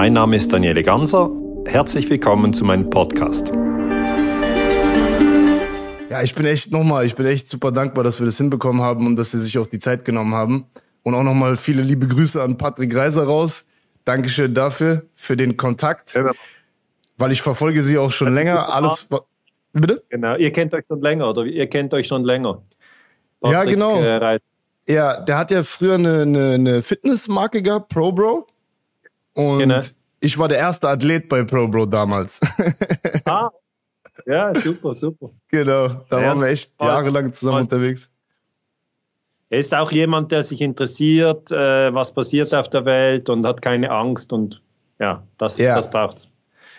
Mein Name ist Daniele Ganser. Herzlich willkommen zu meinem Podcast. Ja, ich bin echt nochmal, ich bin echt super dankbar, dass wir das hinbekommen haben und dass Sie sich auch die Zeit genommen haben. Und auch nochmal viele liebe Grüße an Patrick Reiser raus. Dankeschön dafür, für den Kontakt. Ja, weil ich verfolge Sie auch schon länger. Alles, bitte? Genau, ihr kennt euch schon länger, oder ihr kennt euch schon länger. Patrick, ja, genau. Äh, ja, der hat ja früher eine, eine, eine Fitnessmarke gehabt, ProBro. Und genau. ich war der erste Athlet bei ProBro damals. ah, ja, super, super. Genau, da ja, waren wir echt jahrelang zusammen unterwegs. Er ist auch jemand, der sich interessiert, äh, was passiert auf der Welt und hat keine Angst und ja, das, ja. das braucht's.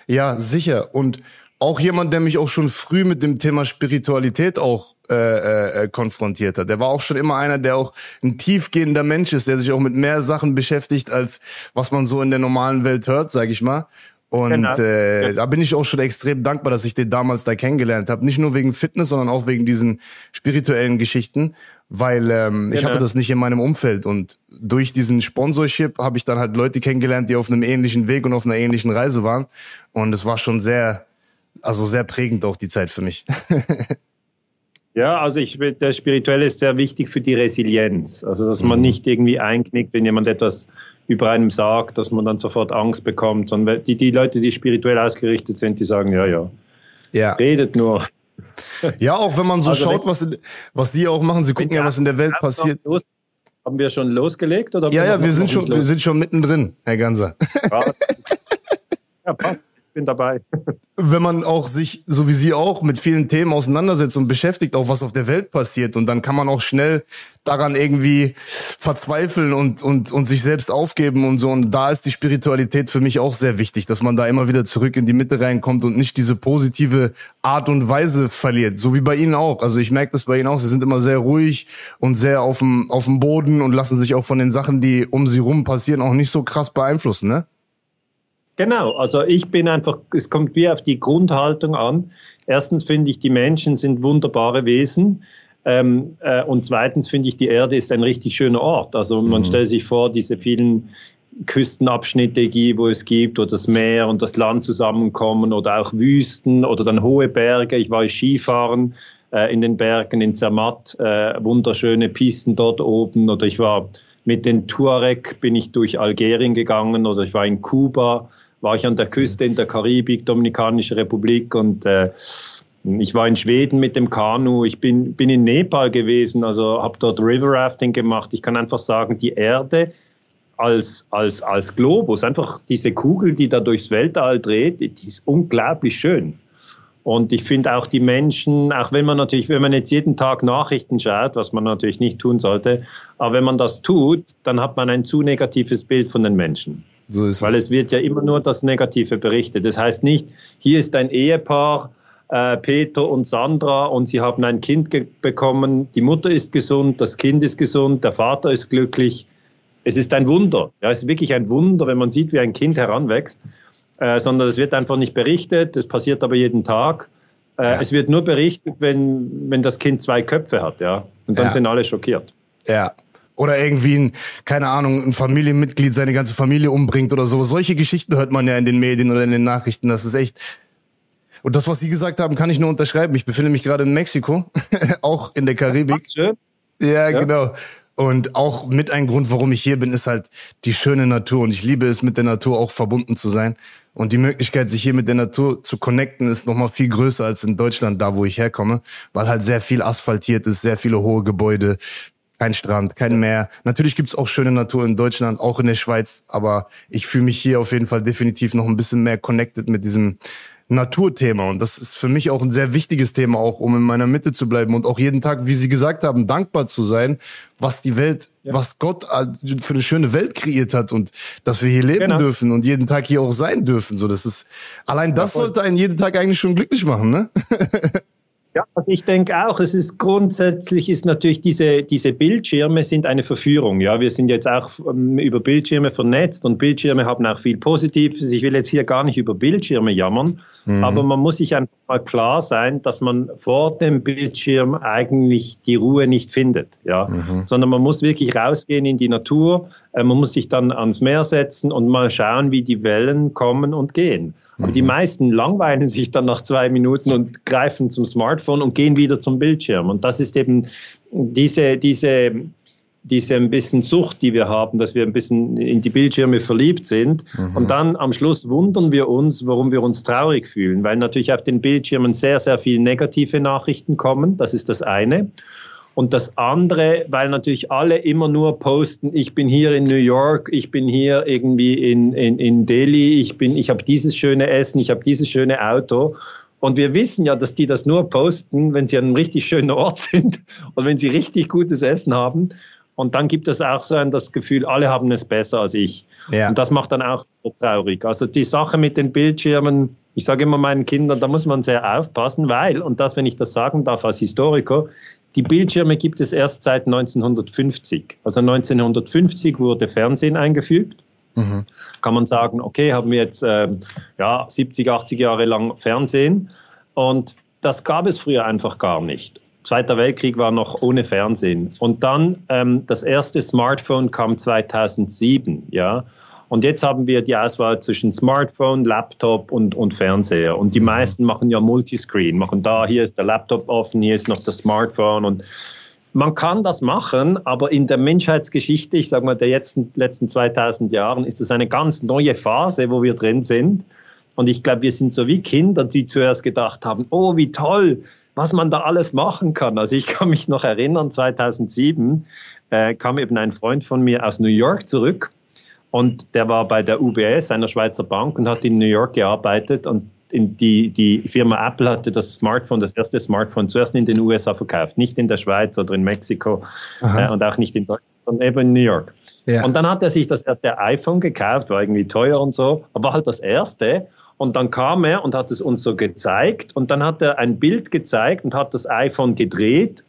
Ja, sicher. Und auch jemand, der mich auch schon früh mit dem Thema Spiritualität auch äh, äh, konfrontiert hat. Der war auch schon immer einer, der auch ein tiefgehender Mensch ist, der sich auch mit mehr Sachen beschäftigt, als was man so in der normalen Welt hört, sag ich mal. Und genau. äh, da bin ich auch schon extrem dankbar, dass ich den damals da kennengelernt habe. Nicht nur wegen Fitness, sondern auch wegen diesen spirituellen Geschichten, weil ähm, genau. ich hatte das nicht in meinem Umfeld. Und durch diesen Sponsorship habe ich dann halt Leute kennengelernt, die auf einem ähnlichen Weg und auf einer ähnlichen Reise waren. Und es war schon sehr, also sehr prägend auch die Zeit für mich. Ja, also ich, der Spirituelle ist sehr wichtig für die Resilienz. Also, dass man mhm. nicht irgendwie einknickt, wenn jemand etwas über einem sagt, dass man dann sofort Angst bekommt, sondern die, die Leute, die spirituell ausgerichtet sind, die sagen, ja, ja, ja. redet nur. Ja, auch wenn man so also schaut, was, was sie auch machen, sie gucken ja, was in der Welt passiert. Los, haben wir schon losgelegt? Oder ja, ja, wir sind, schon, wir sind schon mittendrin, Herr Ganser. Ja passt bin dabei. Wenn man auch sich, so wie Sie auch, mit vielen Themen auseinandersetzt und beschäftigt, auch was auf der Welt passiert, und dann kann man auch schnell daran irgendwie verzweifeln und, und, und sich selbst aufgeben und so. Und da ist die Spiritualität für mich auch sehr wichtig, dass man da immer wieder zurück in die Mitte reinkommt und nicht diese positive Art und Weise verliert. So wie bei Ihnen auch. Also ich merke das bei Ihnen auch. Sie sind immer sehr ruhig und sehr auf dem, auf dem Boden und lassen sich auch von den Sachen, die um Sie rum passieren, auch nicht so krass beeinflussen, ne? Genau, also ich bin einfach, es kommt wie auf die Grundhaltung an. Erstens finde ich, die Menschen sind wunderbare Wesen. Ähm, äh, und zweitens finde ich, die Erde ist ein richtig schöner Ort. Also man mhm. stellt sich vor, diese vielen Küstenabschnitte, wo es gibt, wo das Meer und das Land zusammenkommen oder auch Wüsten oder dann hohe Berge. Ich war Skifahren äh, in den Bergen in Zermatt, äh, wunderschöne Pisten dort oben oder ich war mit den Tuareg bin ich durch Algerien gegangen oder ich war in Kuba war ich an der Küste in der Karibik, Dominikanische Republik und äh, ich war in Schweden mit dem Kanu, ich bin, bin in Nepal gewesen, also habe dort River Rafting gemacht. Ich kann einfach sagen, die Erde als, als, als Globus, einfach diese Kugel, die da durchs Weltall dreht, die ist unglaublich schön. Und ich finde auch die Menschen, auch wenn man natürlich, wenn man jetzt jeden Tag Nachrichten schaut, was man natürlich nicht tun sollte, aber wenn man das tut, dann hat man ein zu negatives Bild von den Menschen. So ist Weil es. es wird ja immer nur das Negative berichtet. Das heißt nicht, hier ist ein Ehepaar, äh, Peter und Sandra, und sie haben ein Kind bekommen, die Mutter ist gesund, das Kind ist gesund, der Vater ist glücklich. Es ist ein Wunder. Ja, es ist wirklich ein Wunder, wenn man sieht, wie ein Kind heranwächst. Äh, sondern es wird einfach nicht berichtet, das passiert aber jeden Tag. Äh, ja. Es wird nur berichtet, wenn, wenn das Kind zwei Köpfe hat, ja. Und dann ja. sind alle schockiert. Ja, oder irgendwie ein, keine Ahnung, ein Familienmitglied seine ganze Familie umbringt oder so. Solche Geschichten hört man ja in den Medien oder in den Nachrichten. Das ist echt. Und das, was Sie gesagt haben, kann ich nur unterschreiben. Ich befinde mich gerade in Mexiko, auch in der Karibik. Ja, ja, genau. Und auch mit ein Grund, warum ich hier bin, ist halt die schöne Natur. Und ich liebe es, mit der Natur auch verbunden zu sein. Und die Möglichkeit, sich hier mit der Natur zu connecten, ist nochmal viel größer als in Deutschland, da wo ich herkomme, weil halt sehr viel asphaltiert ist, sehr viele hohe Gebäude, kein Strand, kein Meer. Natürlich gibt's auch schöne Natur in Deutschland, auch in der Schweiz, aber ich fühle mich hier auf jeden Fall definitiv noch ein bisschen mehr connected mit diesem Naturthema. Und das ist für mich auch ein sehr wichtiges Thema, auch um in meiner Mitte zu bleiben und auch jeden Tag, wie Sie gesagt haben, dankbar zu sein, was die Welt, ja. was Gott für eine schöne Welt kreiert hat und dass wir hier leben genau. dürfen und jeden Tag hier auch sein dürfen. So, das ist, allein das ja, sollte einen jeden Tag eigentlich schon glücklich machen, ne? Ja, also ich denke auch, es ist grundsätzlich ist natürlich diese, diese Bildschirme sind eine Verführung. Ja, wir sind jetzt auch ähm, über Bildschirme vernetzt und Bildschirme haben auch viel Positives. Ich will jetzt hier gar nicht über Bildschirme jammern, mhm. aber man muss sich einfach mal klar sein, dass man vor dem Bildschirm eigentlich die Ruhe nicht findet. Ja, mhm. sondern man muss wirklich rausgehen in die Natur, man muss sich dann ans Meer setzen und mal schauen, wie die Wellen kommen und gehen. Aber mhm. die meisten langweilen sich dann nach zwei Minuten und greifen zum Smartphone und gehen wieder zum Bildschirm. Und das ist eben diese, diese, diese ein bisschen Sucht, die wir haben, dass wir ein bisschen in die Bildschirme verliebt sind. Mhm. Und dann am Schluss wundern wir uns, warum wir uns traurig fühlen, weil natürlich auf den Bildschirmen sehr, sehr viele negative Nachrichten kommen. Das ist das eine. Und das andere, weil natürlich alle immer nur posten, ich bin hier in New York, ich bin hier irgendwie in, in, in Delhi, ich, bin, ich habe dieses schöne Essen, ich habe dieses schöne Auto. Und wir wissen ja, dass die das nur posten, wenn sie an einem richtig schönen Ort sind und wenn sie richtig gutes Essen haben. Und dann gibt es auch so ein das Gefühl, alle haben es besser als ich. Ja. Und das macht dann auch traurig. Also die Sache mit den Bildschirmen, ich sage immer meinen Kindern, da muss man sehr aufpassen, weil, und das, wenn ich das sagen darf als Historiker, die Bildschirme gibt es erst seit 1950. Also 1950 wurde Fernsehen eingefügt. Mhm. Kann man sagen, okay, haben wir jetzt äh, ja, 70, 80 Jahre lang Fernsehen. Und das gab es früher einfach gar nicht. Zweiter Weltkrieg war noch ohne Fernsehen. Und dann ähm, das erste Smartphone kam 2007, ja. Und jetzt haben wir die Auswahl zwischen Smartphone, Laptop und, und Fernseher. Und die mhm. meisten machen ja Multiscreen, machen da, hier ist der Laptop offen, hier ist noch das Smartphone und man kann das machen, aber in der Menschheitsgeschichte, ich sage mal, der letzten, letzten 2000 Jahren, ist das eine ganz neue Phase, wo wir drin sind. Und ich glaube, wir sind so wie Kinder, die zuerst gedacht haben, oh, wie toll, was man da alles machen kann. Also ich kann mich noch erinnern, 2007 äh, kam eben ein Freund von mir aus New York zurück und der war bei der UBS, einer Schweizer Bank, und hat in New York gearbeitet. Und die, die Firma Apple hatte das Smartphone, das erste Smartphone, zuerst in den USA verkauft, nicht in der Schweiz oder in Mexiko äh, und auch nicht in Deutschland, sondern eben in New York. Ja. Und dann hat er sich das erste iPhone gekauft, war irgendwie teuer und so, aber halt das erste. Und dann kam er und hat es uns so gezeigt. Und dann hat er ein Bild gezeigt und hat das iPhone gedreht.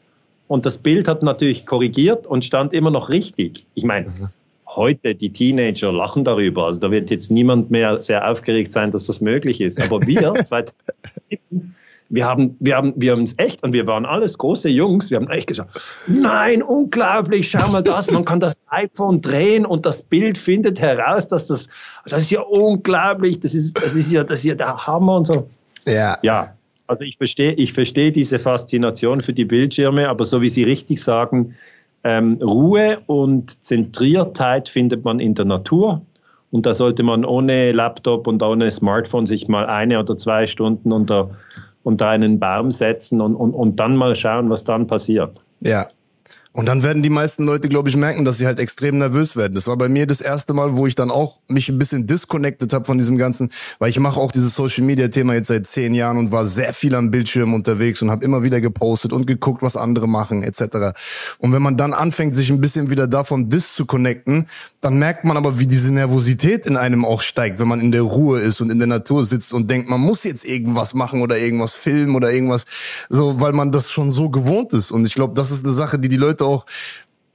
Und das Bild hat natürlich korrigiert und stand immer noch richtig. Ich meine, mhm heute die Teenager lachen darüber. Also da wird jetzt niemand mehr sehr aufgeregt sein, dass das möglich ist. Aber wir, wir haben, wir haben, wir haben es echt und wir waren alles große Jungs. Wir haben echt gesagt, nein, unglaublich, schau mal das, man kann das iPhone drehen und das Bild findet heraus, dass das, das ist ja unglaublich, das ist, das ist ja, das ist ja der Hammer und so. Ja. Ja. Also ich verstehe, ich verstehe diese Faszination für die Bildschirme, aber so wie Sie richtig sagen, ähm, Ruhe und Zentriertheit findet man in der Natur. Und da sollte man ohne Laptop und ohne Smartphone sich mal eine oder zwei Stunden unter, unter einen Baum setzen und, und, und dann mal schauen, was dann passiert. Ja, und dann werden die meisten Leute, glaube ich, merken, dass sie halt extrem nervös werden. Das war bei mir das erste Mal, wo ich dann auch mich ein bisschen disconnected habe von diesem ganzen, weil ich mache auch dieses Social Media Thema jetzt seit zehn Jahren und war sehr viel am Bildschirm unterwegs und habe immer wieder gepostet und geguckt, was andere machen etc. Und wenn man dann anfängt, sich ein bisschen wieder davon disconnecten, dann merkt man aber, wie diese Nervosität in einem auch steigt, wenn man in der Ruhe ist und in der Natur sitzt und denkt, man muss jetzt irgendwas machen oder irgendwas filmen oder irgendwas, so, weil man das schon so gewohnt ist. Und ich glaube, das ist eine Sache, die die Leute Leute auch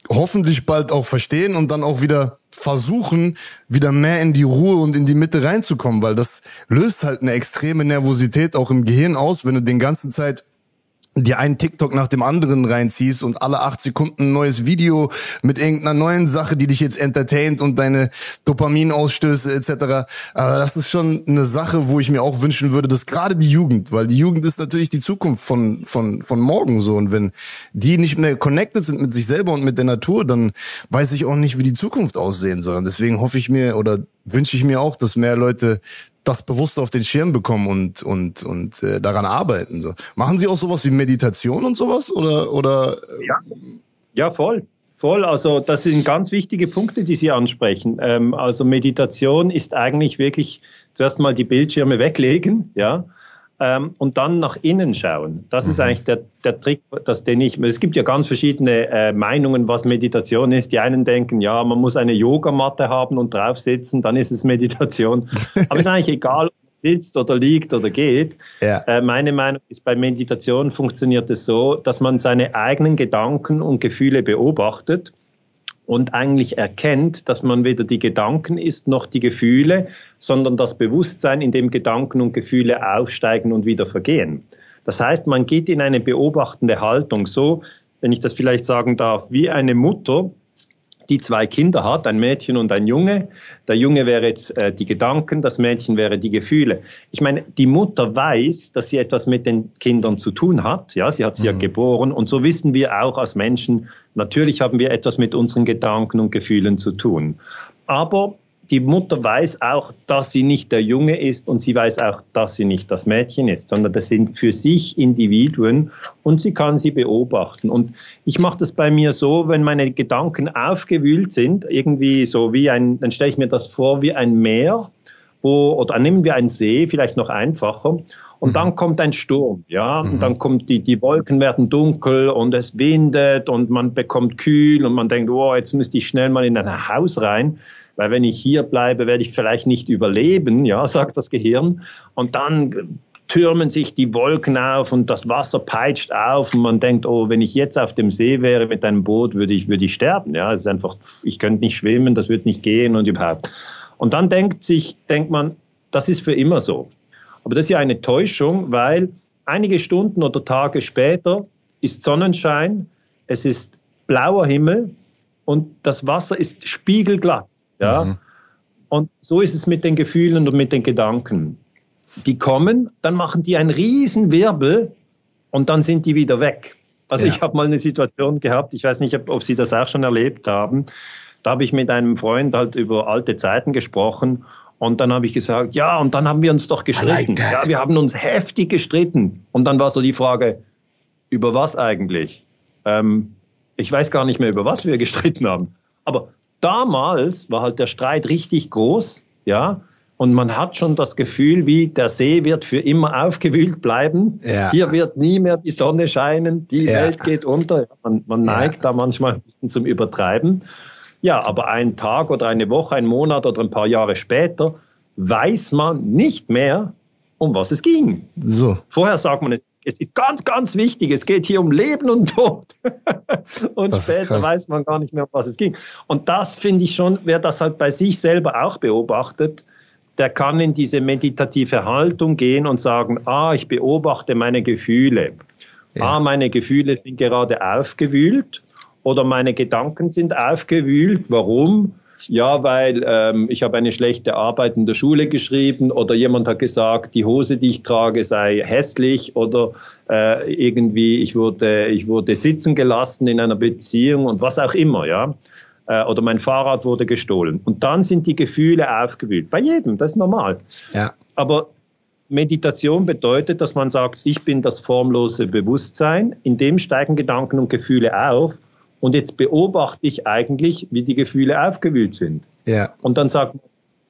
hoffentlich bald auch verstehen und dann auch wieder versuchen, wieder mehr in die Ruhe und in die Mitte reinzukommen, weil das löst halt eine extreme Nervosität auch im Gehirn aus, wenn du den ganzen Zeit dir einen TikTok nach dem anderen reinziehst und alle acht Sekunden ein neues Video mit irgendeiner neuen Sache, die dich jetzt entertaint und deine Dopaminausstöße etc. Aber das ist schon eine Sache, wo ich mir auch wünschen würde, dass gerade die Jugend, weil die Jugend ist natürlich die Zukunft von, von, von morgen so und wenn die nicht mehr connected sind mit sich selber und mit der Natur, dann weiß ich auch nicht, wie die Zukunft aussehen soll. Und deswegen hoffe ich mir oder wünsche ich mir auch, dass mehr Leute das bewusst auf den Schirm bekommen und und und äh, daran arbeiten. So. Machen Sie auch sowas wie Meditation und sowas oder oder? Ja, ja voll. Voll, also das sind ganz wichtige Punkte, die Sie ansprechen. Ähm, also Meditation ist eigentlich wirklich zuerst mal die Bildschirme weglegen, ja, ähm, und dann nach innen schauen. Das mhm. ist eigentlich der, der Trick, das, den ich, es gibt ja ganz verschiedene äh, Meinungen, was Meditation ist. Die einen denken, ja, man muss eine Yogamatte haben und drauf sitzen, dann ist es Meditation. Aber es ist eigentlich egal, ob man sitzt oder liegt oder geht. Ja. Äh, meine Meinung ist, bei Meditation funktioniert es so, dass man seine eigenen Gedanken und Gefühle beobachtet und eigentlich erkennt, dass man weder die Gedanken ist noch die Gefühle, sondern das Bewusstsein, in dem Gedanken und Gefühle aufsteigen und wieder vergehen. Das heißt, man geht in eine beobachtende Haltung, so, wenn ich das vielleicht sagen darf, wie eine Mutter, die zwei Kinder hat, ein Mädchen und ein Junge. Der Junge wäre jetzt äh, die Gedanken, das Mädchen wäre die Gefühle. Ich meine, die Mutter weiß, dass sie etwas mit den Kindern zu tun hat. Ja, sie hat sie mhm. ja geboren. Und so wissen wir auch als Menschen, natürlich haben wir etwas mit unseren Gedanken und Gefühlen zu tun. Aber die Mutter weiß auch, dass sie nicht der Junge ist und sie weiß auch, dass sie nicht das Mädchen ist, sondern das sind für sich Individuen und sie kann sie beobachten. Und ich mache das bei mir so, wenn meine Gedanken aufgewühlt sind, irgendwie so wie ein, dann stelle ich mir das vor wie ein Meer, wo, oder nehmen wir einen See, vielleicht noch einfacher. Und mhm. dann kommt ein Sturm, ja, mhm. und dann kommt die, die Wolken werden dunkel und es windet und man bekommt kühl und man denkt, oh, jetzt müsste ich schnell mal in ein Haus rein weil wenn ich hier bleibe, werde ich vielleicht nicht überleben, ja, sagt das Gehirn. Und dann türmen sich die Wolken auf und das Wasser peitscht auf und man denkt, oh, wenn ich jetzt auf dem See wäre mit einem Boot, würde ich, würde ich sterben. Ja, es ist einfach, ich könnte nicht schwimmen, das wird nicht gehen und überhaupt. Und dann denkt sich, denkt man, das ist für immer so. Aber das ist ja eine Täuschung, weil einige Stunden oder Tage später ist Sonnenschein, es ist blauer Himmel und das Wasser ist spiegelglatt. Ja? Mhm. Und so ist es mit den Gefühlen und mit den Gedanken. Die kommen, dann machen die einen riesen Wirbel und dann sind die wieder weg. Also ja. ich habe mal eine Situation gehabt, ich weiß nicht, ob Sie das auch schon erlebt haben. Da habe ich mit einem Freund halt über alte Zeiten gesprochen und dann habe ich gesagt, ja, und dann haben wir uns doch gestritten. Like ja, wir haben uns heftig gestritten. Und dann war so die Frage, über was eigentlich? Ähm, ich weiß gar nicht mehr, über was wir gestritten haben. Aber damals war halt der Streit richtig groß, ja. Und man hat schon das Gefühl, wie der See wird für immer aufgewühlt bleiben. Ja. Hier wird nie mehr die Sonne scheinen, die ja. Welt geht unter. Man, man neigt ja. da manchmal ein bisschen zum Übertreiben. Ja, aber ein Tag oder eine Woche, ein Monat oder ein paar Jahre später weiß man nicht mehr, um was es ging. So. Vorher sagt man, es ist ganz, ganz wichtig, es geht hier um Leben und Tod. und das später weiß man gar nicht mehr, um was es ging. Und das finde ich schon, wer das halt bei sich selber auch beobachtet, der kann in diese meditative Haltung gehen und sagen, ah, ich beobachte meine Gefühle. Ja. Ah, meine Gefühle sind gerade aufgewühlt oder meine Gedanken sind aufgewühlt. Warum? Ja, weil ähm, ich habe eine schlechte Arbeit in der Schule geschrieben oder jemand hat gesagt, die Hose, die ich trage, sei hässlich oder äh, irgendwie ich wurde, ich wurde sitzen gelassen in einer Beziehung und was auch immer, ja. Äh, oder mein Fahrrad wurde gestohlen. Und dann sind die Gefühle aufgewühlt. Bei jedem, das ist normal. Ja. Aber Meditation bedeutet, dass man sagt, ich bin das formlose Bewusstsein, in dem steigen Gedanken und Gefühle auf und jetzt beobachte ich eigentlich, wie die Gefühle aufgewühlt sind. Ja. Und dann sagt,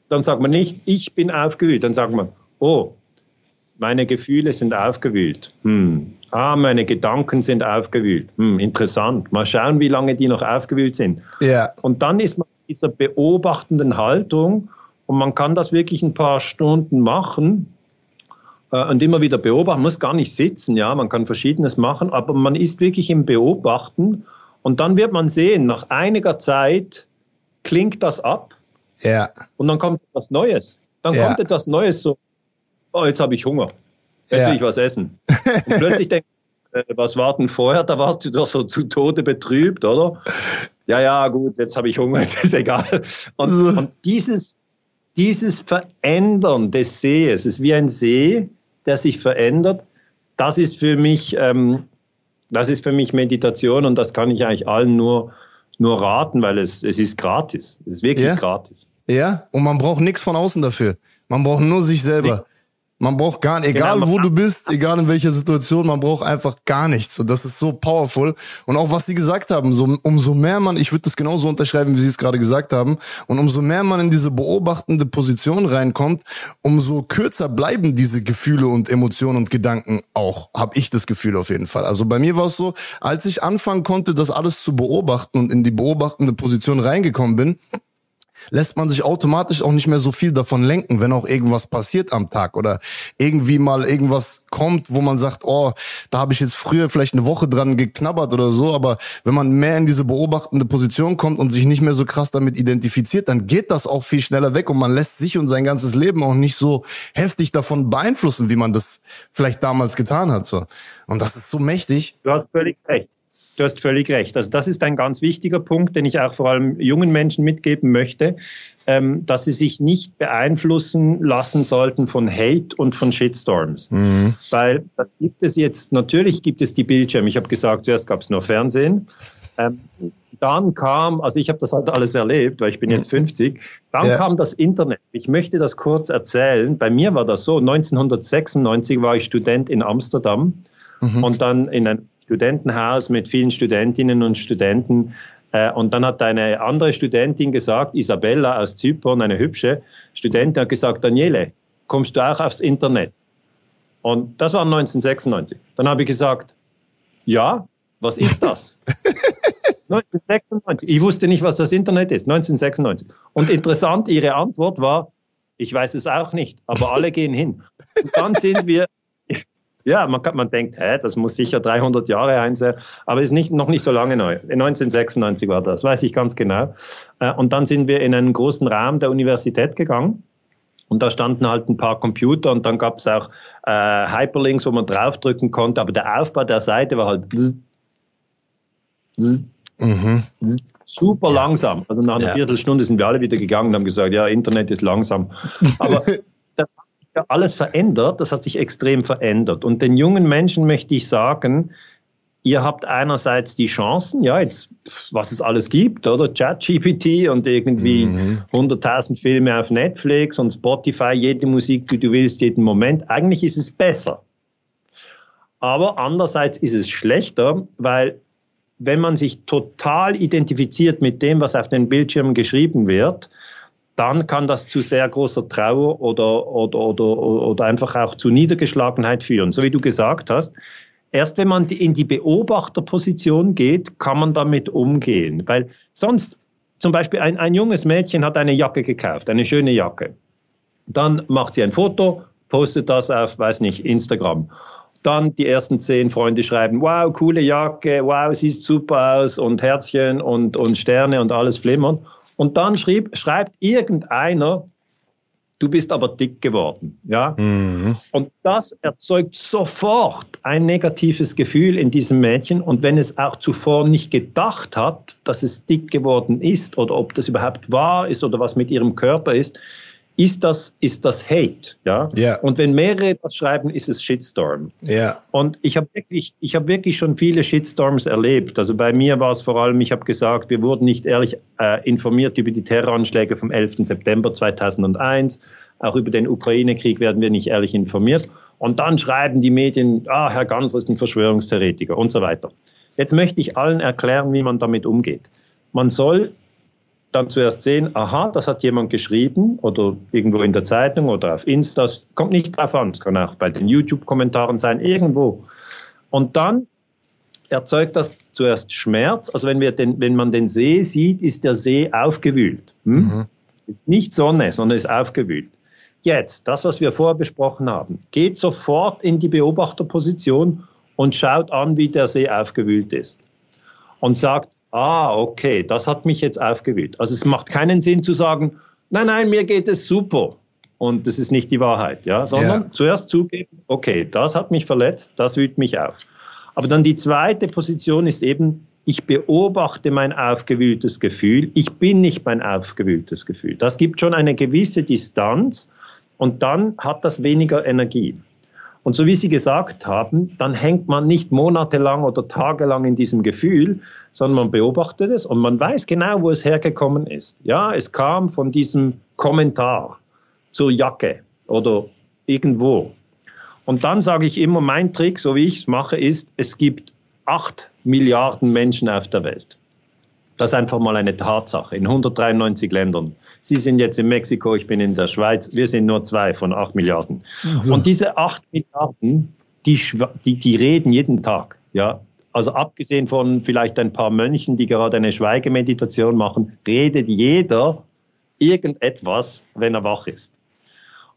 dann sagt man nicht, ich bin aufgewühlt. Dann sagt man, oh, meine Gefühle sind aufgewühlt. Hm. Ah, meine Gedanken sind aufgewühlt. Hm, interessant. Mal schauen, wie lange die noch aufgewühlt sind. Ja. Und dann ist man in dieser beobachtenden Haltung und man kann das wirklich ein paar Stunden machen äh, und immer wieder beobachten. Man muss gar nicht sitzen, ja, man kann Verschiedenes machen, aber man ist wirklich im Beobachten und dann wird man sehen, nach einiger Zeit klingt das ab. Ja. Und dann kommt etwas Neues. Dann ja. kommt etwas Neues so, oh, jetzt habe ich Hunger. Jetzt ja. will ich was essen. Und plötzlich denke ich, äh, was war denn vorher? Da warst du doch so zu Tode betrübt, oder? Ja, ja, gut, jetzt habe ich Hunger, jetzt ist egal. Und, und dieses, dieses Verändern des Sees, ist wie ein See, der sich verändert. Das ist für mich ähm, das ist für mich Meditation und das kann ich eigentlich allen nur, nur raten, weil es, es ist gratis. Es ist wirklich ja. gratis. Ja, und man braucht nichts von außen dafür. Man braucht nur sich selber. Man braucht gar nicht, egal genau, wo du bist, egal in welcher Situation, man braucht einfach gar nichts. Und das ist so powerful. Und auch was sie gesagt haben, so, umso mehr man, ich würde das genauso unterschreiben, wie sie es gerade gesagt haben, und umso mehr man in diese beobachtende Position reinkommt, umso kürzer bleiben diese Gefühle und Emotionen und Gedanken auch, habe ich das Gefühl auf jeden Fall. Also bei mir war es so, als ich anfangen konnte, das alles zu beobachten und in die beobachtende Position reingekommen bin, lässt man sich automatisch auch nicht mehr so viel davon lenken, wenn auch irgendwas passiert am Tag oder irgendwie mal irgendwas kommt, wo man sagt, oh, da habe ich jetzt früher vielleicht eine Woche dran geknabbert oder so, aber wenn man mehr in diese beobachtende Position kommt und sich nicht mehr so krass damit identifiziert, dann geht das auch viel schneller weg und man lässt sich und sein ganzes Leben auch nicht so heftig davon beeinflussen, wie man das vielleicht damals getan hat. So. Und das ist so mächtig. Du hast völlig recht. Du hast völlig recht. Also das ist ein ganz wichtiger Punkt, den ich auch vor allem jungen Menschen mitgeben möchte, ähm, dass sie sich nicht beeinflussen lassen sollten von Hate und von Shitstorms. Mhm. Weil das gibt es jetzt, natürlich gibt es die Bildschirme. Ich habe gesagt, zuerst gab es nur Fernsehen. Ähm, dann kam, also ich habe das halt alles erlebt, weil ich bin jetzt 50, dann ja. kam das Internet. Ich möchte das kurz erzählen. Bei mir war das so, 1996 war ich Student in Amsterdam mhm. und dann in einem Studentenhaus mit vielen Studentinnen und Studenten. Äh, und dann hat eine andere Studentin gesagt, Isabella aus Zypern, eine hübsche Studentin, hat gesagt, Daniele, kommst du auch aufs Internet? Und das war 1996. Dann habe ich gesagt, ja, was ist das? 1996. Ich wusste nicht, was das Internet ist. 1996. Und interessant, ihre Antwort war, ich weiß es auch nicht, aber alle gehen hin. Und dann sind wir ja, man, kann, man denkt, hä, das muss sicher 300 Jahre ein sein, aber ist nicht, noch nicht so lange neu. 1996 war das, weiß ich ganz genau. Äh, und dann sind wir in einen großen Raum der Universität gegangen. Und da standen halt ein paar Computer und dann gab es auch äh, Hyperlinks, wo man draufdrücken konnte. Aber der Aufbau der Seite war halt bzz, bzz, mhm. bzz, super langsam. Also nach einer ja. Viertelstunde sind wir alle wieder gegangen und haben gesagt, ja, Internet ist langsam. Aber ja alles verändert, das hat sich extrem verändert. Und den jungen Menschen möchte ich sagen, ihr habt einerseits die Chancen, ja, jetzt, was es alles gibt, oder? ChatGPT und irgendwie mhm. 100.000 Filme auf Netflix und Spotify, jede Musik, die du willst, jeden Moment. Eigentlich ist es besser. Aber andererseits ist es schlechter, weil wenn man sich total identifiziert mit dem, was auf den Bildschirmen geschrieben wird, dann kann das zu sehr großer Trauer oder, oder, oder, oder einfach auch zu Niedergeschlagenheit führen. So wie du gesagt hast, erst wenn man in die Beobachterposition geht, kann man damit umgehen. Weil sonst, zum Beispiel ein, ein junges Mädchen hat eine Jacke gekauft, eine schöne Jacke. Dann macht sie ein Foto, postet das auf, weiß nicht, Instagram. Dann die ersten zehn Freunde schreiben, wow, coole Jacke, wow, siehst super aus und Herzchen und, und Sterne und alles flimmern. Und dann schrieb, schreibt irgendeiner, du bist aber dick geworden. Ja? Mhm. Und das erzeugt sofort ein negatives Gefühl in diesem Mädchen. Und wenn es auch zuvor nicht gedacht hat, dass es dick geworden ist oder ob das überhaupt wahr ist oder was mit ihrem Körper ist, ist das, ist das Hate, ja? ja. Und wenn mehrere das schreiben, ist es Shitstorm. Ja. Und ich habe wirklich, ich habe wirklich schon viele Shitstorms erlebt. Also bei mir war es vor allem, ich habe gesagt, wir wurden nicht ehrlich äh, informiert über die Terroranschläge vom 11. September 2001. Auch über den Ukraine-Krieg werden wir nicht ehrlich informiert. Und dann schreiben die Medien, ah, Herr Ganser ist ein Verschwörungstheoretiker und so weiter. Jetzt möchte ich allen erklären, wie man damit umgeht. Man soll dann zuerst sehen, aha, das hat jemand geschrieben oder irgendwo in der Zeitung oder auf Insta. Das kommt nicht drauf an. Es kann auch bei den YouTube-Kommentaren sein, irgendwo. Und dann erzeugt das zuerst Schmerz. Also wenn, wir den, wenn man den See sieht, ist der See aufgewühlt. Hm? Mhm. Ist nicht Sonne, sondern ist aufgewühlt. Jetzt, das, was wir vorher besprochen haben, geht sofort in die Beobachterposition und schaut an, wie der See aufgewühlt ist. Und sagt, ah, okay, das hat mich jetzt aufgewühlt. Also es macht keinen Sinn zu sagen, nein, nein, mir geht es super. Und das ist nicht die Wahrheit, ja, sondern ja. zuerst zugeben, okay, das hat mich verletzt, das wühlt mich auf. Aber dann die zweite Position ist eben, ich beobachte mein aufgewühltes Gefühl, ich bin nicht mein aufgewühltes Gefühl. Das gibt schon eine gewisse Distanz und dann hat das weniger Energie. Und so wie Sie gesagt haben, dann hängt man nicht monatelang oder tagelang in diesem Gefühl, sondern man beobachtet es und man weiß genau, wo es hergekommen ist. Ja, es kam von diesem Kommentar zur Jacke oder irgendwo. Und dann sage ich immer, mein Trick, so wie ich es mache, ist, es gibt acht Milliarden Menschen auf der Welt. Das ist einfach mal eine Tatsache in 193 Ländern. Sie sind jetzt in Mexiko, ich bin in der Schweiz. Wir sind nur zwei von acht Milliarden. So. Und diese acht Milliarden, die, die, die reden jeden Tag. Ja, also abgesehen von vielleicht ein paar Mönchen, die gerade eine Schweigemeditation machen, redet jeder irgendetwas, wenn er wach ist.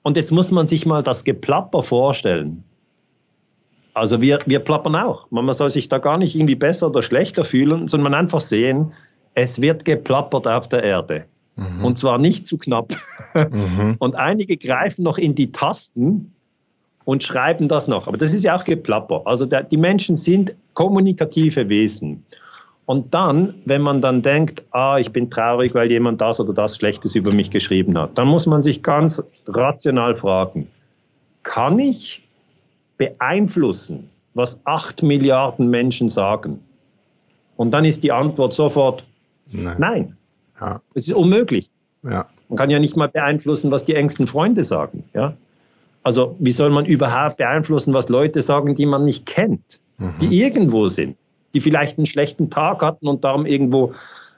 Und jetzt muss man sich mal das Geplapper vorstellen. Also wir, wir plappern auch. Man soll sich da gar nicht irgendwie besser oder schlechter fühlen, sondern man einfach sehen, es wird geplappert auf der Erde. Mhm. Und zwar nicht zu knapp. Mhm. Und einige greifen noch in die Tasten und schreiben das noch. Aber das ist ja auch Geplapper. Also der, die Menschen sind kommunikative Wesen. Und dann, wenn man dann denkt, ah, ich bin traurig, weil jemand das oder das Schlechtes über mich geschrieben hat, dann muss man sich ganz rational fragen, kann ich beeinflussen, was acht Milliarden Menschen sagen? Und dann ist die Antwort sofort nein. nein. Ja. Es ist unmöglich. Ja. Man kann ja nicht mal beeinflussen, was die engsten Freunde sagen. Ja? Also wie soll man überhaupt beeinflussen, was Leute sagen, die man nicht kennt, mhm. die irgendwo sind? die vielleicht einen schlechten Tag hatten und darum irgendwo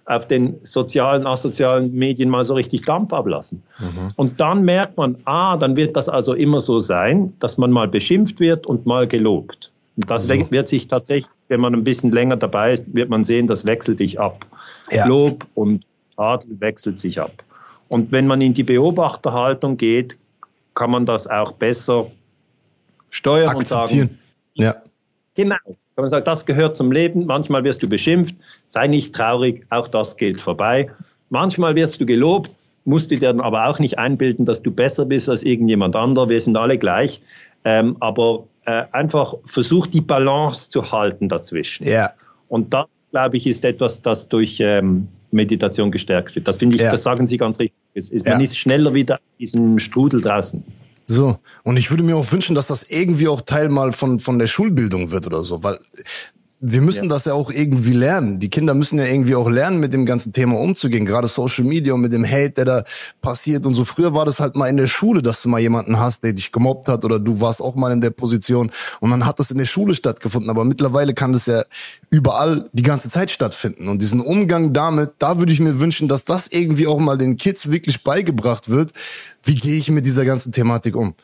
auf den sozialen, asozialen Medien mal so richtig Dampf ablassen. Mhm. Und dann merkt man, ah, dann wird das also immer so sein, dass man mal beschimpft wird und mal gelobt. Und das also. wird sich tatsächlich, wenn man ein bisschen länger dabei ist, wird man sehen, das wechselt sich ab. Ja. Lob und Adel wechselt sich ab. Und wenn man in die Beobachterhaltung geht, kann man das auch besser steuern und sagen, ja. genau, kann man sagen, das gehört zum Leben. Manchmal wirst du beschimpft, sei nicht traurig, auch das geht vorbei. Manchmal wirst du gelobt, musst du dir dann aber auch nicht einbilden, dass du besser bist als irgendjemand anderer. Wir sind alle gleich. Ähm, aber äh, einfach versuch die Balance zu halten dazwischen. Ja. Und das, glaube ich, ist etwas, das durch ähm, Meditation gestärkt wird. Das finde ich, ja. das sagen Sie ganz richtig. Es, ist, man ist schneller wieder in diesem Strudel draußen. So. Und ich würde mir auch wünschen, dass das irgendwie auch Teil mal von, von der Schulbildung wird oder so, weil wir müssen ja. das ja auch irgendwie lernen. Die Kinder müssen ja irgendwie auch lernen, mit dem ganzen Thema umzugehen. Gerade Social Media und mit dem Hate, der da passiert und so. Früher war das halt mal in der Schule, dass du mal jemanden hast, der dich gemobbt hat oder du warst auch mal in der Position und dann hat das in der Schule stattgefunden. Aber mittlerweile kann das ja überall die ganze Zeit stattfinden. Und diesen Umgang damit, da würde ich mir wünschen, dass das irgendwie auch mal den Kids wirklich beigebracht wird. Wie gehe ich mit dieser ganzen Thematik um?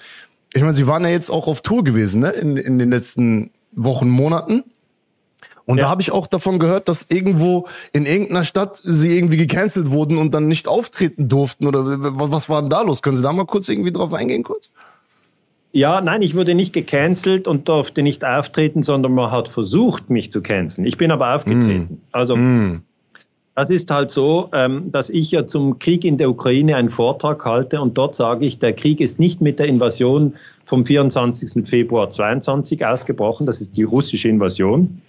Ich meine, sie waren ja jetzt auch auf Tour gewesen, ne? In, in den letzten Wochen, Monaten. Und ja. da habe ich auch davon gehört, dass irgendwo in irgendeiner Stadt sie irgendwie gecancelt wurden und dann nicht auftreten durften. Oder was war denn da los? Können Sie da mal kurz irgendwie drauf eingehen, kurz? Ja, nein, ich wurde nicht gecancelt und durfte nicht auftreten, sondern man hat versucht, mich zu canceln. Ich bin aber aufgetreten. Mm. Also mm. das ist halt so, ähm, dass ich ja zum Krieg in der Ukraine einen Vortrag halte und dort sage ich, der Krieg ist nicht mit der Invasion vom 24. Februar 22 ausgebrochen, das ist die russische Invasion,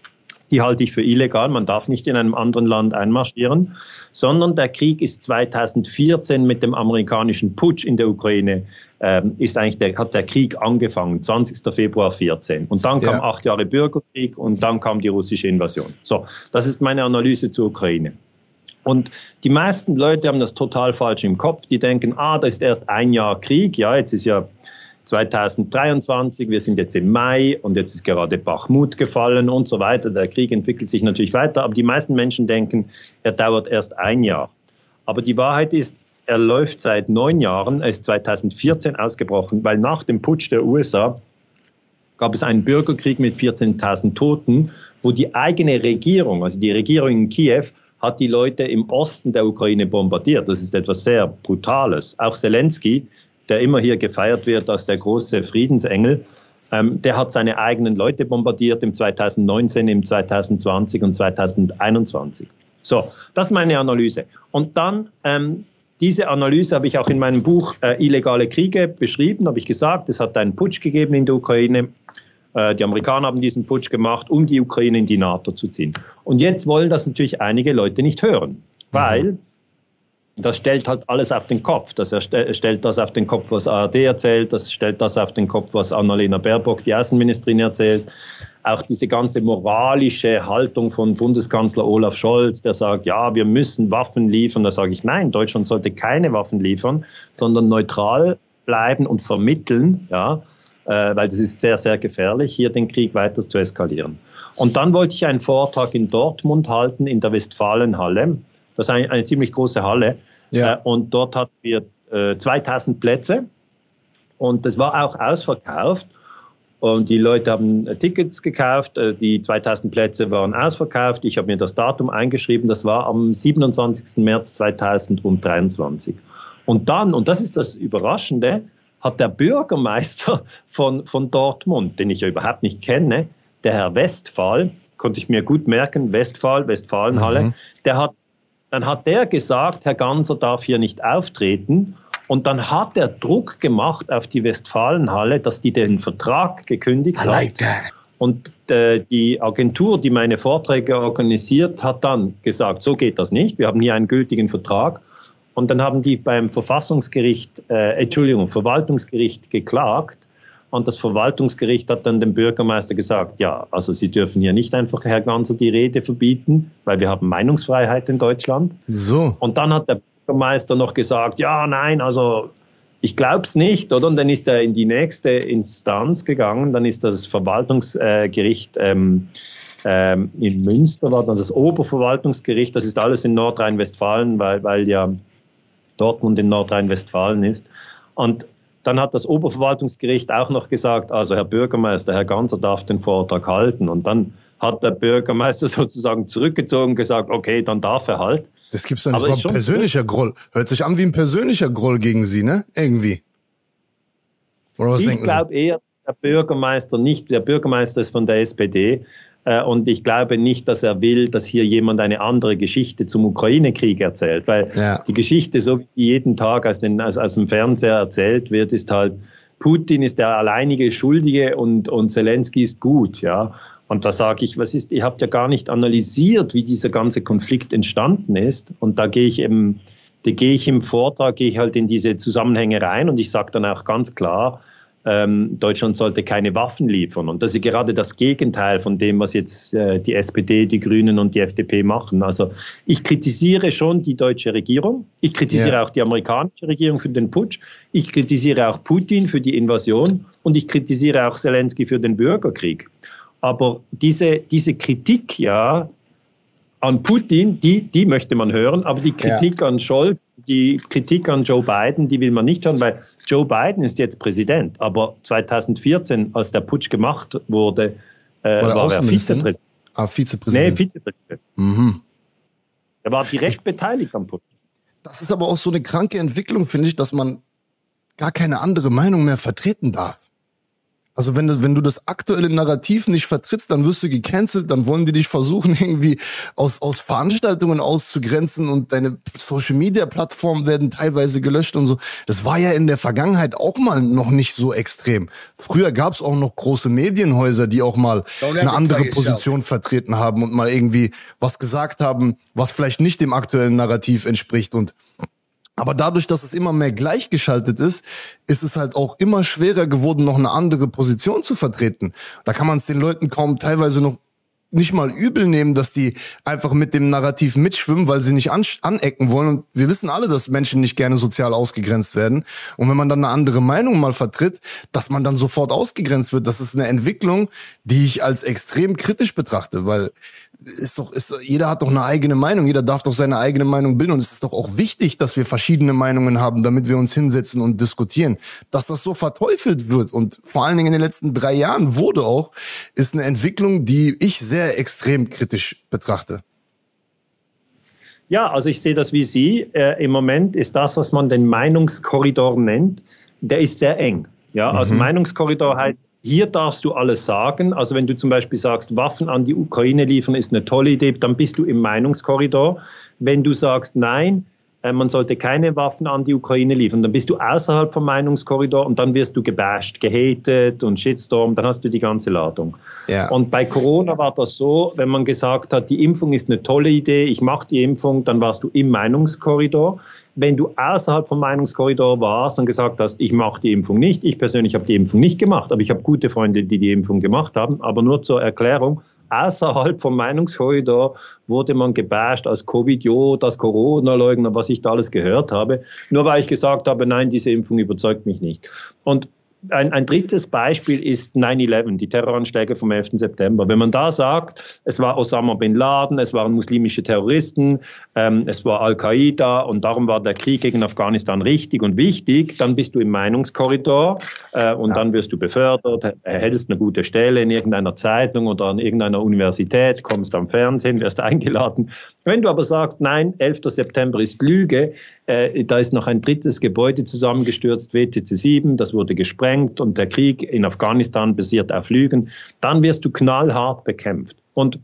die halte ich für illegal. Man darf nicht in einem anderen Land einmarschieren, sondern der Krieg ist 2014 mit dem amerikanischen Putsch in der Ukraine ähm, ist eigentlich der, hat der Krieg angefangen, 20. Februar 14. Und dann kam ja. acht Jahre Bürgerkrieg und dann kam die russische Invasion. So, das ist meine Analyse zur Ukraine. Und die meisten Leute haben das total falsch im Kopf. Die denken, ah, da ist erst ein Jahr Krieg. Ja, jetzt ist ja 2023, wir sind jetzt im Mai und jetzt ist gerade Bachmut gefallen und so weiter. Der Krieg entwickelt sich natürlich weiter, aber die meisten Menschen denken, er dauert erst ein Jahr. Aber die Wahrheit ist, er läuft seit neun Jahren, er ist 2014 ausgebrochen, weil nach dem Putsch der USA gab es einen Bürgerkrieg mit 14.000 Toten, wo die eigene Regierung, also die Regierung in Kiew, hat die Leute im Osten der Ukraine bombardiert. Das ist etwas sehr Brutales. Auch Zelensky, der immer hier gefeiert wird als der große Friedensengel, ähm, der hat seine eigenen Leute bombardiert im 2019, im 2020 und 2021. So, das ist meine Analyse. Und dann, ähm, diese Analyse habe ich auch in meinem Buch äh, Illegale Kriege beschrieben, habe ich gesagt, es hat einen Putsch gegeben in der Ukraine. Äh, die Amerikaner haben diesen Putsch gemacht, um die Ukraine in die NATO zu ziehen. Und jetzt wollen das natürlich einige Leute nicht hören, weil mhm das stellt halt alles auf den Kopf. Das stellt das auf den Kopf, was ARD erzählt, das stellt das auf den Kopf, was Annalena Baerbock, die Außenministerin, erzählt. Auch diese ganze moralische Haltung von Bundeskanzler Olaf Scholz, der sagt, ja, wir müssen Waffen liefern. Da sage ich, nein, Deutschland sollte keine Waffen liefern, sondern neutral bleiben und vermitteln, ja, äh, weil das ist sehr, sehr gefährlich, hier den Krieg weiter zu eskalieren. Und dann wollte ich einen Vortrag in Dortmund halten, in der Westfalenhalle. Das ist eine, eine ziemlich große Halle. Ja. Äh, und dort hatten wir äh, 2000 Plätze. Und das war auch ausverkauft. Und die Leute haben äh, Tickets gekauft. Äh, die 2000 Plätze waren ausverkauft. Ich habe mir das Datum eingeschrieben. Das war am 27. März 2023. Und dann, und das ist das Überraschende, hat der Bürgermeister von, von Dortmund, den ich ja überhaupt nicht kenne, der Herr Westphal, konnte ich mir gut merken, Westphal, Westfalenhalle, mhm. der hat dann hat der gesagt, Herr Ganser darf hier nicht auftreten. Und dann hat er Druck gemacht auf die Westfalenhalle, dass die den Vertrag gekündigt I like hat. Und äh, die Agentur, die meine Vorträge organisiert, hat dann gesagt, so geht das nicht. Wir haben hier einen gültigen Vertrag. Und dann haben die beim Verfassungsgericht, äh, Entschuldigung, Verwaltungsgericht geklagt. Und das Verwaltungsgericht hat dann dem Bürgermeister gesagt, ja, also Sie dürfen hier nicht einfach Herr Ganser die Rede verbieten, weil wir haben Meinungsfreiheit in Deutschland. So. Und dann hat der Bürgermeister noch gesagt, ja, nein, also ich glaube es nicht, oder? Und dann ist er in die nächste Instanz gegangen, dann ist das Verwaltungsgericht ähm, ähm, in Münster, war dann das Oberverwaltungsgericht, das ist alles in Nordrhein-Westfalen, weil, weil ja Dortmund in Nordrhein-Westfalen ist. Und dann hat das Oberverwaltungsgericht auch noch gesagt, also Herr Bürgermeister, Herr Ganser darf den Vortrag halten. Und dann hat der Bürgermeister sozusagen zurückgezogen und gesagt, okay, dann darf er halt. Das gibt's doch nicht. Ein persönlicher Groll. Hört sich an wie ein persönlicher Groll gegen Sie, ne? Irgendwie. Oder was ich glaube eher, der Bürgermeister nicht, der Bürgermeister ist von der SPD, und ich glaube nicht, dass er will, dass hier jemand eine andere Geschichte zum Ukraine-Krieg erzählt, weil ja. die Geschichte, so wie jeden Tag aus, den, aus, aus dem Fernseher erzählt wird, ist halt, Putin ist der alleinige Schuldige und, und Zelensky ist gut, ja. Und da sage ich, was ist, ihr habt ja gar nicht analysiert, wie dieser ganze Konflikt entstanden ist. Und da gehe ich eben, da gehe ich im Vortrag, gehe ich halt in diese Zusammenhänge rein und ich sage dann auch ganz klar, ähm, Deutschland sollte keine Waffen liefern. Und das ist gerade das Gegenteil von dem, was jetzt äh, die SPD, die Grünen und die FDP machen. Also ich kritisiere schon die deutsche Regierung. Ich kritisiere ja. auch die amerikanische Regierung für den Putsch. Ich kritisiere auch Putin für die Invasion und ich kritisiere auch Zelensky für den Bürgerkrieg. Aber diese, diese Kritik ja an Putin, die, die möchte man hören, aber die Kritik ja. an Scholz, die Kritik an Joe Biden, die will man nicht hören, weil Joe Biden ist jetzt Präsident, aber 2014, als der Putsch gemacht wurde, äh, war er Vizepräsident. Ah, Vizepräsident. Nee, Vizepräsident. Mhm. Er war direkt beteiligt am Putsch. Das ist aber auch so eine kranke Entwicklung, finde ich, dass man gar keine andere Meinung mehr vertreten darf. Also wenn du, wenn du das aktuelle Narrativ nicht vertrittst, dann wirst du gecancelt, dann wollen die dich versuchen, irgendwie aus, aus Veranstaltungen auszugrenzen und deine Social Media Plattformen werden teilweise gelöscht und so. Das war ja in der Vergangenheit auch mal noch nicht so extrem. Früher gab es auch noch große Medienhäuser, die auch mal eine andere Position vertreten haben und mal irgendwie was gesagt haben, was vielleicht nicht dem aktuellen Narrativ entspricht und aber dadurch, dass es immer mehr gleichgeschaltet ist, ist es halt auch immer schwerer geworden, noch eine andere Position zu vertreten. Da kann man es den Leuten kaum teilweise noch nicht mal übel nehmen, dass die einfach mit dem Narrativ mitschwimmen, weil sie nicht an, anecken wollen. Und wir wissen alle, dass Menschen nicht gerne sozial ausgegrenzt werden. Und wenn man dann eine andere Meinung mal vertritt, dass man dann sofort ausgegrenzt wird, das ist eine Entwicklung, die ich als extrem kritisch betrachte, weil ist doch, ist, jeder hat doch eine eigene Meinung, jeder darf doch seine eigene Meinung bilden und es ist doch auch wichtig, dass wir verschiedene Meinungen haben, damit wir uns hinsetzen und diskutieren. Dass das so verteufelt wird und vor allen Dingen in den letzten drei Jahren wurde auch, ist eine Entwicklung, die ich sehr extrem kritisch betrachte. Ja, also ich sehe das wie Sie. Äh, Im Moment ist das, was man den Meinungskorridor nennt, der ist sehr eng. Ja, also mhm. Meinungskorridor heißt, hier darfst du alles sagen. Also wenn du zum Beispiel sagst, Waffen an die Ukraine liefern ist eine tolle Idee, dann bist du im Meinungskorridor. Wenn du sagst, nein, äh, man sollte keine Waffen an die Ukraine liefern, dann bist du außerhalb vom Meinungskorridor und dann wirst du gebasht, gehatet und Shitstorm, dann hast du die ganze Ladung. Ja. Und bei Corona war das so, wenn man gesagt hat, die Impfung ist eine tolle Idee, ich mache die Impfung, dann warst du im Meinungskorridor wenn du außerhalb vom Meinungskorridor warst und gesagt hast, ich mache die Impfung nicht, ich persönlich habe die Impfung nicht gemacht, aber ich habe gute Freunde, die die Impfung gemacht haben, aber nur zur Erklärung, außerhalb vom Meinungskorridor wurde man gebasht als Covid-Idiot, als Corona-Leugner, was ich da alles gehört habe, nur weil ich gesagt habe, nein, diese Impfung überzeugt mich nicht. Und ein, ein drittes Beispiel ist 9-11, die Terroranschläge vom 11. September. Wenn man da sagt, es war Osama bin Laden, es waren muslimische Terroristen, ähm, es war Al-Qaida und darum war der Krieg gegen Afghanistan richtig und wichtig, dann bist du im Meinungskorridor äh, und ja. dann wirst du befördert, erhältst eine gute Stelle in irgendeiner Zeitung oder an irgendeiner Universität, kommst am Fernsehen, wirst eingeladen. Wenn du aber sagst, nein, 11. September ist Lüge, äh, da ist noch ein drittes Gebäude zusammengestürzt, WTC 7, das wurde gesprengt und der Krieg in Afghanistan basiert auf Lügen. Dann wirst du knallhart bekämpft. Und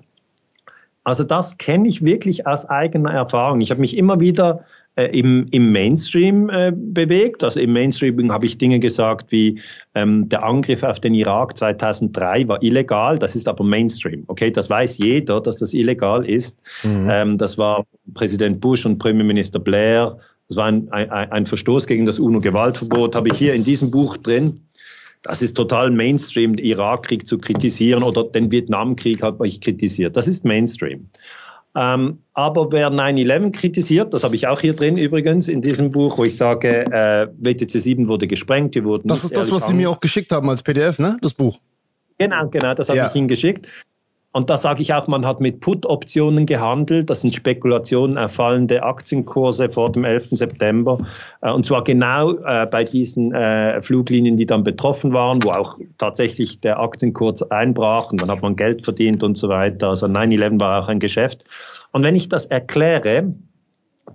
also das kenne ich wirklich aus eigener Erfahrung. Ich habe mich immer wieder äh, im, im Mainstream äh, bewegt. Also im Mainstream habe ich Dinge gesagt wie ähm, der Angriff auf den Irak 2003 war illegal, das ist aber Mainstream. Okay, das weiß jeder, dass das illegal ist. Mhm. Ähm, das war Präsident Bush und Premierminister Blair. Das war ein, ein, ein Verstoß gegen das UNO-Gewaltverbot, habe ich hier in diesem Buch drin. Das ist total Mainstream, den Irakkrieg zu kritisieren oder den Vietnamkrieg habe ich kritisiert. Das ist Mainstream. Ähm, aber wer 9-11 kritisiert, das habe ich auch hier drin übrigens in diesem Buch, wo ich sage, äh, WTC 7 wurde gesprengt, wir wurden. Das ist das, was Sie mir auch geschickt haben als PDF, ne? Das Buch. Genau, genau, das habe ja. ich Ihnen geschickt. Und da sage ich auch, man hat mit Put-Optionen gehandelt. Das sind Spekulationen auf fallende Aktienkurse vor dem 11. September. Äh, und zwar genau äh, bei diesen äh, Fluglinien, die dann betroffen waren, wo auch tatsächlich der Aktienkurs einbrach und dann hat man Geld verdient und so weiter. Also 9-11 war auch ein Geschäft. Und wenn ich das erkläre,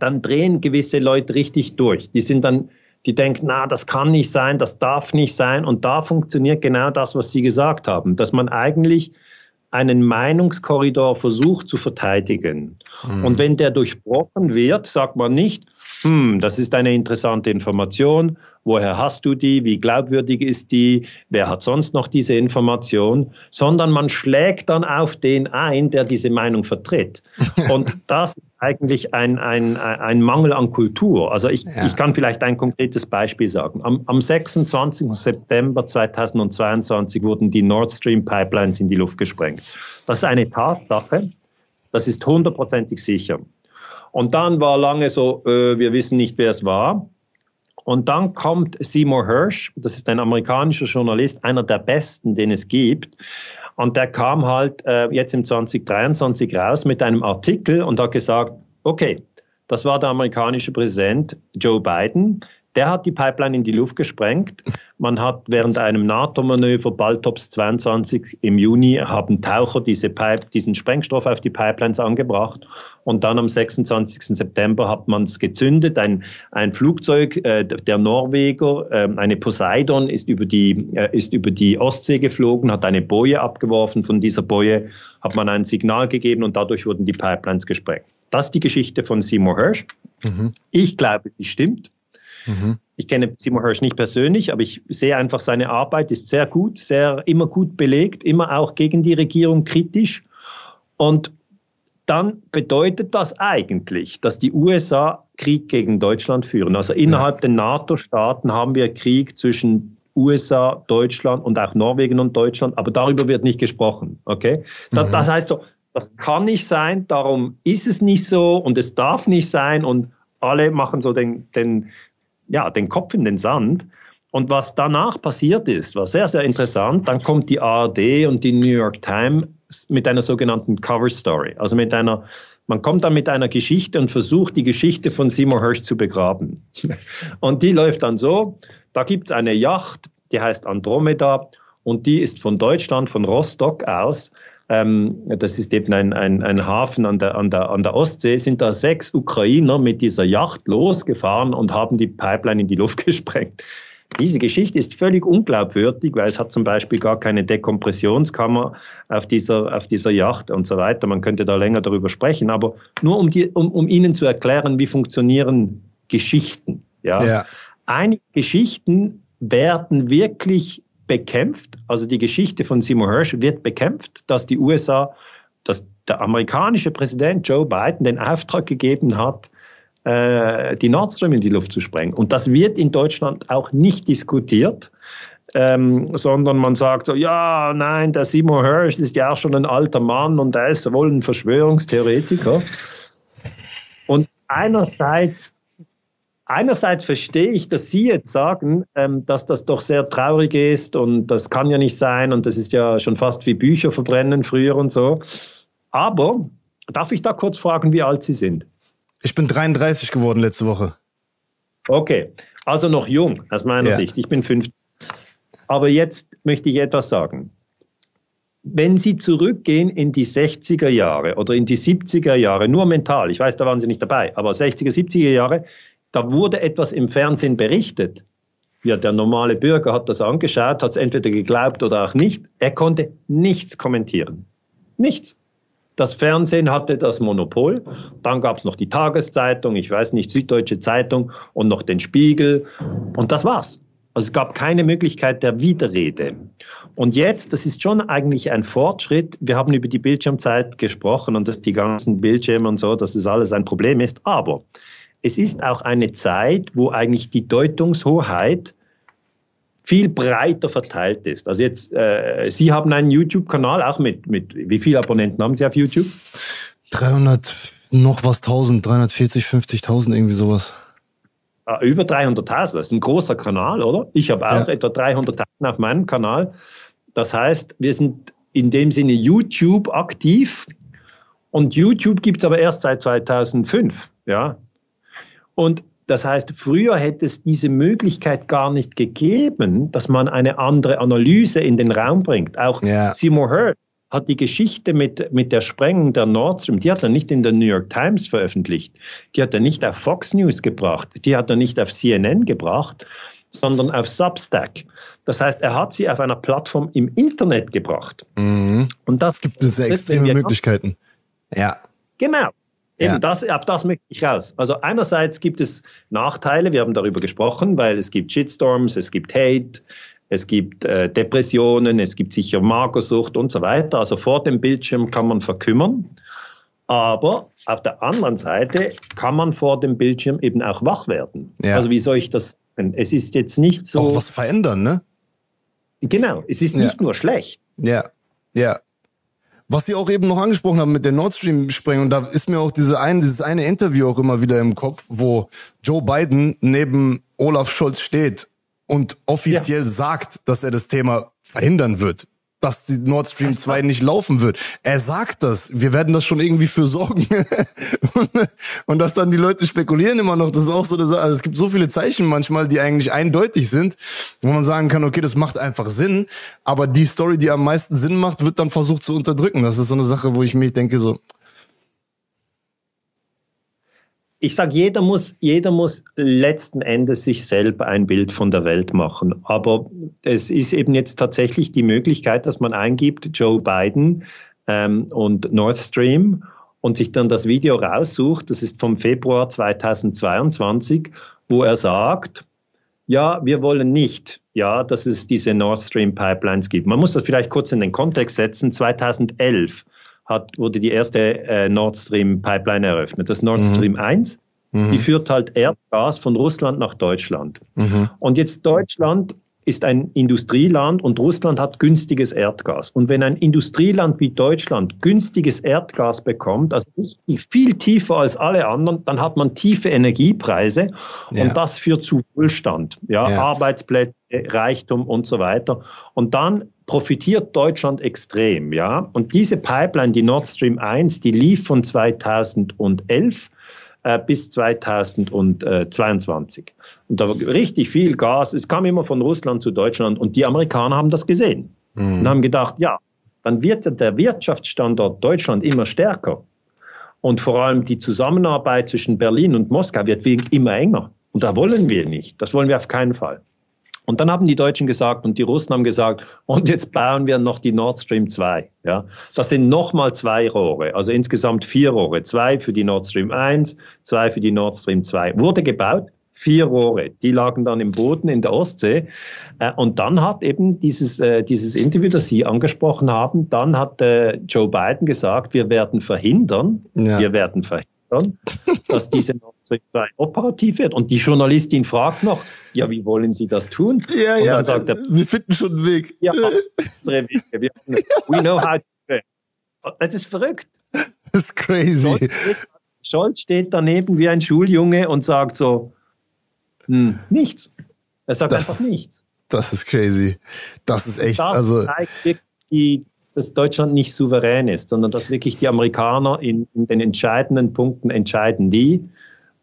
dann drehen gewisse Leute richtig durch. Die sind dann die denken, na, das kann nicht sein, das darf nicht sein. Und da funktioniert genau das, was Sie gesagt haben, dass man eigentlich einen Meinungskorridor versucht zu verteidigen. Mhm. Und wenn der durchbrochen wird, sagt man nicht, hm, das ist eine interessante Information, woher hast du die, wie glaubwürdig ist die, wer hat sonst noch diese Information, sondern man schlägt dann auf den ein, der diese Meinung vertritt. Und das ist eigentlich ein, ein, ein Mangel an Kultur. Also ich, ja. ich kann vielleicht ein konkretes Beispiel sagen. Am, am 26. September 2022 wurden die Nord Stream Pipelines in die Luft gesprengt. Das ist eine Tatsache. Das ist hundertprozentig sicher. Und dann war lange so, äh, wir wissen nicht, wer es war. Und dann kommt Seymour Hirsch, das ist ein amerikanischer Journalist, einer der besten, den es gibt. Und der kam halt äh, jetzt im 2023 raus mit einem Artikel und hat gesagt, okay, das war der amerikanische Präsident Joe Biden. Der hat die Pipeline in die Luft gesprengt. Man hat während einem NATO-Manöver Baltops 22 im Juni haben Taucher diese Pipe, diesen Sprengstoff auf die Pipelines angebracht und dann am 26. September hat man es gezündet. Ein, ein Flugzeug äh, der Norweger, äh, eine Poseidon, ist über, die, äh, ist über die Ostsee geflogen, hat eine Boje abgeworfen. Von dieser Boje hat man ein Signal gegeben und dadurch wurden die Pipelines gesprengt. Das ist die Geschichte von Seymour Hirsch. Mhm. Ich glaube, sie stimmt. Mhm. Ich kenne Simon Hirsch nicht persönlich, aber ich sehe einfach, seine Arbeit ist sehr gut, sehr immer gut belegt, immer auch gegen die Regierung kritisch. Und dann bedeutet das eigentlich, dass die USA Krieg gegen Deutschland führen. Also innerhalb ja. der NATO-Staaten haben wir Krieg zwischen USA, Deutschland und auch Norwegen und Deutschland, aber darüber wird nicht gesprochen. Okay? Das, mhm. das heißt so, das kann nicht sein, darum ist es nicht so und es darf nicht sein und alle machen so den, den, ja, den Kopf in den Sand. Und was danach passiert ist, war sehr, sehr interessant. Dann kommt die ARD und die New York Times mit einer sogenannten Cover Story. Also mit einer, man kommt dann mit einer Geschichte und versucht, die Geschichte von Seymour Hirsch zu begraben. Und die läuft dann so, da gibt es eine Yacht, die heißt Andromeda und die ist von Deutschland, von Rostock aus, ähm, das ist eben ein, ein, ein Hafen an der, an, der, an der Ostsee, sind da sechs Ukrainer mit dieser Yacht losgefahren und haben die Pipeline in die Luft gesprengt. Diese Geschichte ist völlig unglaubwürdig, weil es hat zum Beispiel gar keine Dekompressionskammer auf dieser, auf dieser Yacht und so weiter. Man könnte da länger darüber sprechen, aber nur um, die, um, um Ihnen zu erklären, wie funktionieren Geschichten. Ja? ja. Einige Geschichten werden wirklich bekämpft, also die Geschichte von Seymour Hirsch wird bekämpft, dass die USA, dass der amerikanische Präsident Joe Biden den Auftrag gegeben hat, äh, die Nord Stream in die Luft zu sprengen. Und das wird in Deutschland auch nicht diskutiert. Ähm, sondern man sagt so, ja, nein, der Seymour Hirsch ist ja auch schon ein alter Mann und er ist wohl ein Verschwörungstheoretiker. Und einerseits einerseits verstehe ich, dass Sie jetzt sagen, ähm, dass das doch sehr traurig ist und das kann ja nicht sein und das ist ja schon fast wie Bücher verbrennen früher und so. Aber darf ich da kurz fragen, wie alt Sie sind? Ich bin 33 geworden letzte Woche. Okay, also noch jung aus meiner ja. Sicht. Ich bin 50. Aber jetzt möchte ich etwas sagen. Wenn Sie zurückgehen in die 60er Jahre oder in die 70er Jahre, nur mental, ich weiß, da waren Sie nicht dabei, aber 60er, 70er Jahre, da wurde etwas im Fernsehen berichtet. Ja, der normale Bürger hat das angeschaut, hat es entweder geglaubt oder auch nicht. Er konnte nichts kommentieren. Nichts. Das Fernsehen hatte das Monopol. Dann gab es noch die Tageszeitung, ich weiß nicht, Süddeutsche Zeitung und noch den Spiegel. Und das war's. Also es gab keine Möglichkeit der Widerrede. Und jetzt, das ist schon eigentlich ein Fortschritt. Wir haben über die Bildschirmzeit gesprochen und dass die ganzen Bildschirme und so, dass das alles ein Problem ist. Aber es ist auch eine Zeit, wo eigentlich die Deutungshoheit viel breiter verteilt ist. Also jetzt, äh, Sie haben einen YouTube-Kanal, auch mit, mit, wie viele Abonnenten haben Sie auf YouTube? 300, noch was 1000, 340, 50.000, irgendwie sowas. Ah, über 300.000, das ist ein großer Kanal, oder? Ich habe auch ja. etwa 300.000 auf meinem Kanal. Das heißt, wir sind in dem Sinne YouTube aktiv und YouTube gibt es aber erst seit 2005. Ja? Und das heißt, früher hätte es diese Möglichkeit gar nicht gegeben, dass man eine andere Analyse in den Raum bringt. Auch ja. Seymour Hersh hat die Geschichte mit, mit der Sprengung der Nord Stream, die hat er nicht in der New York Times veröffentlicht, die hat er nicht auf Fox News gebracht, die hat er nicht auf CNN gebracht, sondern auf Substack. Das heißt, er hat sie auf einer Plattform im Internet gebracht. Mhm. Und das gibt es extreme Möglichkeiten. Ja. Genau. Eben ja. das, ab das möchte ich raus. Also einerseits gibt es Nachteile, wir haben darüber gesprochen, weil es gibt Shitstorms, es gibt Hate, es gibt äh, Depressionen, es gibt sicher Magersucht und so weiter. Also vor dem Bildschirm kann man verkümmern. Aber auf der anderen Seite kann man vor dem Bildschirm eben auch wach werden. Ja. Also wie soll ich das sagen? Es ist jetzt nicht so. Auch was verändern, ne? Genau, es ist nicht ja. nur schlecht. Ja, ja. Was Sie auch eben noch angesprochen haben mit der Nord Stream Sprengung, da ist mir auch diese ein, dieses eine Interview auch immer wieder im Kopf, wo Joe Biden neben Olaf Scholz steht und offiziell ja. sagt, dass er das Thema verhindern wird dass die Nord Stream 2 nicht laufen wird. Er sagt das. Wir werden das schon irgendwie für sorgen. und dass dann die Leute spekulieren immer noch, das ist auch so, dass, also es gibt so viele Zeichen manchmal, die eigentlich eindeutig sind, wo man sagen kann, okay, das macht einfach Sinn. Aber die Story, die am meisten Sinn macht, wird dann versucht zu unterdrücken. Das ist so eine Sache, wo ich mich denke, so, ich sage, jeder muss, jeder muss letzten Endes sich selber ein Bild von der Welt machen. Aber es ist eben jetzt tatsächlich die Möglichkeit, dass man eingibt, Joe Biden ähm, und Nord Stream und sich dann das Video raussucht. Das ist vom Februar 2022, wo er sagt, ja, wir wollen nicht, ja, dass es diese Nord Stream Pipelines gibt. Man muss das vielleicht kurz in den Kontext setzen. 2011 hat, wurde die erste äh, Nord Stream Pipeline eröffnet. Das Nord mhm. Stream mhm. 1, mhm. die führt halt Erdgas von Russland nach Deutschland. Mhm. Und jetzt Deutschland ist ein Industrieland und Russland hat günstiges Erdgas. Und wenn ein Industrieland wie Deutschland günstiges Erdgas bekommt, also viel tiefer als alle anderen, dann hat man tiefe Energiepreise ja. und das führt zu Wohlstand, ja, ja, Arbeitsplätze, Reichtum und so weiter. Und dann profitiert Deutschland extrem, ja. Und diese Pipeline, die Nord Stream 1, die lief von 2011 äh, bis 2022. Und da war richtig viel Gas. Es kam immer von Russland zu Deutschland und die Amerikaner haben das gesehen mhm. und haben gedacht, ja, dann wird der Wirtschaftsstandort Deutschland immer stärker. Und vor allem die Zusammenarbeit zwischen Berlin und Moskau wird immer enger. Und da wollen wir nicht. Das wollen wir auf keinen Fall. Und dann haben die Deutschen gesagt und die Russen haben gesagt, und jetzt bauen wir noch die Nord Stream 2. Ja, das sind nochmal zwei Rohre, also insgesamt vier Rohre. Zwei für die Nord Stream 1, zwei für die Nord Stream 2. Wurde gebaut, vier Rohre. Die lagen dann im Boden in der Ostsee. Äh, und dann hat eben dieses, äh, dieses Interview, das Sie angesprochen haben, dann hat äh, Joe Biden gesagt, wir werden verhindern, ja. wir werden verhindern, dass diese Nord Stream 2 operativ wird. Und die Journalistin fragt noch, ja, wie wollen Sie das tun? Ja, und ja, sagt er, wir finden schon einen Weg. Ja, unsere Wege. Wir, we know how to do it. Das ist verrückt. Das ist crazy. Scholz steht, Scholz steht daneben wie ein Schuljunge und sagt so, hm, nichts. Er sagt das einfach nichts. Das ist crazy. Das ist echt, das also. Zeigt wirklich, dass Deutschland nicht souverän ist, sondern dass wirklich die Amerikaner in, in den entscheidenden Punkten entscheiden die.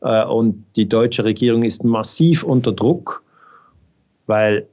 Äh, und die deutsche Regierung ist massiv unter Druck, weil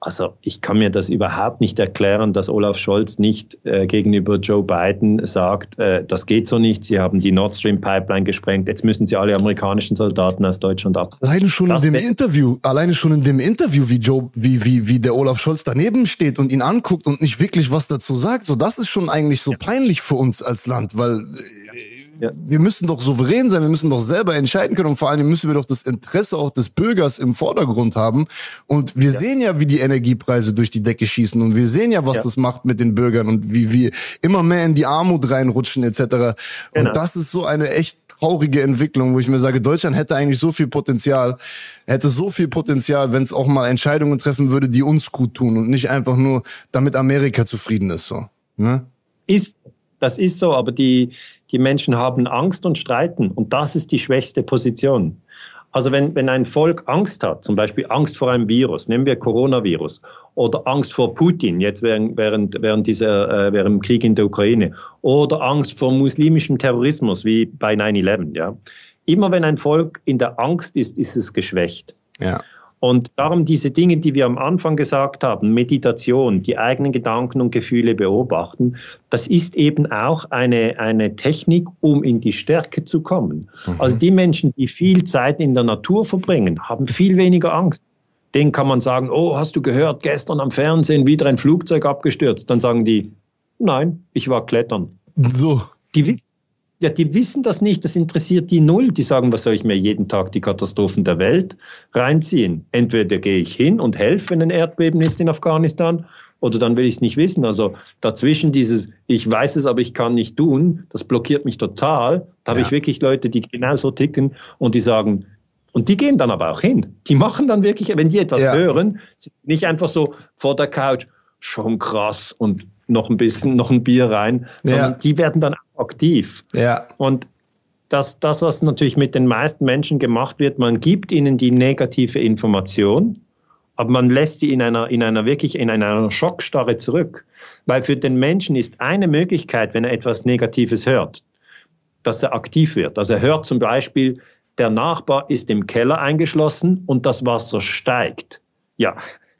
also ich kann mir das überhaupt nicht erklären, dass Olaf Scholz nicht äh, gegenüber Joe Biden sagt, äh, das geht so nicht, sie haben die Nord Stream Pipeline gesprengt, jetzt müssen sie alle amerikanischen Soldaten aus Deutschland ab. Alleine schon das in dem Interview, alleine schon in dem Interview, wie Joe, wie, wie, wie der Olaf Scholz daneben steht und ihn anguckt und nicht wirklich was dazu sagt, so das ist schon eigentlich so ja. peinlich für uns als Land, weil äh, ja. Wir müssen doch souverän sein, wir müssen doch selber entscheiden können und vor allem müssen wir doch das Interesse auch des Bürgers im Vordergrund haben. Und wir ja. sehen ja, wie die Energiepreise durch die Decke schießen und wir sehen ja, was ja. das macht mit den Bürgern und wie wir immer mehr in die Armut reinrutschen etc. Genau. Und das ist so eine echt traurige Entwicklung, wo ich mir sage, Deutschland hätte eigentlich so viel Potenzial, hätte so viel Potenzial, wenn es auch mal Entscheidungen treffen würde, die uns gut tun und nicht einfach nur, damit Amerika zufrieden ist. So, ne? Ist das ist so, aber die, die Menschen haben Angst und streiten. Und das ist die schwächste Position. Also wenn, wenn ein Volk Angst hat, zum Beispiel Angst vor einem Virus, nehmen wir Coronavirus, oder Angst vor Putin, jetzt während, während, während, dieser, äh, während dem Krieg in der Ukraine, oder Angst vor muslimischem Terrorismus, wie bei 9-11, ja. Immer wenn ein Volk in der Angst ist, ist es geschwächt. Ja. Und darum diese Dinge, die wir am Anfang gesagt haben, Meditation, die eigenen Gedanken und Gefühle beobachten, das ist eben auch eine, eine Technik, um in die Stärke zu kommen. Mhm. Also die Menschen, die viel Zeit in der Natur verbringen, haben viel weniger Angst. Denen kann man sagen, oh, hast du gehört, gestern am Fernsehen wieder ein Flugzeug abgestürzt? Dann sagen die, nein, ich war klettern. So. Die wissen ja, die wissen das nicht, das interessiert die null. Die sagen, was soll ich mir jeden Tag die Katastrophen der Welt reinziehen? Entweder gehe ich hin und helfe, wenn ein Erdbeben ist in Afghanistan, oder dann will ich es nicht wissen. Also dazwischen dieses, ich weiß es, aber ich kann nicht tun, das blockiert mich total. Da ja. habe ich wirklich Leute, die genauso ticken und die sagen, und die gehen dann aber auch hin. Die machen dann wirklich, wenn die etwas ja. hören, nicht einfach so vor der Couch, schon krass und noch ein bisschen, noch ein Bier rein, sondern ja. die werden dann aktiv. Ja. Und das, das, was natürlich mit den meisten Menschen gemacht wird, man gibt ihnen die negative Information, aber man lässt sie in einer, in einer wirklich in einer Schockstarre zurück. Weil für den Menschen ist eine Möglichkeit, wenn er etwas Negatives hört, dass er aktiv wird. Also er hört zum Beispiel, der Nachbar ist im Keller eingeschlossen und das Wasser steigt. Ja,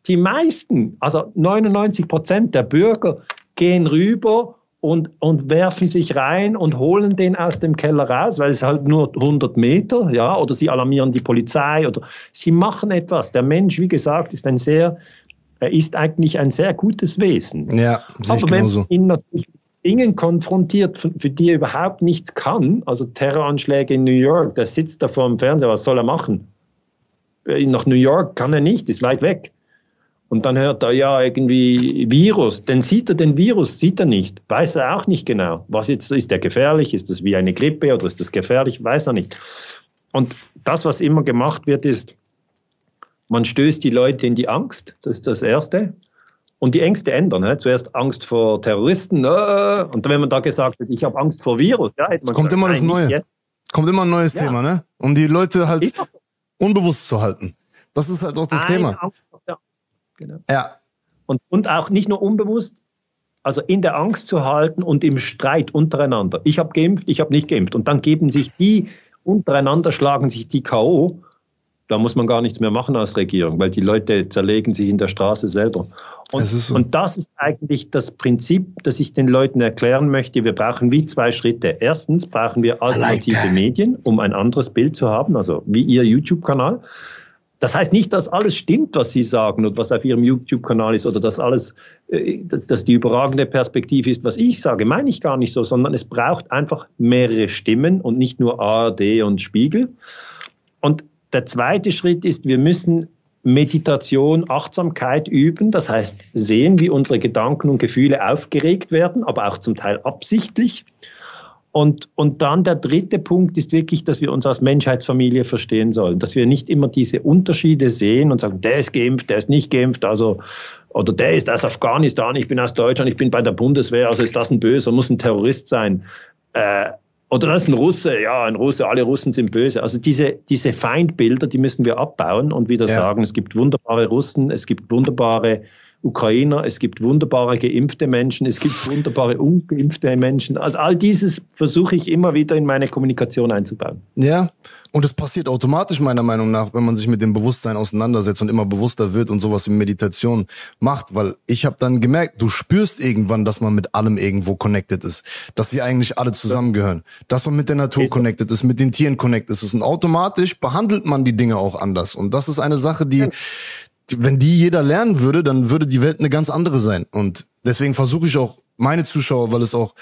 die meisten, also 99 Prozent der Bürger gehen rüber und, und werfen sich rein und holen den aus dem Keller raus, weil es halt nur 100 Meter, ja, oder sie alarmieren die Polizei oder sie machen etwas. Der Mensch, wie gesagt, ist ein sehr, er ist eigentlich ein sehr gutes Wesen. Ja, Aber wenn man ihn natürlich Dingen konfrontiert, für die er überhaupt nichts kann, also Terroranschläge in New York, der sitzt da vor dem Fernseher, was soll er machen? Äh, nach New York kann er nicht, ist weit weg. Und dann hört er ja irgendwie Virus. Dann sieht er den Virus, sieht er nicht. Weiß er auch nicht genau. Was jetzt, ist der gefährlich? Ist das wie eine Grippe oder ist das gefährlich? Weiß er nicht. Und das, was immer gemacht wird, ist, man stößt die Leute in die Angst. Das ist das Erste. Und die Ängste ändern. Ne? Zuerst Angst vor Terroristen. Äh, und wenn man da gesagt hat, ich habe Angst vor Virus, ja, hätte man kommt gesagt, immer das Neue. Jetzt. Kommt immer ein neues ja. Thema, ne? Um die Leute halt unbewusst zu halten. Das ist halt auch das Eine Thema. Angst Genau. Ja. Und, und auch nicht nur unbewusst, also in der Angst zu halten und im Streit untereinander. Ich habe geimpft, ich habe nicht geimpft. Und dann geben sich die untereinander, schlagen sich die K.O. Da muss man gar nichts mehr machen als Regierung, weil die Leute zerlegen sich in der Straße selber. Und das, so. und das ist eigentlich das Prinzip, das ich den Leuten erklären möchte. Wir brauchen wie zwei Schritte. Erstens brauchen wir alternative like Medien, um ein anderes Bild zu haben, also wie Ihr YouTube-Kanal. Das heißt nicht, dass alles stimmt, was Sie sagen und was auf Ihrem YouTube-Kanal ist oder dass alles, äh, dass, dass die überragende Perspektive ist, was ich sage, meine ich gar nicht so, sondern es braucht einfach mehrere Stimmen und nicht nur ARD und Spiegel. Und der zweite Schritt ist, wir müssen Meditation, Achtsamkeit üben. Das heißt, sehen, wie unsere Gedanken und Gefühle aufgeregt werden, aber auch zum Teil absichtlich. Und, und dann der dritte Punkt ist wirklich, dass wir uns als Menschheitsfamilie verstehen sollen, dass wir nicht immer diese Unterschiede sehen und sagen, der ist geimpft, der ist nicht geimpft, also oder der ist aus Afghanistan, ich bin aus Deutschland, ich bin bei der Bundeswehr, also ist das ein Böser, muss ein Terrorist sein. Äh, oder das ist ein Russe, ja, ein Russe, alle Russen sind böse. Also diese, diese Feindbilder, die müssen wir abbauen und wieder ja. sagen, es gibt wunderbare Russen, es gibt wunderbare Ukrainer, es gibt wunderbare geimpfte Menschen, es gibt wunderbare ungeimpfte Menschen. Also all dieses versuche ich immer wieder in meine Kommunikation einzubauen. Ja, und es passiert automatisch meiner Meinung nach, wenn man sich mit dem Bewusstsein auseinandersetzt und immer bewusster wird und sowas in Meditation macht, weil ich habe dann gemerkt, du spürst irgendwann, dass man mit allem irgendwo connected ist, dass wir eigentlich alle zusammengehören, dass man mit der Natur connected ist, mit den Tieren connected ist und automatisch behandelt man die Dinge auch anders und das ist eine Sache, die wenn die jeder lernen würde, dann würde die Welt eine ganz andere sein und deswegen versuche ich auch meine Zuschauer, weil es auch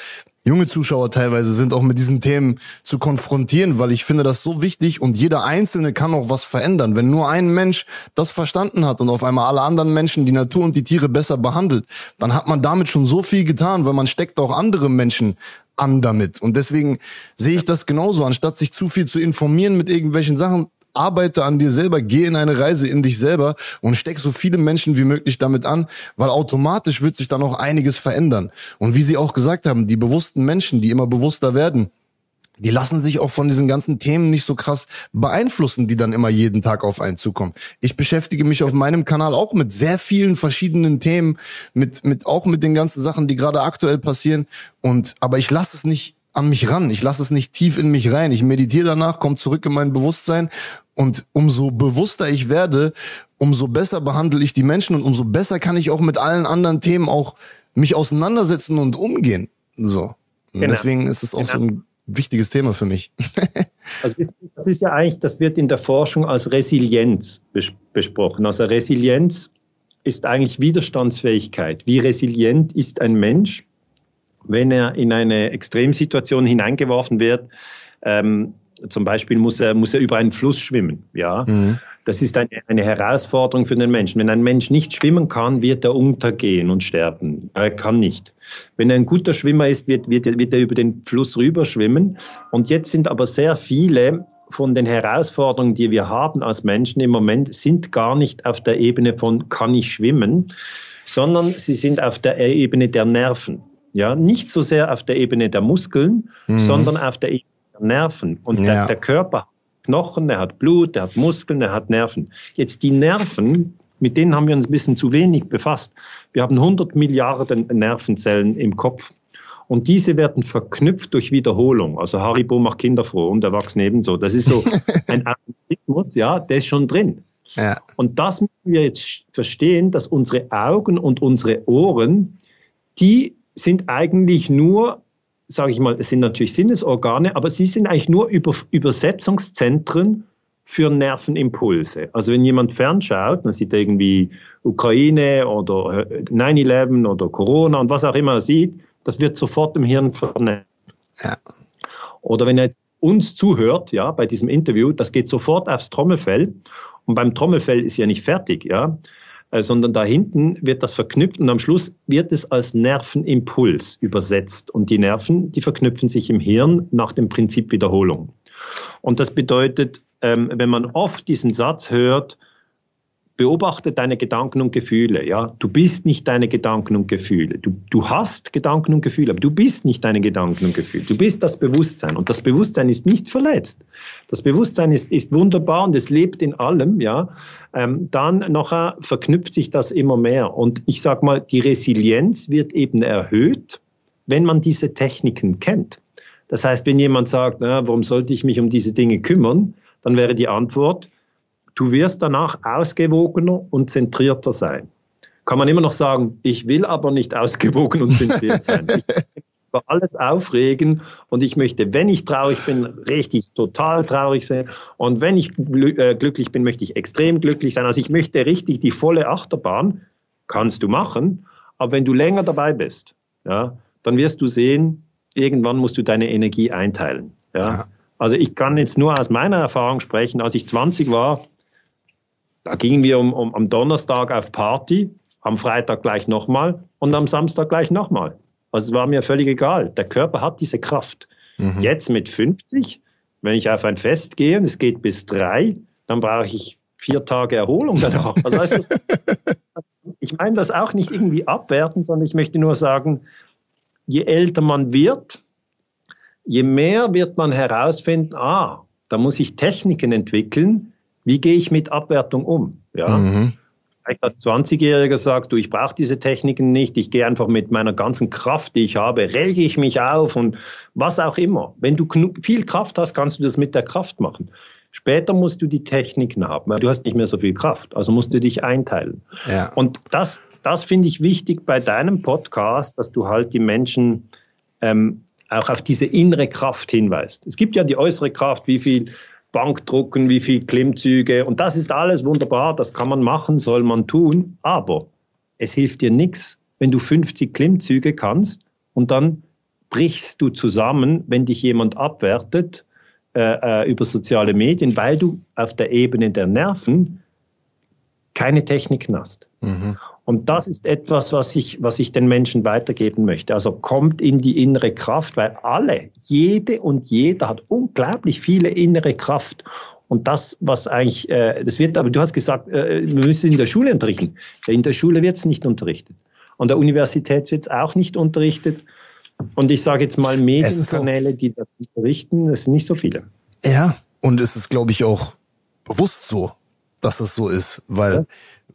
junge Zuschauer teilweise sind, auch mit diesen Themen zu konfrontieren, weil ich finde das so wichtig und jeder Einzelne kann auch was verändern. Wenn nur ein Mensch das verstanden hat und auf einmal alle anderen Menschen die Natur und die Tiere besser behandelt, dann hat man damit schon so viel getan, weil man steckt auch andere Menschen an damit. Und deswegen sehe ich das genauso, anstatt sich zu viel zu informieren mit irgendwelchen Sachen, arbeite an dir selber, geh in eine Reise in dich selber und steck so viele Menschen wie möglich damit an, weil automatisch wird sich dann auch einiges verändern. Und wie Sie auch gesagt haben, die bewussten Menschen, die immer bewusster werden, die lassen sich auch von diesen ganzen Themen nicht so krass beeinflussen, die dann immer jeden Tag auf einen zukommen. Ich beschäftige mich auf meinem Kanal auch mit sehr vielen verschiedenen Themen, mit, mit, auch mit den ganzen Sachen, die gerade aktuell passieren. Und, aber ich lasse es nicht an mich ran. Ich lasse es nicht tief in mich rein. Ich meditiere danach, komme zurück in mein Bewusstsein und umso bewusster ich werde, umso besser behandle ich die Menschen und umso besser kann ich auch mit allen anderen Themen auch mich auseinandersetzen und umgehen. So. Genau. Deswegen ist es auch genau. so ein wichtiges Thema für mich. also das ist ja eigentlich, das wird in der Forschung als Resilienz bes besprochen. Also Resilienz ist eigentlich Widerstandsfähigkeit. Wie resilient ist ein Mensch, wenn er in eine Extremsituation hineingeworfen wird? Ähm, zum Beispiel muss er, muss er über einen Fluss schwimmen. Ja? Mhm. Das ist eine, eine Herausforderung für den Menschen. Wenn ein Mensch nicht schwimmen kann, wird er untergehen und sterben. Er kann nicht. Wenn er ein guter Schwimmer ist, wird, wird, wird er über den Fluss rüber schwimmen. Und jetzt sind aber sehr viele von den Herausforderungen, die wir haben als Menschen im Moment, sind gar nicht auf der Ebene von kann ich schwimmen, sondern sie sind auf der Ebene der Nerven. Ja, nicht so sehr auf der Ebene der Muskeln, mhm. sondern auf der Ebene Nerven. Und ja. der, der Körper hat Knochen, der hat Blut, der hat Muskeln, der hat Nerven. Jetzt die Nerven, mit denen haben wir uns ein bisschen zu wenig befasst. Wir haben 100 Milliarden Nervenzellen im Kopf. Und diese werden verknüpft durch Wiederholung. Also Haribo macht Kinder froh und Erwachsene ebenso. Das ist so ein Automatismus, ja, der ist schon drin. Ja. Und das müssen wir jetzt verstehen, dass unsere Augen und unsere Ohren, die sind eigentlich nur sage ich mal, es sind natürlich Sinnesorgane, aber sie sind eigentlich nur Über Übersetzungszentren für Nervenimpulse. Also wenn jemand fernschaut, man sieht irgendwie Ukraine oder 9-11 oder Corona und was auch immer er sieht, das wird sofort im Hirn vernetzt. Ja. Oder wenn er jetzt uns zuhört, ja, bei diesem Interview, das geht sofort aufs Trommelfell. Und beim Trommelfell ist ja nicht fertig, ja. Äh, sondern da hinten wird das verknüpft und am Schluss wird es als Nervenimpuls übersetzt. Und die Nerven, die verknüpfen sich im Hirn nach dem Prinzip Wiederholung. Und das bedeutet, ähm, wenn man oft diesen Satz hört, beobachte deine Gedanken und Gefühle. Ja, du bist nicht deine Gedanken und Gefühle. Du, du hast Gedanken und Gefühle, aber du bist nicht deine Gedanken und Gefühle. Du bist das Bewusstsein und das Bewusstsein ist nicht verletzt. Das Bewusstsein ist, ist wunderbar und es lebt in allem. Ja, ähm, dann nachher verknüpft sich das immer mehr und ich sag mal, die Resilienz wird eben erhöht, wenn man diese Techniken kennt. Das heißt, wenn jemand sagt, na, warum sollte ich mich um diese Dinge kümmern, dann wäre die Antwort, Du wirst danach ausgewogener und zentrierter sein. Kann man immer noch sagen, ich will aber nicht ausgewogen und zentriert sein. Ich über alles aufregen und ich möchte, wenn ich traurig bin, richtig total traurig sein und wenn ich äh, glücklich bin, möchte ich extrem glücklich sein. Also ich möchte richtig die volle Achterbahn, kannst du machen, aber wenn du länger dabei bist, ja, dann wirst du sehen, irgendwann musst du deine Energie einteilen. Ja. Also ich kann jetzt nur aus meiner Erfahrung sprechen, als ich 20 war, da gingen wir um, um, am Donnerstag auf Party, am Freitag gleich nochmal und am Samstag gleich nochmal. Also es war mir völlig egal. Der Körper hat diese Kraft. Mhm. Jetzt mit 50, wenn ich auf ein Fest gehe und es geht bis drei, dann brauche ich vier Tage Erholung danach. Also heißt, ich meine das auch nicht irgendwie abwertend, sondern ich möchte nur sagen, je älter man wird, je mehr wird man herausfinden, ah, da muss ich Techniken entwickeln, wie gehe ich mit Abwertung um? Ja. Mhm. vielleicht als 20-Jähriger sagst du, ich brauche diese Techniken nicht, ich gehe einfach mit meiner ganzen Kraft, die ich habe, rege ich mich auf und was auch immer. Wenn du viel Kraft hast, kannst du das mit der Kraft machen. Später musst du die Techniken haben, weil du hast nicht mehr so viel Kraft, also musst du dich einteilen. Ja. Und das, das finde ich wichtig bei deinem Podcast, dass du halt die Menschen ähm, auch auf diese innere Kraft hinweist. Es gibt ja die äußere Kraft, wie viel Bankdrucken, wie viel Klimmzüge und das ist alles wunderbar, das kann man machen, soll man tun, aber es hilft dir nichts, wenn du 50 Klimmzüge kannst und dann brichst du zusammen, wenn dich jemand abwertet äh, äh, über soziale Medien, weil du auf der Ebene der Nerven keine Techniken hast. Mhm. Und das ist etwas, was ich, was ich den Menschen weitergeben möchte. Also kommt in die innere Kraft, weil alle, jede und jeder hat unglaublich viele innere Kraft. Und das, was eigentlich, äh, das wird, aber du hast gesagt, äh, wir müssen es in der Schule unterrichten. In der Schule wird es nicht unterrichtet. An der Universität wird es auch nicht unterrichtet. Und ich sage jetzt mal Medienkanäle, die das unterrichten, das sind nicht so viele. Ja, und es ist, glaube ich, auch bewusst so, dass es so ist, weil ja.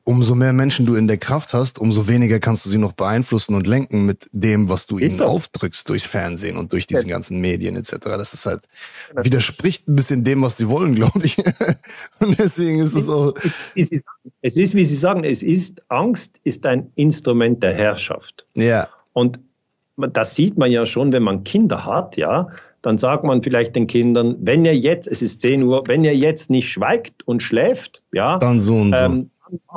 Umso mehr Menschen du in der Kraft hast, umso weniger kannst du sie noch beeinflussen und lenken mit dem, was du ihnen aufdrückst durch Fernsehen und durch diesen ganzen Medien etc. Das ist halt widerspricht ein bisschen dem, was sie wollen, glaube ich. und deswegen ist es auch. Es ist, wie Sie sagen, es ist Angst ist ein Instrument der Herrschaft. Ja. Und das sieht man ja schon, wenn man Kinder hat, ja, dann sagt man vielleicht den Kindern, wenn ihr jetzt, es ist 10 Uhr, wenn ihr jetzt nicht schweigt und schläft, ja, dann so und so. Ähm,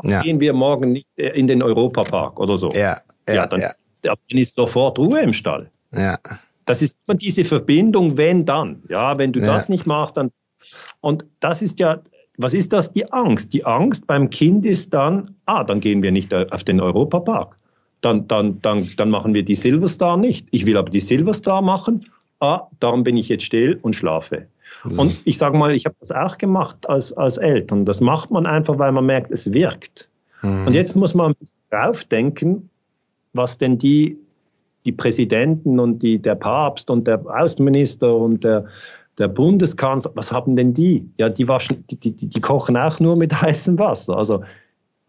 dann ja. gehen wir morgen nicht in den Europapark oder so. Ja, ja, ja dann, ja. dann ist sofort Ruhe im Stall. Ja. Das ist immer diese Verbindung, wenn dann. Ja, wenn du ja. das nicht machst, dann. Und das ist ja, was ist das? Die Angst. Die Angst beim Kind ist dann, ah, dann gehen wir nicht auf den Europapark dann, dann, dann, dann machen wir die Silverstar nicht. Ich will aber die Silverstar machen. Ah, darum bin ich jetzt still und schlafe. Und ich sage mal, ich habe das auch gemacht als, als Eltern. Das macht man einfach, weil man merkt, es wirkt. Mhm. Und jetzt muss man ein bisschen draufdenken, was denn die, die Präsidenten und die, der Papst und der Außenminister und der, der Bundeskanzler, was haben denn die? Ja, die waschen, die, die, die kochen auch nur mit heißem Wasser. Also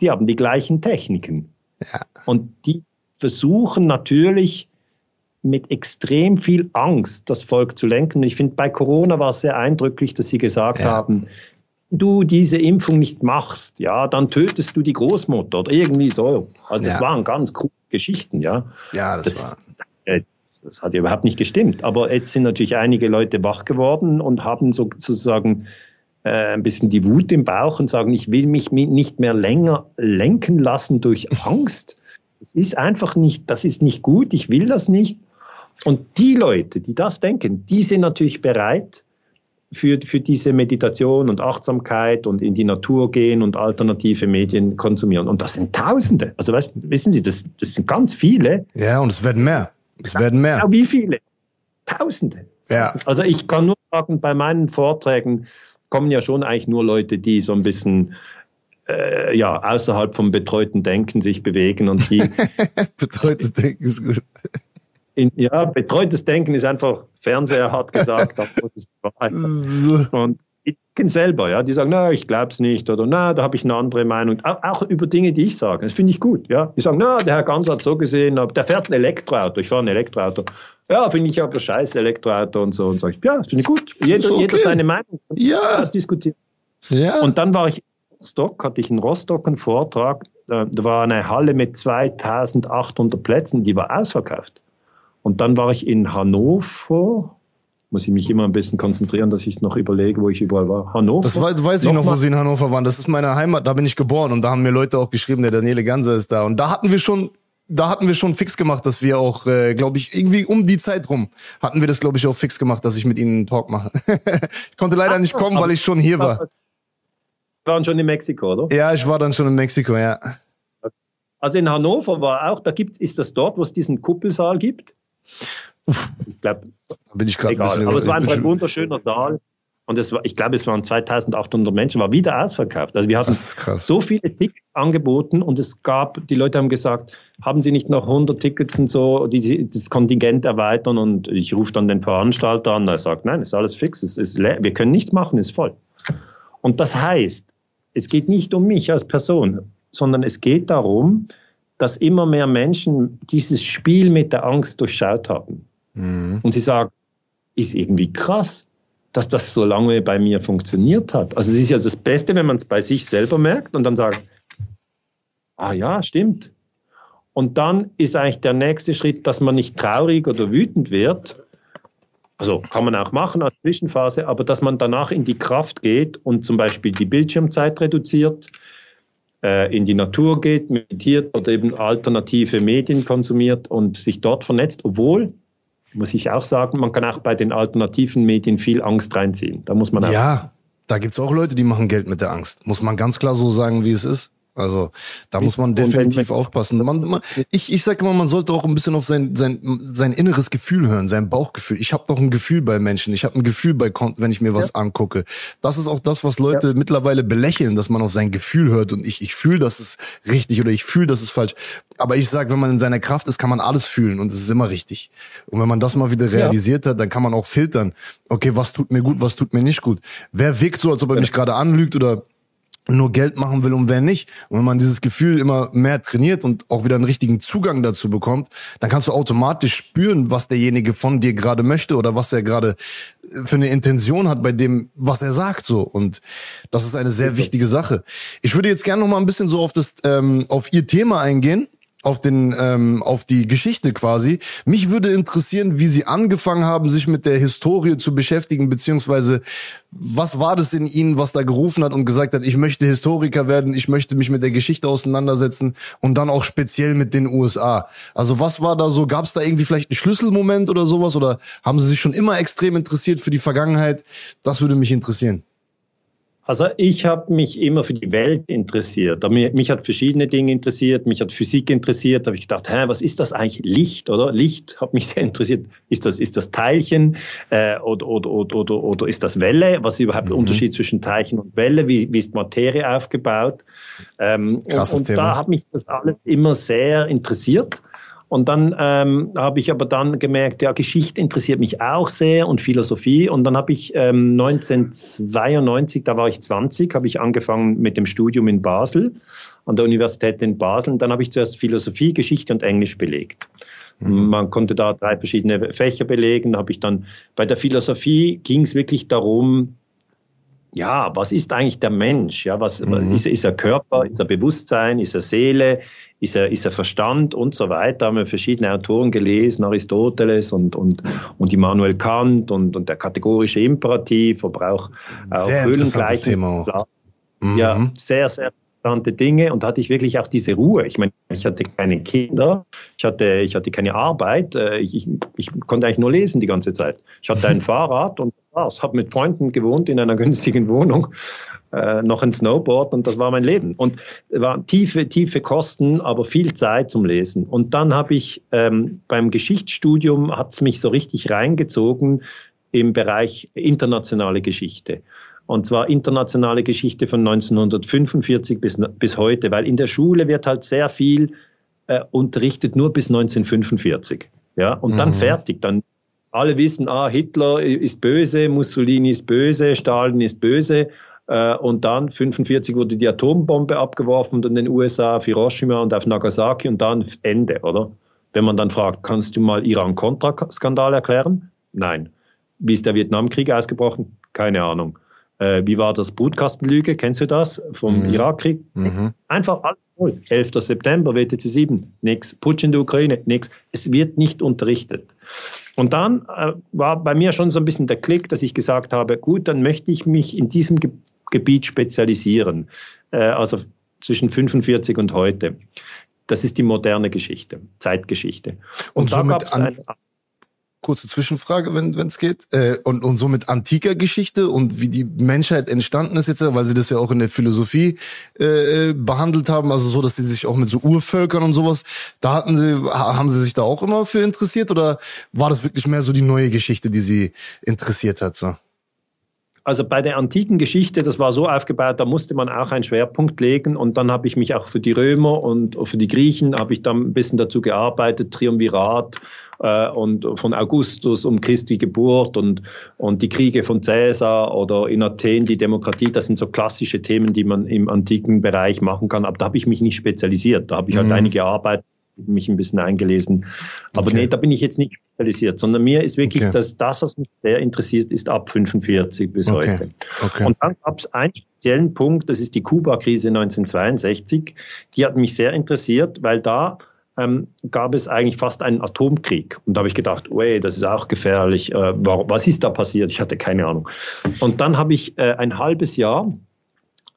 die haben die gleichen Techniken. Ja. Und die versuchen natürlich mit extrem viel Angst das Volk zu lenken. Ich finde, bei Corona war es sehr eindrücklich, dass sie gesagt ja. haben, du diese Impfung nicht machst, ja, dann tötest du die Großmutter oder irgendwie so. Also das ja. waren ganz coole Geschichten, ja. Ja, das, das war. Jetzt, das hat ja überhaupt nicht gestimmt. Aber jetzt sind natürlich einige Leute wach geworden und haben sozusagen äh, ein bisschen die Wut im Bauch und sagen, ich will mich nicht mehr länger lenken lassen durch Angst. Es ist einfach nicht, das ist nicht gut, ich will das nicht. Und die Leute, die das denken, die sind natürlich bereit für, für diese Meditation und Achtsamkeit und in die Natur gehen und alternative Medien konsumieren. Und das sind Tausende. Also weißt, wissen Sie, das, das sind ganz viele. Ja, und es werden mehr. Es werden mehr. Ja, wie viele? Tausende. Ja. Also ich kann nur sagen, bei meinen Vorträgen kommen ja schon eigentlich nur Leute, die so ein bisschen äh, ja, außerhalb vom betreuten Denken sich bewegen und die. Betreutes Denken ist gut. In, ja, betreutes Denken ist einfach, Fernseher hat gesagt, das ist so. Und die denken selber, ja, die sagen, na, ich glaube es nicht oder na, da habe ich eine andere Meinung. Auch, auch, über Dinge, die ich sage. Das finde ich gut, ja. Die sagen, na, der Herr Ganz hat so gesehen, der fährt ein Elektroauto, ich fahre ein Elektroauto. Ja, finde ich aber scheiß Elektroauto und so. Und sage ich, ja, finde ich gut. Jeder, okay. jeder seine Meinung. Ja. Das diskutieren. Ja. Und dann war ich Rostock, hatte ich in Rostock einen Vortrag, da war eine Halle mit 2800 Plätzen, die war ausverkauft. Und dann war ich in Hannover, muss ich mich immer ein bisschen konzentrieren, dass ich es noch überlege, wo ich überall war. Hannover. Das weiß ich noch, wo Sie in Hannover waren. Das ist meine Heimat, da bin ich geboren und da haben mir Leute auch geschrieben, der Daniele Ganser ist da. Und da hatten wir schon, da hatten wir schon fix gemacht, dass wir auch, äh, glaube ich, irgendwie um die Zeit rum hatten wir das, glaube ich, auch fix gemacht, dass ich mit Ihnen einen Talk mache. ich konnte leider nicht kommen, weil ich schon hier war waren schon in Mexiko, oder? Ja, ich war dann schon in Mexiko, ja. Also in Hannover war auch, da gibt ist das dort, wo es diesen Kuppelsaal gibt? Ich glaube, bin ich gerade Aber es war einfach ein wunderschöner Saal. Und es war, ich glaube, es waren 2800 Menschen, war wieder ausverkauft. Also wir hatten so viele Tickets angeboten und es gab, die Leute haben gesagt, haben Sie nicht noch 100 Tickets und so, die, das Kontingent erweitern? Und ich rufe dann den Veranstalter an, der sagt, nein, ist alles fix, es ist leer, wir können nichts machen, ist voll. Und das heißt, es geht nicht um mich als Person. sondern es geht darum, dass immer mehr Menschen dieses Spiel mit der Angst durchschaut haben. Mhm. Und sie sagen, ist irgendwie krass, dass das so lange bei mir funktioniert hat. Also es ist ja das Beste, wenn man es bei sich selber merkt und dann sagt, ah ja, stimmt. Und dann ist eigentlich der nächste Schritt, dass man nicht traurig oder wütend wird. Also kann man auch machen als Zwischenphase, aber dass man danach in die Kraft geht und zum Beispiel die Bildschirmzeit reduziert, in die Natur geht, meditiert oder eben alternative Medien konsumiert und sich dort vernetzt, obwohl muss ich auch sagen, man kann auch bei den alternativen Medien viel Angst reinziehen. Da muss man auch ja, da gibt's auch Leute, die machen Geld mit der Angst. Muss man ganz klar so sagen, wie es ist. Also da muss man definitiv aufpassen. Man, man, ich, ich sage immer, man sollte auch ein bisschen auf sein, sein, sein inneres Gefühl hören, sein Bauchgefühl. Ich habe doch ein Gefühl bei Menschen. Ich habe ein Gefühl bei Konten, wenn ich mir was ja. angucke. Das ist auch das, was Leute ja. mittlerweile belächeln, dass man auf sein Gefühl hört und ich, ich fühle, das ist richtig oder ich fühle, das ist falsch. Aber ich sage, wenn man in seiner Kraft ist, kann man alles fühlen und es ist immer richtig. Und wenn man das mal wieder realisiert ja. hat, dann kann man auch filtern. Okay, was tut mir gut, was tut mir nicht gut? Wer wirkt so, als ob er mich gerade anlügt oder nur Geld machen will und wer nicht. Und wenn man dieses Gefühl immer mehr trainiert und auch wieder einen richtigen Zugang dazu bekommt, dann kannst du automatisch spüren, was derjenige von dir gerade möchte oder was er gerade für eine Intention hat bei dem, was er sagt so. Und das ist eine sehr wichtige Sache. Ich würde jetzt gerne noch mal ein bisschen so auf das, ähm, auf ihr Thema eingehen auf den ähm, auf die Geschichte quasi. Mich würde interessieren, wie Sie angefangen haben, sich mit der Historie zu beschäftigen, beziehungsweise was war das in Ihnen, was da gerufen hat und gesagt hat, ich möchte Historiker werden, ich möchte mich mit der Geschichte auseinandersetzen und dann auch speziell mit den USA. Also was war da so? Gab es da irgendwie vielleicht einen Schlüsselmoment oder sowas oder haben Sie sich schon immer extrem interessiert für die Vergangenheit? Das würde mich interessieren. Also ich habe mich immer für die Welt interessiert. Mich, hat verschiedene Dinge interessiert, mich hat Physik interessiert. Da habe ich gedacht, hä, was ist das eigentlich? Licht, oder? Licht hat mich sehr interessiert. Ist das, ist das Teilchen äh, oder, oder, oder, oder, oder ist das Welle? Was ist überhaupt mhm. der Unterschied zwischen Teilchen und Welle? Wie, wie ist Materie aufgebaut? Ähm, Krasses und, und da hat mich das alles immer sehr interessiert. Und dann ähm, habe ich aber dann gemerkt, ja, Geschichte interessiert mich auch sehr und Philosophie. Und dann habe ich ähm, 1992, da war ich 20, habe ich angefangen mit dem Studium in Basel, an der Universität in Basel. Und dann habe ich zuerst Philosophie, Geschichte und Englisch belegt. Mhm. Man konnte da drei verschiedene Fächer belegen. Da habe ich dann bei der Philosophie ging es wirklich darum, ja, was ist eigentlich der Mensch? Ja, was mhm. ist, ist er Körper, ist er Bewusstsein, ist er Seele, ist er, ist er Verstand und so weiter. Da haben wir verschiedene Autoren gelesen, Aristoteles und, und, und Immanuel Kant und, und der kategorische Imperativ, aber auch, auch Höhlengleichnis. Thema auch. Mhm. Ja, sehr, sehr interessante Dinge und hatte ich wirklich auch diese Ruhe. Ich meine, ich hatte keine Kinder, ich hatte, ich hatte keine Arbeit, äh, ich, ich, ich konnte eigentlich nur lesen die ganze Zeit. Ich hatte ein Fahrrad und war's. Habe mit Freunden gewohnt in einer günstigen Wohnung, äh, noch ein Snowboard und das war mein Leben. Und es waren tiefe, tiefe Kosten, aber viel Zeit zum Lesen. Und dann habe ich ähm, beim Geschichtsstudium hat es mich so richtig reingezogen im Bereich internationale Geschichte. Und zwar internationale Geschichte von 1945 bis, bis heute, weil in der Schule wird halt sehr viel äh, unterrichtet nur bis 1945. Ja, und mhm. dann fertig. Dann alle wissen, ah, Hitler ist böse, Mussolini ist böse, Stalin ist böse. Äh, und dann 45 wurde die Atombombe abgeworfen in den USA auf Hiroshima und auf Nagasaki und dann Ende, oder? Wenn man dann fragt, kannst du mal Iran-Contra-Skandal erklären? Nein. Wie ist der Vietnamkrieg ausgebrochen? Keine Ahnung. Äh, wie war das Brutkastenlüge? Kennst du das vom mhm. Irakkrieg? Mhm. Einfach alles voll. 11. September, WTC 7, nix. Putsch in der Ukraine, nix. Es wird nicht unterrichtet. Und dann äh, war bei mir schon so ein bisschen der Klick, dass ich gesagt habe, gut, dann möchte ich mich in diesem Ge Gebiet spezialisieren. Äh, also zwischen 45 und heute. Das ist die moderne Geschichte, Zeitgeschichte. Und, und da gab es eine kurze Zwischenfrage, wenn es geht. Äh, und, und so mit antiker Geschichte und wie die Menschheit entstanden ist jetzt, weil sie das ja auch in der Philosophie äh, behandelt haben, also so, dass sie sich auch mit so Urvölkern und sowas, da hatten sie, haben sie sich da auch immer für interessiert oder war das wirklich mehr so die neue Geschichte, die sie interessiert hat? So? also bei der antiken Geschichte, das war so aufgebaut, da musste man auch einen Schwerpunkt legen und dann habe ich mich auch für die Römer und für die Griechen habe ich dann ein bisschen dazu gearbeitet, Triumvirat äh, und von Augustus um Christi Geburt und, und die Kriege von Caesar oder in Athen die Demokratie, das sind so klassische Themen, die man im antiken Bereich machen kann, aber da habe ich mich nicht spezialisiert, da habe ich halt mhm. einige Arbeit mich ein bisschen eingelesen. Aber okay. nee, da bin ich jetzt nicht spezialisiert, sondern mir ist wirklich okay. das, das, was mich sehr interessiert, ist ab 45 bis okay. heute. Okay. Und dann gab es einen speziellen Punkt, das ist die Kuba-Krise 1962. Die hat mich sehr interessiert, weil da ähm, gab es eigentlich fast einen Atomkrieg. Und da habe ich gedacht, wey, das ist auch gefährlich. Äh, was ist da passiert? Ich hatte keine Ahnung. Und dann habe ich äh, ein halbes Jahr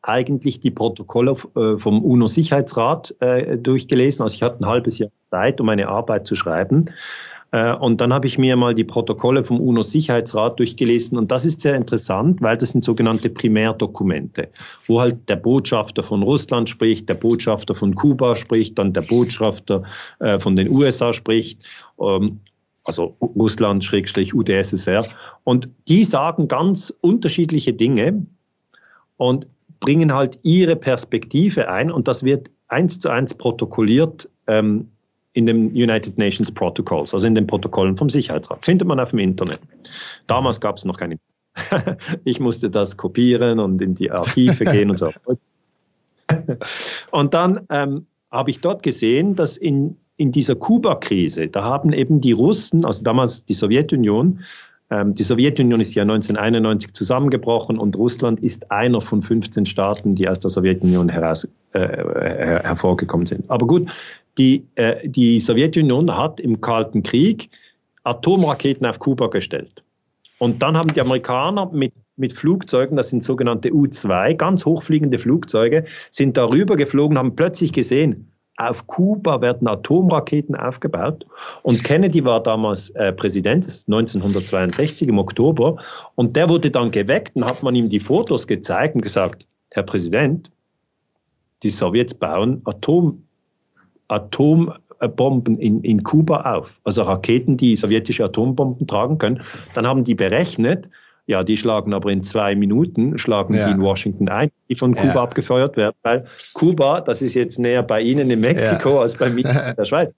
eigentlich die Protokolle äh, vom UNO-Sicherheitsrat äh, durchgelesen. Also ich hatte ein halbes Jahr Zeit, um meine Arbeit zu schreiben. Äh, und dann habe ich mir mal die Protokolle vom UNO-Sicherheitsrat durchgelesen. Und das ist sehr interessant, weil das sind sogenannte Primärdokumente, wo halt der Botschafter von Russland spricht, der Botschafter von Kuba spricht, dann der Botschafter von den USA spricht. Ähm, also Russland, Schrägstrich, UdSSR. Und die sagen ganz unterschiedliche Dinge. Und bringen halt ihre Perspektive ein und das wird eins zu eins protokolliert ähm, in den United Nations Protocols, also in den Protokollen vom Sicherheitsrat. Findet man auf dem Internet. Damals gab es noch keine. ich musste das kopieren und in die Archive gehen und so. Und dann ähm, habe ich dort gesehen, dass in, in dieser Kuba-Krise, da haben eben die Russen, also damals die Sowjetunion, ähm, die Sowjetunion ist ja 1991 zusammengebrochen und Russland ist einer von 15 Staaten, die aus der Sowjetunion heraus, äh, her hervorgekommen sind. Aber gut, die, äh, die Sowjetunion hat im Kalten Krieg Atomraketen auf Kuba gestellt. Und dann haben die Amerikaner mit, mit Flugzeugen, das sind sogenannte U-2, ganz hochfliegende Flugzeuge, sind darüber geflogen, haben plötzlich gesehen, auf Kuba werden Atomraketen aufgebaut. Und Kennedy war damals äh, Präsident, 1962 im Oktober. Und der wurde dann geweckt und hat man ihm die Fotos gezeigt und gesagt, Herr Präsident, die Sowjets bauen Atom, Atombomben in, in Kuba auf. Also Raketen, die sowjetische Atombomben tragen können. Dann haben die berechnet, ja, die schlagen aber in zwei Minuten, schlagen ja. die in Washington ein, die von Kuba ja. abgefeuert werden, weil Kuba, das ist jetzt näher bei Ihnen in Mexiko ja. als bei mir in der Schweiz.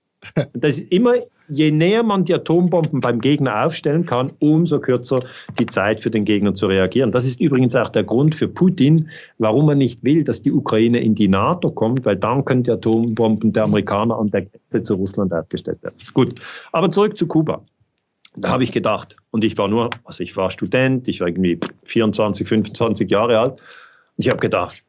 Das ist immer, je näher man die Atombomben beim Gegner aufstellen kann, umso kürzer die Zeit für den Gegner zu reagieren. Das ist übrigens auch der Grund für Putin, warum er nicht will, dass die Ukraine in die NATO kommt, weil dann können die Atombomben der Amerikaner an der Grenze zu Russland aufgestellt werden. Gut, aber zurück zu Kuba. Da habe ich gedacht, und ich war nur, also ich war Student, ich war irgendwie 24, 25 Jahre alt. Und ich habe gedacht,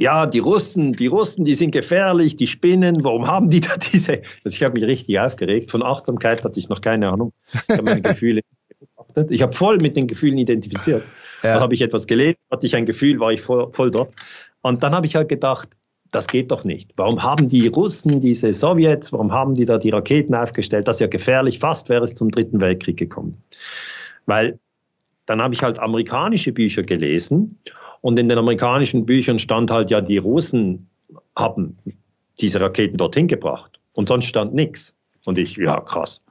ja, die Russen, die Russen, die sind gefährlich, die spinnen, warum haben die da diese? Also ich habe mich richtig aufgeregt. Von Achtsamkeit hatte ich noch keine Ahnung. Ich habe meine Gefühle beobachtet. Ich habe voll mit den Gefühlen identifiziert. Ja. Dann habe ich etwas gelesen, hatte ich ein Gefühl, war ich voll, voll dort. Und dann habe ich halt gedacht, das geht doch nicht. Warum haben die Russen diese Sowjets, warum haben die da die Raketen aufgestellt? Das ist ja gefährlich, fast wäre es zum Dritten Weltkrieg gekommen. Weil dann habe ich halt amerikanische Bücher gelesen und in den amerikanischen Büchern stand halt ja, die Russen haben diese Raketen dorthin gebracht und sonst stand nichts. Und ich, ja, krass.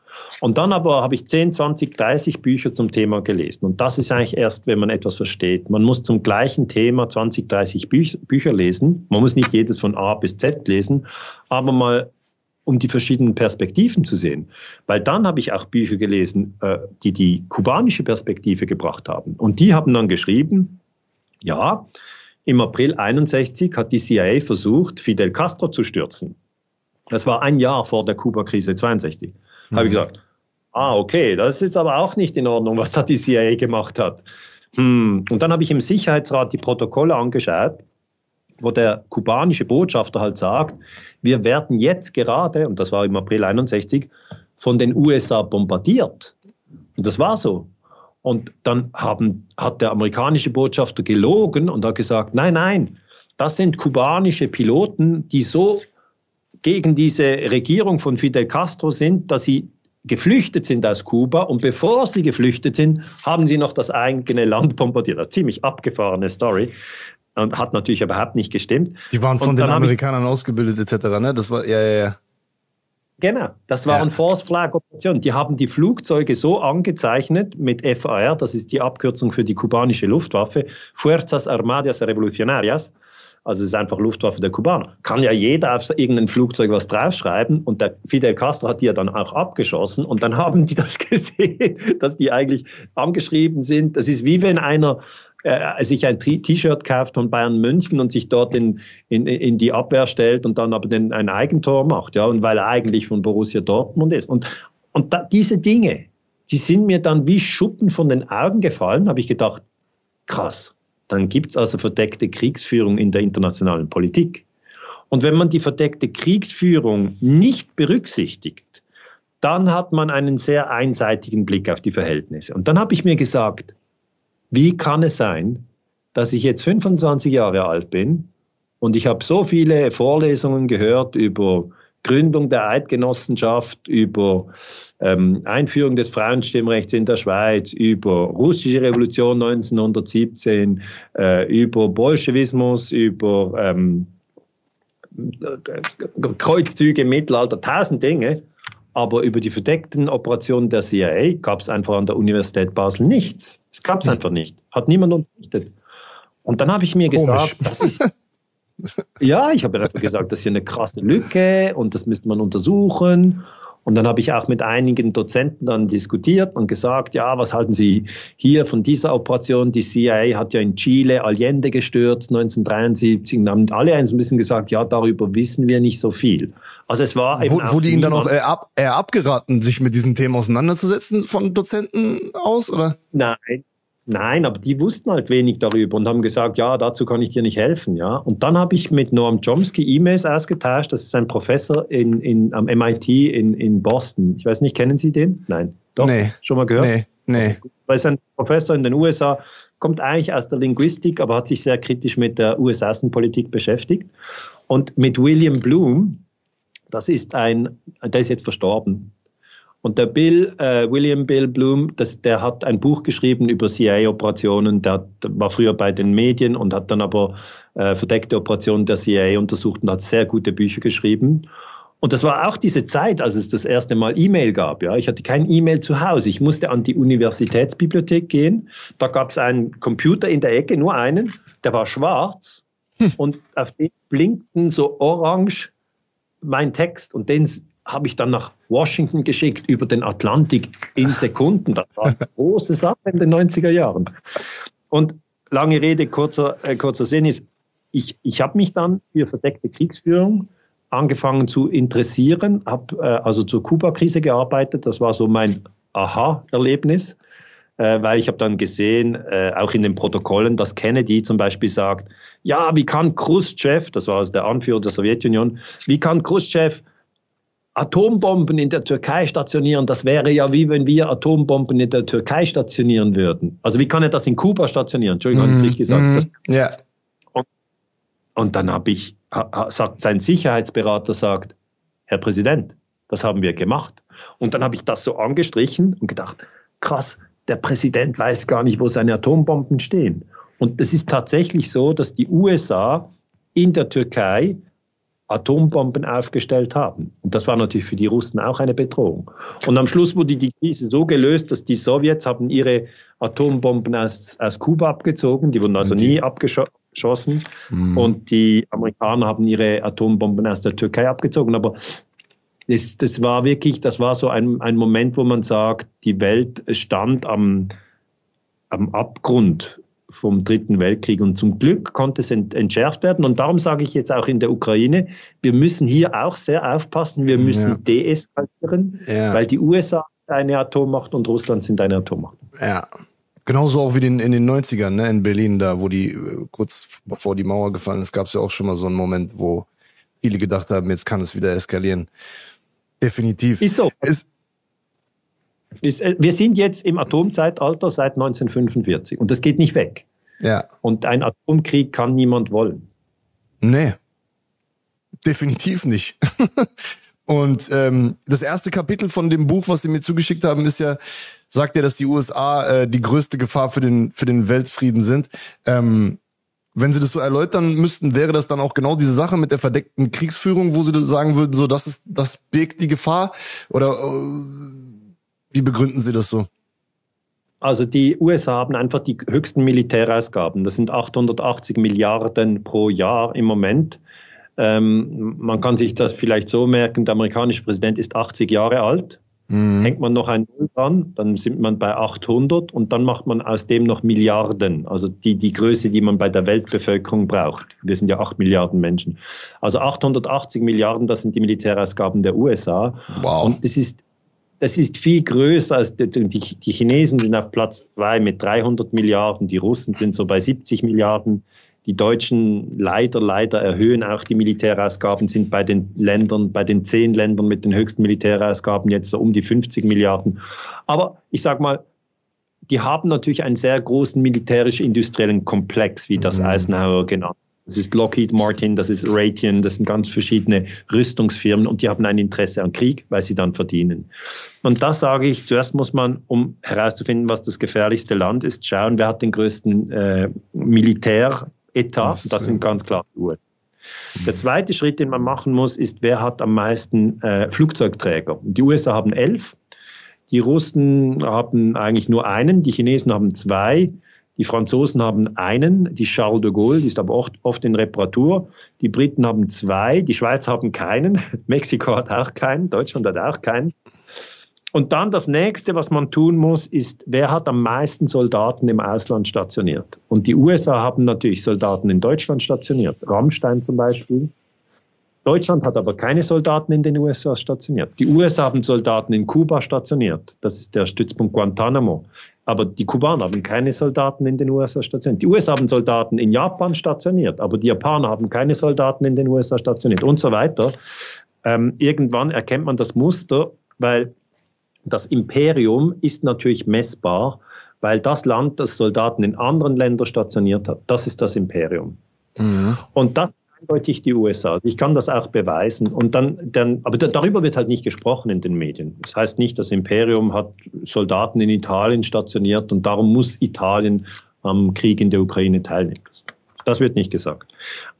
Und dann aber habe ich 10, 20, 30 Bücher zum Thema gelesen. Und das ist eigentlich erst, wenn man etwas versteht. Man muss zum gleichen Thema 20, 30 Büch Bücher lesen. Man muss nicht jedes von A bis Z lesen, aber mal um die verschiedenen Perspektiven zu sehen. Weil dann habe ich auch Bücher gelesen, äh, die die kubanische Perspektive gebracht haben. Und die haben dann geschrieben, ja, im April 61 hat die CIA versucht, Fidel Castro zu stürzen. Das war ein Jahr vor der Kuba-Krise 62. Mhm. Habe ich gesagt, ah, okay, das ist jetzt aber auch nicht in Ordnung, was da die CIA gemacht hat. Hm. Und dann habe ich im Sicherheitsrat die Protokolle angeschaut, wo der kubanische Botschafter halt sagt, wir werden jetzt gerade, und das war im April 61, von den USA bombardiert. Und das war so. Und dann haben, hat der amerikanische Botschafter gelogen und hat gesagt, nein, nein, das sind kubanische Piloten, die so gegen diese Regierung von Fidel Castro sind, dass sie geflüchtet sind aus Kuba und bevor sie geflüchtet sind, haben sie noch das eigene Land bombardiert. Eine ziemlich abgefahrene Story und hat natürlich überhaupt nicht gestimmt. Die waren von den Amerikanern ausgebildet etc. Ne? Das war ja ja ja. Genau, das waren ja. Force Flag Operationen. Die haben die Flugzeuge so angezeichnet mit FAR, das ist die Abkürzung für die kubanische Luftwaffe, Fuerzas Armadas Revolucionarias. Also es ist einfach Luftwaffe der Kubaner. Kann ja jeder auf irgendein Flugzeug was draufschreiben und der Fidel Castro hat die ja dann auch abgeschossen und dann haben die das gesehen, dass die eigentlich angeschrieben sind. Das ist wie wenn einer äh, sich ein T-Shirt kauft von Bayern München und sich dort in, in, in die Abwehr stellt und dann aber den, ein Eigentor macht, ja, und weil er eigentlich von Borussia Dortmund ist. Und, und da, diese Dinge, die sind mir dann wie Schuppen von den Augen gefallen, habe ich gedacht, krass, dann gibt es also verdeckte Kriegsführung in der internationalen Politik. Und wenn man die verdeckte Kriegsführung nicht berücksichtigt, dann hat man einen sehr einseitigen Blick auf die Verhältnisse. Und dann habe ich mir gesagt, wie kann es sein, dass ich jetzt 25 Jahre alt bin und ich habe so viele Vorlesungen gehört über Gründung der Eidgenossenschaft, über ähm, Einführung des Frauenstimmrechts in der Schweiz, über russische Revolution 1917, äh, über Bolschewismus, über ähm, Kreuzzüge im Mittelalter, tausend Dinge. Aber über die verdeckten Operationen der CIA gab es einfach an der Universität Basel nichts. Es gab es hm. einfach nicht. Hat niemand unterrichtet. Und dann habe ich mir Komisch. gesagt, das ist. ja, ich habe einfach gesagt, das ist hier eine krasse Lücke und das müsste man untersuchen. Und dann habe ich auch mit einigen Dozenten dann diskutiert und gesagt, ja, was halten Sie hier von dieser Operation? Die CIA hat ja in Chile Allende gestürzt 1973 und haben alle eins ein bisschen gesagt, ja, darüber wissen wir nicht so viel. Also es war eben Wurde Ihnen dann auch eher, ab, eher abgeraten, sich mit diesen Themen auseinanderzusetzen von Dozenten aus, oder? Nein, Nein, aber die wussten halt wenig darüber und haben gesagt, ja, dazu kann ich dir nicht helfen, ja. Und dann habe ich mit Noam Chomsky E-Mails ausgetauscht. Das ist ein Professor in, in, am MIT in, in Boston. Ich weiß nicht, kennen Sie den? Nein. Doch? Nee. Schon mal gehört? Nee, nee. Er ist ein Professor in den USA, kommt eigentlich aus der Linguistik, aber hat sich sehr kritisch mit der US-Außenpolitik beschäftigt. Und mit William Bloom, das ist ein, der ist jetzt verstorben, und der Bill, äh, William Bill Bloom, das, der hat ein Buch geschrieben über CIA-Operationen. Der, der, war früher bei den Medien und hat dann aber äh, verdeckte Operationen der CIA untersucht und hat sehr gute Bücher geschrieben. Und das war auch diese Zeit, als es das erste Mal E-Mail gab. Ja, ich hatte kein E-Mail zu Hause. Ich musste an die Universitätsbibliothek gehen. Da gab es einen Computer in der Ecke, nur einen. Der war schwarz hm. und auf dem blinkten so orange mein Text und den habe ich dann nach Washington geschickt über den Atlantik in Sekunden. Das war eine große Sache in den 90er Jahren. Und lange Rede, kurzer, äh, kurzer Sinn ist, ich, ich habe mich dann für verdeckte Kriegsführung angefangen zu interessieren, habe äh, also zur Kuba-Krise gearbeitet. Das war so mein Aha-Erlebnis, äh, weil ich habe dann gesehen, äh, auch in den Protokollen, dass Kennedy zum Beispiel sagt, ja, wie kann Khrushchev, das war also der Anführer der Sowjetunion, wie kann Khrushchev Atombomben in der Türkei stationieren, das wäre ja wie wenn wir Atombomben in der Türkei stationieren würden. Also wie kann er das in Kuba stationieren? Entschuldigung, mm, habe ich richtig gesagt? Mm, das, ja. Und, und dann habe ich, sagt sein Sicherheitsberater sagt, Herr Präsident, das haben wir gemacht. Und dann habe ich das so angestrichen und gedacht, krass, der Präsident weiß gar nicht, wo seine Atombomben stehen. Und es ist tatsächlich so, dass die USA in der Türkei Atombomben aufgestellt haben. Und das war natürlich für die Russen auch eine Bedrohung. Und am Schluss wurde die Krise so gelöst, dass die Sowjets haben ihre Atombomben aus, aus Kuba abgezogen, die wurden also nie abgeschossen. Mhm. Und die Amerikaner haben ihre Atombomben aus der Türkei abgezogen. Aber das, das war wirklich, das war so ein, ein Moment, wo man sagt, die Welt stand am, am Abgrund vom Dritten Weltkrieg. Und zum Glück konnte es entschärft werden. Und darum sage ich jetzt auch in der Ukraine, wir müssen hier auch sehr aufpassen. Wir müssen ja. deeskalieren, ja. weil die USA eine Atommacht und Russland sind eine Atommacht. Ja. Genauso auch wie den, in den 90ern, ne, in Berlin, da, wo die, äh, kurz bevor die Mauer gefallen ist, gab es ja auch schon mal so einen Moment, wo viele gedacht haben, jetzt kann es wieder eskalieren. Definitiv. Ist so. Es, äh, wir sind jetzt im Atomzeitalter seit 1945 und das geht nicht weg. Ja. Und ein Atomkrieg kann niemand wollen. Nee. Definitiv nicht. und ähm, das erste Kapitel von dem Buch, was Sie mir zugeschickt haben, ist ja, sagt ja, dass die USA äh, die größte Gefahr für den, für den Weltfrieden sind. Ähm, wenn Sie das so erläutern müssten, wäre das dann auch genau diese Sache mit der verdeckten Kriegsführung, wo Sie sagen würden, so das ist, das birgt die Gefahr? Oder äh, wie begründen Sie das so? Also die USA haben einfach die höchsten Militärausgaben. Das sind 880 Milliarden pro Jahr im Moment. Ähm, man kann sich das vielleicht so merken, der amerikanische Präsident ist 80 Jahre alt. Mhm. Hängt man noch ein Null dran, dann sind man bei 800 und dann macht man aus dem noch Milliarden, also die, die Größe, die man bei der Weltbevölkerung braucht. Wir sind ja 8 Milliarden Menschen. Also 880 Milliarden, das sind die Militärausgaben der USA. Wow. Und das ist das ist viel größer als die, die Chinesen sind auf Platz zwei mit 300 Milliarden, die Russen sind so bei 70 Milliarden. Die Deutschen leider, leider erhöhen auch die Militärausgaben, sind bei den Ländern, bei den zehn Ländern mit den höchsten Militärausgaben jetzt so um die 50 Milliarden. Aber ich sage mal, die haben natürlich einen sehr großen militärisch-industriellen Komplex, wie das mhm. Eisenhower genannt das ist Lockheed Martin, das ist Raytheon, das sind ganz verschiedene Rüstungsfirmen und die haben ein Interesse an Krieg, weil sie dann verdienen. Und das sage ich, zuerst muss man, um herauszufinden, was das gefährlichste Land ist, schauen, wer hat den größten äh, Militäretat. Das, das sind ganz klar die USA. Der zweite Schritt, den man machen muss, ist, wer hat am meisten äh, Flugzeugträger. Die USA haben elf, die Russen haben eigentlich nur einen, die Chinesen haben zwei, die Franzosen haben einen, die Charles de Gaulle, die ist aber oft, oft in Reparatur. Die Briten haben zwei, die Schweiz haben keinen, Mexiko hat auch keinen, Deutschland hat auch keinen. Und dann das nächste, was man tun muss, ist, wer hat am meisten Soldaten im Ausland stationiert? Und die USA haben natürlich Soldaten in Deutschland stationiert, Rammstein zum Beispiel. Deutschland hat aber keine Soldaten in den USA stationiert. Die USA haben Soldaten in Kuba stationiert. Das ist der Stützpunkt Guantanamo. Aber die Kubaner haben keine Soldaten in den USA stationiert. Die USA haben Soldaten in Japan stationiert, aber die Japaner haben keine Soldaten in den USA stationiert und so weiter. Ähm, irgendwann erkennt man das Muster, weil das Imperium ist natürlich messbar, weil das Land, das Soldaten in anderen Ländern stationiert hat, das ist das Imperium. Mhm. Und das eindeutig die USA. Also ich kann das auch beweisen. Und dann, dann, aber darüber wird halt nicht gesprochen in den Medien. Das heißt nicht, das Imperium hat Soldaten in Italien stationiert und darum muss Italien am Krieg in der Ukraine teilnehmen. Das wird nicht gesagt.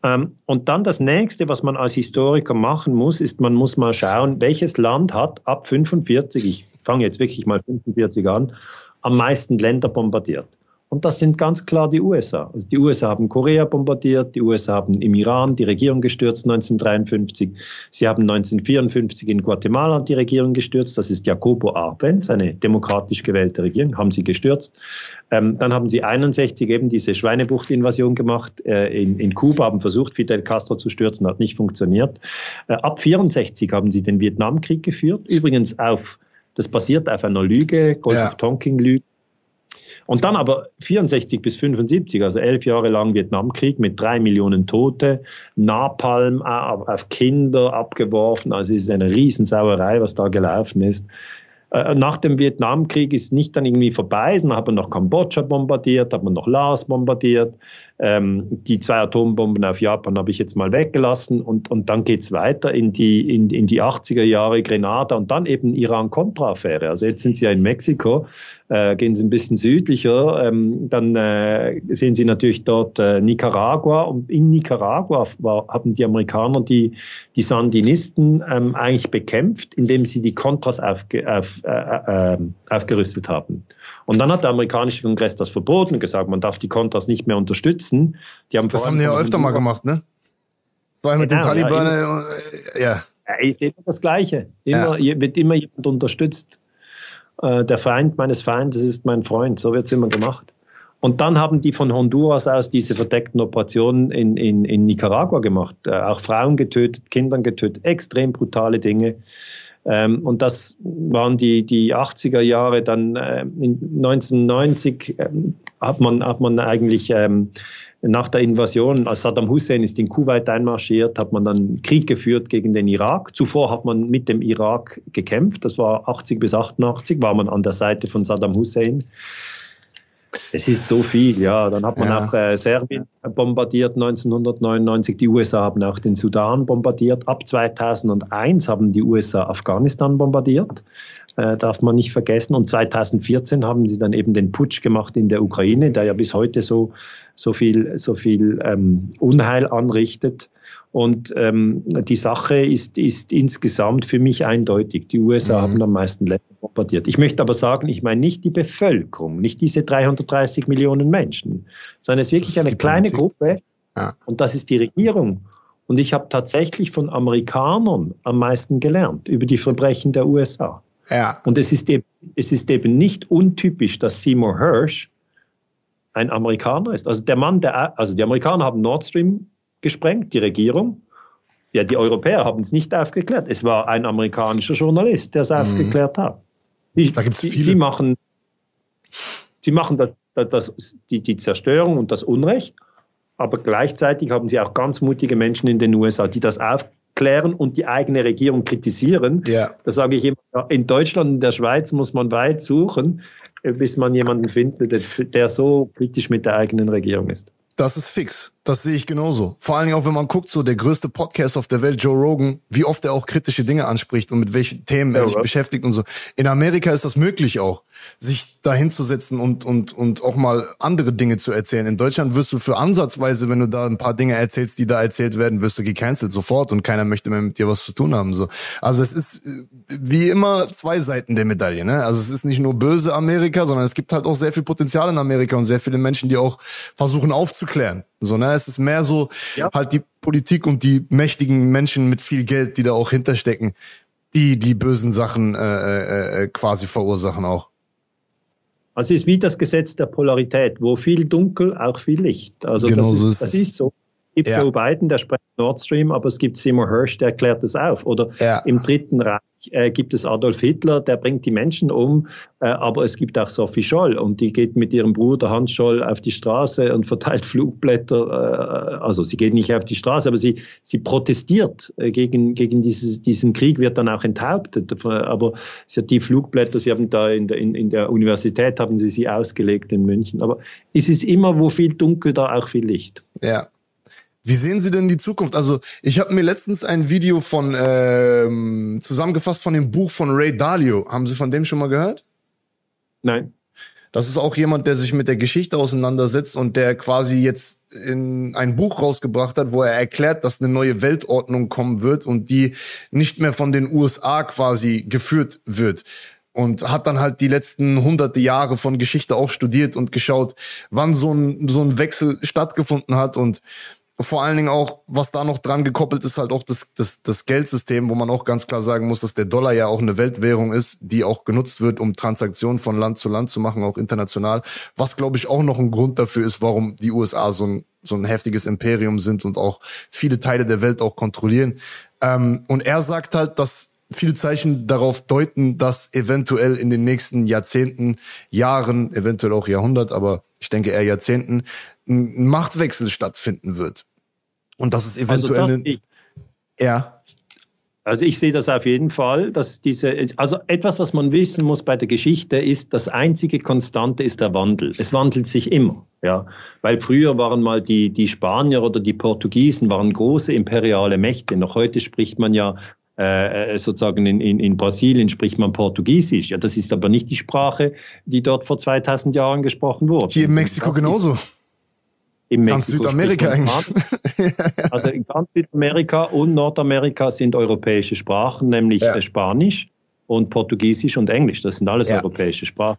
Ähm, und dann das nächste, was man als Historiker machen muss, ist, man muss mal schauen, welches Land hat ab 45, ich fange jetzt wirklich mal 45 an, am meisten Länder bombardiert. Und das sind ganz klar die USA. Also die USA haben Korea bombardiert, die USA haben im Iran die Regierung gestürzt 1953. Sie haben 1954 in Guatemala die Regierung gestürzt. Das ist Jacobo Arbenz, eine demokratisch gewählte Regierung, haben sie gestürzt. Ähm, dann haben sie 61 eben diese Schweinebucht-Invasion gemacht. Äh, in, in Kuba haben versucht, Fidel Castro zu stürzen, hat nicht funktioniert. Äh, ab 64 haben sie den Vietnamkrieg geführt. Übrigens auf das basiert auf einer Lüge, Golf ja. of Tonking-Lüge. Und dann aber 64 bis 75, also elf Jahre lang Vietnamkrieg mit drei Millionen Tote, Napalm auf Kinder abgeworfen, also es ist eine Riesensauerei, was da gelaufen ist. Äh, nach dem Vietnamkrieg ist nicht dann irgendwie vorbei, sondern hat man noch Kambodscha bombardiert, hat man noch Laos bombardiert, ähm, die zwei Atombomben auf Japan habe ich jetzt mal weggelassen und, und dann geht's weiter in die, in, in die 80er Jahre Grenada und dann eben Iran-Contra-Affäre. Also jetzt sind Sie ja in Mexiko, äh, gehen Sie ein bisschen südlicher, ähm, dann äh, sehen Sie natürlich dort äh, Nicaragua und in Nicaragua war, haben die Amerikaner die, die Sandinisten ähm, eigentlich bekämpft, indem sie die Contras aufge, auf, äh, äh, ähm, aufgerüstet haben. Und dann hat der amerikanische Kongress das verboten und gesagt, man darf die Contras nicht mehr unterstützen. Die haben das haben die ja öfter mal gemacht, ne? Vor allem mit genau, den Taliban. Ja, äh, ja. Ich sehe das Gleiche. Immer, ja. Wird immer jemand unterstützt. Äh, der Feind meines Feindes ist mein Freund. So wird es immer gemacht. Und dann haben die von Honduras aus diese verdeckten Operationen in, in, in Nicaragua gemacht. Äh, auch Frauen getötet, Kindern getötet, extrem brutale Dinge. Ähm, und das waren die, die 80er Jahre. Dann äh, 1990 äh, hat, man, hat man eigentlich ähm, nach der Invasion, als Saddam Hussein ist in Kuwait einmarschiert, hat man dann Krieg geführt gegen den Irak. Zuvor hat man mit dem Irak gekämpft. Das war 80 bis 88, war man an der Seite von Saddam Hussein. Es ist so viel, ja. Dann hat man ja. auch äh, Serbien bombardiert 1999. Die USA haben auch den Sudan bombardiert. Ab 2001 haben die USA Afghanistan bombardiert. Äh, darf man nicht vergessen. Und 2014 haben sie dann eben den Putsch gemacht in der Ukraine, der ja bis heute so, so viel, so viel ähm, Unheil anrichtet. Und ähm, die Sache ist, ist insgesamt für mich eindeutig. Die USA mhm. haben am meisten Länder bombardiert. Ich möchte aber sagen, ich meine nicht die Bevölkerung, nicht diese 330 Millionen Menschen, sondern es ist wirklich ist eine kleine Politik. Gruppe ja. und das ist die Regierung. Und ich habe tatsächlich von Amerikanern am meisten gelernt über die Verbrechen der USA. Ja. Und es ist, eben, es ist eben nicht untypisch, dass Seymour Hirsch ein Amerikaner ist. Also der Mann, der, also die Amerikaner haben Nord Stream gesprengt, die Regierung. Ja, die Europäer haben es nicht aufgeklärt. Es war ein amerikanischer Journalist, der es mhm. aufgeklärt hat. Die, da gibt's viele. Sie machen, sie machen das, das, die, die Zerstörung und das Unrecht, aber gleichzeitig haben sie auch ganz mutige Menschen in den USA, die das aufklären und die eigene Regierung kritisieren. Ja. Da sage ich immer, in Deutschland, in der Schweiz muss man weit suchen, bis man jemanden findet, der so kritisch mit der eigenen Regierung ist. Das ist fix. Das sehe ich genauso. Vor allen Dingen auch, wenn man guckt, so der größte Podcast auf der Welt, Joe Rogan, wie oft er auch kritische Dinge anspricht und mit welchen Themen er ja, sich was? beschäftigt und so. In Amerika ist das möglich auch, sich da hinzusetzen und, und, und auch mal andere Dinge zu erzählen. In Deutschland wirst du für ansatzweise, wenn du da ein paar Dinge erzählst, die da erzählt werden, wirst du gecancelt sofort und keiner möchte mehr mit dir was zu tun haben, so. Also es ist äh, wie immer zwei Seiten der Medaille, ne? Also es ist nicht nur böse Amerika, sondern es gibt halt auch sehr viel Potenzial in Amerika und sehr viele Menschen, die auch versuchen aufzuklären. So, ne? Es ist mehr so ja. halt die Politik und die mächtigen Menschen mit viel Geld, die da auch hinterstecken, die die bösen Sachen äh, äh, äh quasi verursachen auch. Also es ist wie das Gesetz der Polarität, wo viel Dunkel, auch viel Licht. Also genau das, so ist, das ist so. Gibt ja. Joe Biden, der spricht Nord Stream, aber es gibt Seymour Hirsch, der erklärt das auf. Oder ja. im Dritten Reich äh, gibt es Adolf Hitler, der bringt die Menschen um, äh, aber es gibt auch Sophie Scholl und die geht mit ihrem Bruder Hans Scholl auf die Straße und verteilt Flugblätter. Äh, also sie geht nicht auf die Straße, aber sie, sie protestiert äh, gegen, gegen dieses, diesen Krieg, wird dann auch enthauptet. Aber sie hat die Flugblätter, sie haben da in der, in, in der Universität, haben sie sie ausgelegt in München. Aber es ist immer, wo viel Dunkel, da auch viel Licht. Ja, wie sehen Sie denn die Zukunft? Also ich habe mir letztens ein Video von ähm, zusammengefasst von dem Buch von Ray Dalio. Haben Sie von dem schon mal gehört? Nein. Das ist auch jemand, der sich mit der Geschichte auseinandersetzt und der quasi jetzt in ein Buch rausgebracht hat, wo er erklärt, dass eine neue Weltordnung kommen wird und die nicht mehr von den USA quasi geführt wird und hat dann halt die letzten hunderte Jahre von Geschichte auch studiert und geschaut, wann so ein, so ein Wechsel stattgefunden hat und vor allen Dingen auch, was da noch dran gekoppelt ist, halt auch das, das, das Geldsystem, wo man auch ganz klar sagen muss, dass der Dollar ja auch eine Weltwährung ist, die auch genutzt wird, um Transaktionen von Land zu Land zu machen, auch international. Was, glaube ich, auch noch ein Grund dafür ist, warum die USA so ein, so ein heftiges Imperium sind und auch viele Teile der Welt auch kontrollieren. Ähm, und er sagt halt, dass viele Zeichen darauf deuten, dass eventuell in den nächsten Jahrzehnten, Jahren, eventuell auch Jahrhundert, aber ich denke eher Jahrzehnten, ein Machtwechsel stattfinden wird. Und das ist eventuell also das ja. Also ich sehe das auf jeden Fall, dass diese, also etwas, was man wissen muss bei der Geschichte, ist, das einzige Konstante ist der Wandel. Es wandelt sich immer, ja. Weil früher waren mal die, die Spanier oder die Portugiesen waren große imperiale Mächte. Noch heute spricht man ja äh, sozusagen in, in, in Brasilien spricht man Portugiesisch. Ja, das ist aber nicht die Sprache, die dort vor 2000 Jahren gesprochen wurde. Hier in Mexiko genauso. Ist, in Ganz Südamerika eigentlich. also in ganz Südamerika und Nordamerika sind europäische Sprachen, nämlich ja. Spanisch und Portugiesisch und Englisch. Das sind alles ja. europäische Sprachen.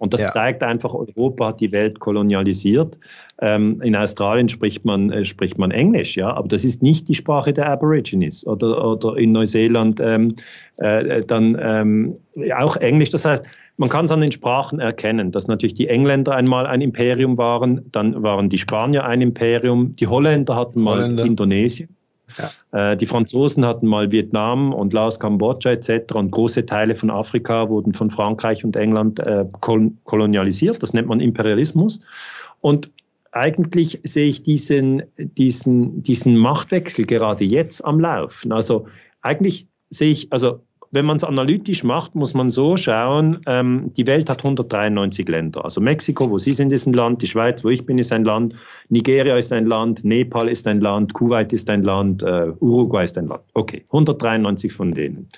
Und das ja. zeigt einfach, Europa hat die Welt kolonialisiert. Ähm, in Australien spricht man, äh, spricht man Englisch, ja, aber das ist nicht die Sprache der Aborigines. Oder, oder in Neuseeland ähm, äh, dann ähm, auch Englisch. Das heißt, man kann es an den Sprachen erkennen, dass natürlich die Engländer einmal ein Imperium waren, dann waren die Spanier ein Imperium, die Holländer hatten mal Holländer. Indonesien. Ja. Äh, die Franzosen hatten mal Vietnam und Laos, Kambodscha etc. Und große Teile von Afrika wurden von Frankreich und England äh, kolonialisiert. Das nennt man Imperialismus. Und eigentlich sehe ich diesen, diesen, diesen Machtwechsel gerade jetzt am Laufen. Also eigentlich sehe ich, also wenn man es analytisch macht, muss man so schauen, ähm, die Welt hat 193 Länder. Also Mexiko, wo Sie sind, ist ein Land, die Schweiz, wo ich bin, ist ein Land, Nigeria ist ein Land, Nepal ist ein Land, Kuwait ist ein Land, äh, Uruguay ist ein Land. Okay, 193 von denen.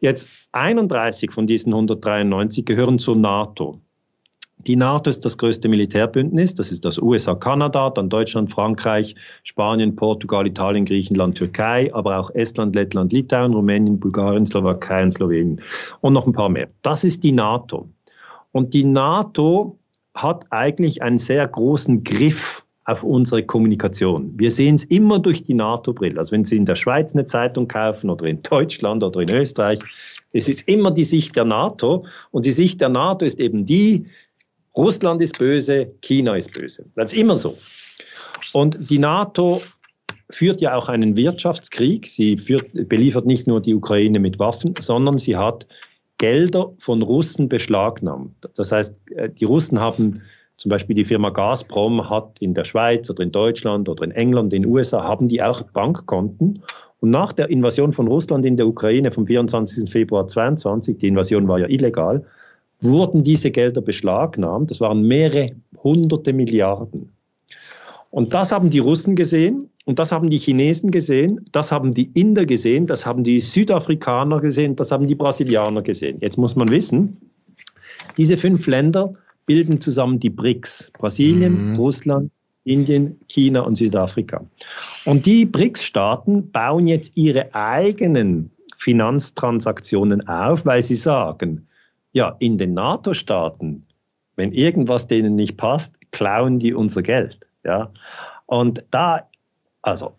Jetzt 31 von diesen 193 gehören zur NATO. Die NATO ist das größte Militärbündnis. Das ist das USA, Kanada, dann Deutschland, Frankreich, Spanien, Portugal, Italien, Griechenland, Türkei, aber auch Estland, Lettland, Litauen, Rumänien, Bulgarien, Slowakei und Slowenien und noch ein paar mehr. Das ist die NATO. Und die NATO hat eigentlich einen sehr großen Griff auf unsere Kommunikation. Wir sehen es immer durch die NATO-Brille. Also wenn Sie in der Schweiz eine Zeitung kaufen oder in Deutschland oder in Österreich, es ist immer die Sicht der NATO. Und die Sicht der NATO ist eben die, Russland ist böse, China ist böse. Das ist immer so. Und die NATO führt ja auch einen Wirtschaftskrieg. Sie führt, beliefert nicht nur die Ukraine mit Waffen, sondern sie hat Gelder von Russen beschlagnahmt. Das heißt, äh, die Russen haben zum Beispiel die Firma Gazprom hat in der Schweiz oder in Deutschland oder in England, in den USA, haben die auch Bankkonten. Und nach der Invasion von Russland in der Ukraine vom 24. Februar 2022, die Invasion war ja illegal, wurden diese Gelder beschlagnahmt. Das waren mehrere hunderte Milliarden. Und das haben die Russen gesehen und das haben die Chinesen gesehen, das haben die Inder gesehen, das haben die Südafrikaner gesehen, das haben die Brasilianer gesehen. Jetzt muss man wissen, diese fünf Länder bilden zusammen die BRICS. Brasilien, mhm. Russland, Indien, China und Südafrika. Und die BRICS-Staaten bauen jetzt ihre eigenen Finanztransaktionen auf, weil sie sagen, ja, in den NATO-Staaten, wenn irgendwas denen nicht passt, klauen die unser Geld. Ja? Und da, also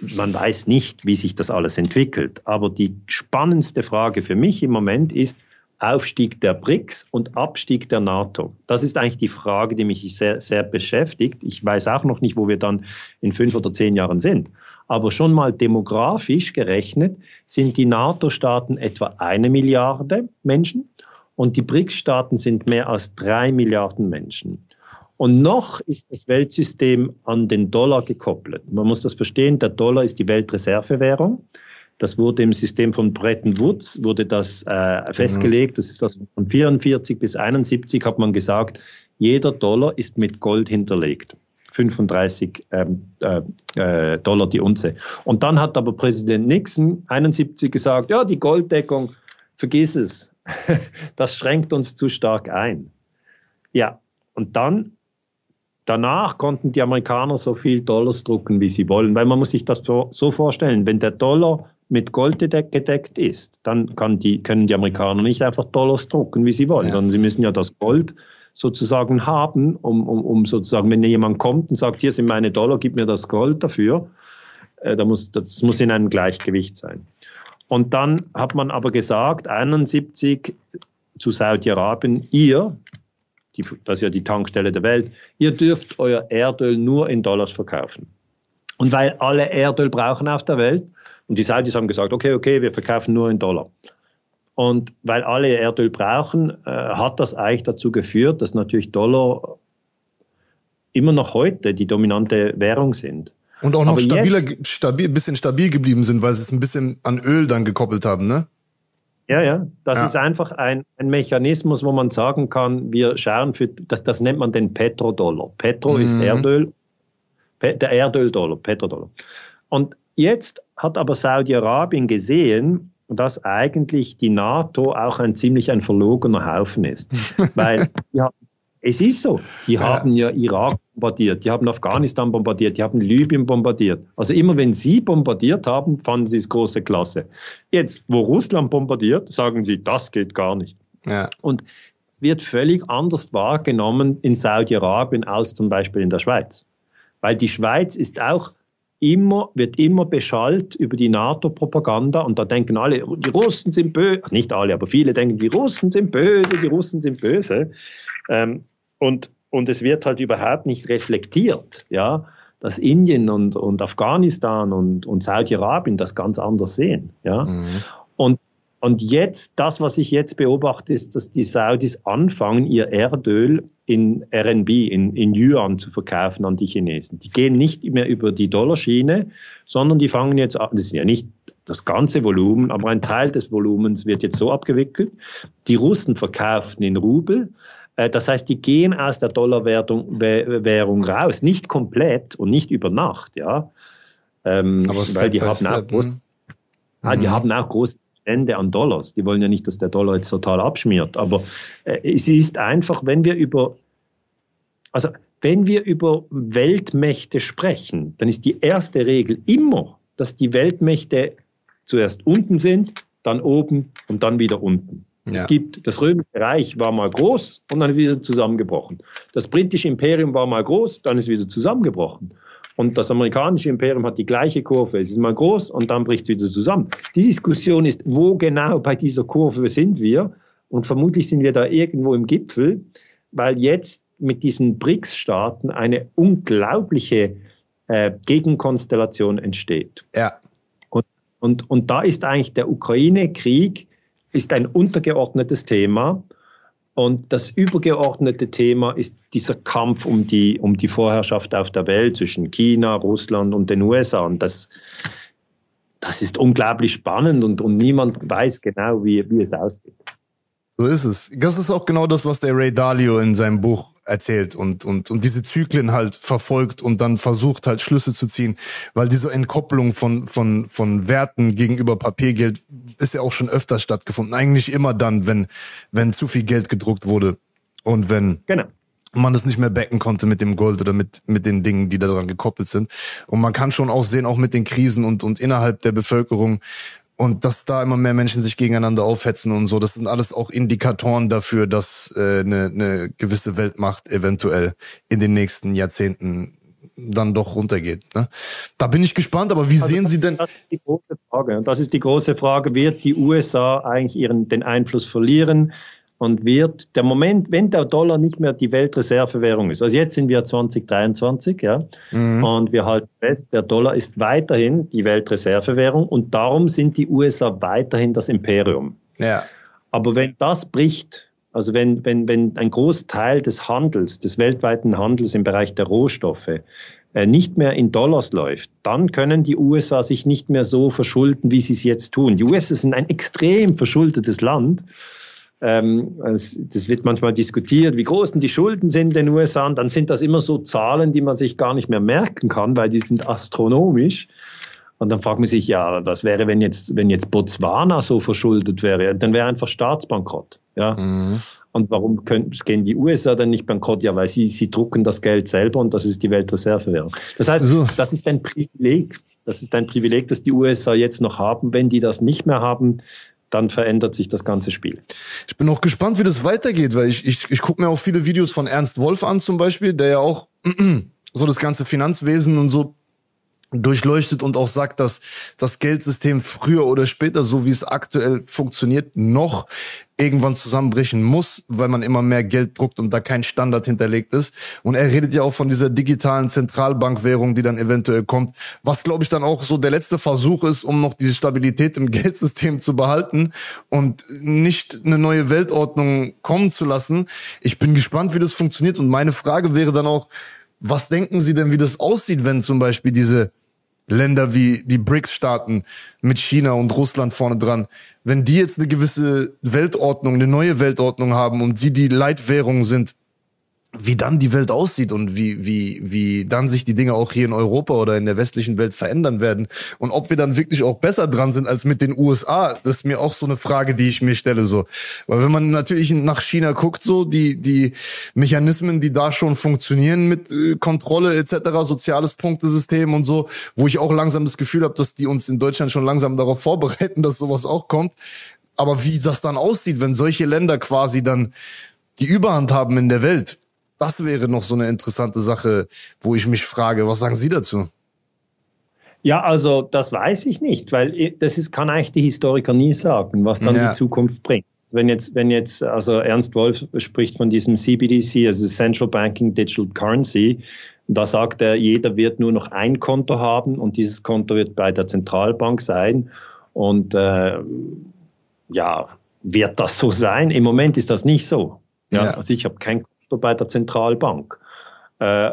man weiß nicht, wie sich das alles entwickelt, aber die spannendste Frage für mich im Moment ist, Aufstieg der BRICS und Abstieg der NATO? Das ist eigentlich die Frage, die mich sehr, sehr beschäftigt. Ich weiß auch noch nicht, wo wir dann in fünf oder zehn Jahren sind. Aber schon mal demografisch gerechnet sind die NATO-Staaten etwa eine Milliarde Menschen und die BRICS-Staaten sind mehr als drei Milliarden Menschen. Und noch ist das Weltsystem an den Dollar gekoppelt. Man muss das verstehen, der Dollar ist die Weltreservewährung. Das wurde im System von Bretton Woods wurde das äh, festgelegt. Das ist das von 44 bis 71 hat man gesagt, jeder Dollar ist mit Gold hinterlegt. 35 ähm, äh, äh, Dollar die Unze. Und dann hat aber Präsident Nixon 71 gesagt, ja, die Golddeckung, vergiss es, das schränkt uns zu stark ein. Ja, und dann Danach konnten die Amerikaner so viel Dollars drucken, wie sie wollen, weil man muss sich das so vorstellen, wenn der Dollar mit Gold gedeckt ist, dann die, können die Amerikaner nicht einfach Dollars drucken, wie sie wollen, ja. sondern sie müssen ja das Gold sozusagen haben, um, um, um sozusagen, wenn jemand kommt und sagt, hier sind meine Dollar, gib mir das Gold dafür, äh, da muss, das muss in einem Gleichgewicht sein. Und dann hat man aber gesagt, 71 zu Saudi-Arabien, ihr, die, das ist ja die Tankstelle der Welt, ihr dürft euer Erdöl nur in Dollars verkaufen. Und weil alle Erdöl brauchen auf der Welt, und die Saudis haben gesagt, okay, okay, wir verkaufen nur in Dollar. Und weil alle Erdöl brauchen, äh, hat das eigentlich dazu geführt, dass natürlich Dollar immer noch heute die dominante Währung sind. Und auch noch Aber stabiler, jetzt, stabil, bisschen stabil geblieben sind, weil sie es ein bisschen an Öl dann gekoppelt haben, ne? Ja, ja. Das ja. ist einfach ein, ein, Mechanismus, wo man sagen kann, wir schauen für, das, das nennt man den Petrodollar. Petro mhm. ist Erdöl, der Erdöldollar, Petrodollar. Und Jetzt hat aber Saudi-Arabien gesehen, dass eigentlich die NATO auch ein ziemlich ein verlogener Haufen ist. Weil ja, es ist so, die ja. haben ja Irak bombardiert, die haben Afghanistan bombardiert, die haben Libyen bombardiert. Also immer wenn sie bombardiert haben, fanden sie es große Klasse. Jetzt, wo Russland bombardiert, sagen sie, das geht gar nicht. Ja. Und es wird völlig anders wahrgenommen in Saudi-Arabien als zum Beispiel in der Schweiz. Weil die Schweiz ist auch immer, wird immer beschallt über die NATO-Propaganda und da denken alle, die Russen sind böse, nicht alle, aber viele denken, die Russen sind böse, die Russen sind böse. Ähm, und, und es wird halt überhaupt nicht reflektiert, ja, dass Indien und, und Afghanistan und, und Saudi-Arabien das ganz anders sehen, ja. Mhm. Und Und jetzt, das, was ich jetzt beobachte, ist, dass die Saudis anfangen, ihr Erdöl in RNB, in, in Yuan zu verkaufen an die Chinesen. Die gehen nicht mehr über die Dollarschiene, sondern die fangen jetzt an, das ist ja nicht das ganze Volumen, aber ein Teil des Volumens wird jetzt so abgewickelt. Die Russen verkaufen in Rubel. Äh, das heißt, die gehen aus der Dollarwährung raus, nicht komplett und nicht über Nacht, ja. Ähm, aber weil die haben, auch groß, ne? ah, die mhm. haben auch große Bestände an Dollars. Die wollen ja nicht, dass der Dollar jetzt total abschmiert. Aber äh, es ist einfach, wenn wir über, also wenn wir über Weltmächte sprechen, dann ist die erste Regel immer, dass die Weltmächte zuerst unten sind, dann oben und dann wieder unten. Ja. Es gibt, das Römische Reich war mal groß und dann wieder zusammengebrochen. Das britische Imperium war mal groß, dann ist wieder zusammengebrochen. Und das amerikanische Imperium hat die gleiche Kurve. Es ist mal groß und dann bricht es wieder zusammen. Die Diskussion ist, wo genau bei dieser Kurve sind wir? Und vermutlich sind wir da irgendwo im Gipfel, weil jetzt mit diesen BRICS-Staaten eine unglaubliche äh, Gegenkonstellation entsteht. Ja. Und, und da ist eigentlich der Ukraine-Krieg ist ein untergeordnetes Thema. Und das übergeordnete Thema ist dieser Kampf um die, um die Vorherrschaft auf der Welt zwischen China, Russland und den USA. Und das, das ist unglaublich spannend und, und niemand weiß genau, wie, wie es ausgeht. So ist es. Das ist auch genau das, was der Ray Dalio in seinem Buch erzählt und, und, und diese Zyklen halt verfolgt und dann versucht halt Schlüsse zu ziehen, weil diese Entkopplung von, von, von Werten gegenüber Papiergeld ist ja auch schon öfters stattgefunden. Eigentlich immer dann, wenn, wenn zu viel Geld gedruckt wurde und wenn genau. man es nicht mehr backen konnte mit dem Gold oder mit, mit den Dingen, die daran gekoppelt sind. Und man kann schon auch sehen, auch mit den Krisen und, und innerhalb der Bevölkerung, und dass da immer mehr Menschen sich gegeneinander aufhetzen und so, das sind alles auch Indikatoren dafür, dass äh, eine, eine gewisse Weltmacht eventuell in den nächsten Jahrzehnten dann doch runtergeht. Ne? Da bin ich gespannt, aber wie also sehen Sie denn? Das ist die große Frage. Und das ist die große Frage, wird die USA eigentlich ihren, den Einfluss verlieren? Und wird der Moment, wenn der Dollar nicht mehr die Weltreservewährung ist, also jetzt sind wir 2023, ja, mhm. und wir halten fest, der Dollar ist weiterhin die Weltreservewährung und darum sind die USA weiterhin das Imperium. Ja. Aber wenn das bricht, also wenn, wenn, wenn ein Großteil des Handels, des weltweiten Handels im Bereich der Rohstoffe äh, nicht mehr in Dollars läuft, dann können die USA sich nicht mehr so verschulden, wie sie es jetzt tun. Die USA sind ein extrem verschuldetes Land. Ähm, das wird manchmal diskutiert, wie groß denn die Schulden sind in den USA. Und dann sind das immer so Zahlen, die man sich gar nicht mehr merken kann, weil die sind astronomisch. Und dann fragt man sich, ja, was wäre, wenn jetzt, wenn jetzt Botswana so verschuldet wäre? Dann wäre einfach Staatsbankrott. Ja. Mhm. Und warum können, gehen die USA dann nicht bankrott? Ja, weil sie, sie drucken das Geld selber und das ist die Weltreservewährung. Das heißt, so. das ist ein Privileg. Das ist ein Privileg, das die USA jetzt noch haben. Wenn die das nicht mehr haben, dann verändert sich das ganze Spiel. Ich bin auch gespannt, wie das weitergeht, weil ich, ich, ich gucke mir auch viele Videos von Ernst Wolf an zum Beispiel, der ja auch so das ganze Finanzwesen und so durchleuchtet und auch sagt, dass das Geldsystem früher oder später, so wie es aktuell funktioniert, noch irgendwann zusammenbrechen muss, weil man immer mehr Geld druckt und da kein Standard hinterlegt ist. Und er redet ja auch von dieser digitalen Zentralbankwährung, die dann eventuell kommt, was glaube ich dann auch so der letzte Versuch ist, um noch diese Stabilität im Geldsystem zu behalten und nicht eine neue Weltordnung kommen zu lassen. Ich bin gespannt, wie das funktioniert und meine Frage wäre dann auch, was denken Sie denn, wie das aussieht, wenn zum Beispiel diese Länder wie die BRICS-Staaten mit China und Russland vorne dran, wenn die jetzt eine gewisse Weltordnung, eine neue Weltordnung haben und sie die Leitwährung sind, wie dann die Welt aussieht und wie, wie, wie dann sich die Dinge auch hier in Europa oder in der westlichen Welt verändern werden. Und ob wir dann wirklich auch besser dran sind als mit den USA, das ist mir auch so eine Frage, die ich mir stelle, so. Weil wenn man natürlich nach China guckt, so, die, die Mechanismen, die da schon funktionieren mit äh, Kontrolle etc., soziales Punktesystem und so, wo ich auch langsam das Gefühl habe, dass die uns in Deutschland schon langsam darauf vorbereiten, dass sowas auch kommt. Aber wie das dann aussieht, wenn solche Länder quasi dann die Überhand haben in der Welt, das wäre noch so eine interessante Sache, wo ich mich frage, was sagen Sie dazu? Ja, also das weiß ich nicht, weil das ist, kann eigentlich die Historiker nie sagen, was dann ja. die Zukunft bringt. Wenn jetzt, wenn jetzt, also Ernst Wolf spricht von diesem CBDC, also Central Banking Digital Currency, da sagt er, jeder wird nur noch ein Konto haben und dieses Konto wird bei der Zentralbank sein. Und äh, ja, wird das so sein? Im Moment ist das nicht so. Ja, ja. Also ich habe kein Konto bei der Zentralbank. Äh,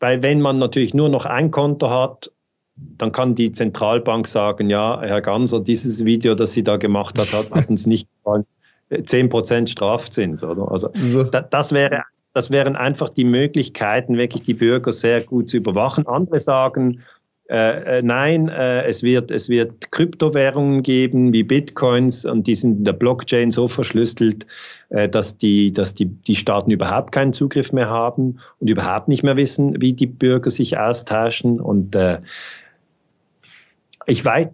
weil wenn man natürlich nur noch ein Konto hat, dann kann die Zentralbank sagen, ja, Herr Ganser, dieses Video, das Sie da gemacht hat, hat, hat uns nicht gefallen. 10% Strafzins, oder? Also so. da, das wäre das wären einfach die Möglichkeiten, wirklich die Bürger sehr gut zu überwachen. Andere sagen, äh, äh, nein, äh, es, wird, es wird Kryptowährungen geben wie Bitcoins und die sind in der Blockchain so verschlüsselt, äh, dass, die, dass die, die Staaten überhaupt keinen Zugriff mehr haben und überhaupt nicht mehr wissen, wie die Bürger sich austauschen. Und äh, ich weiß,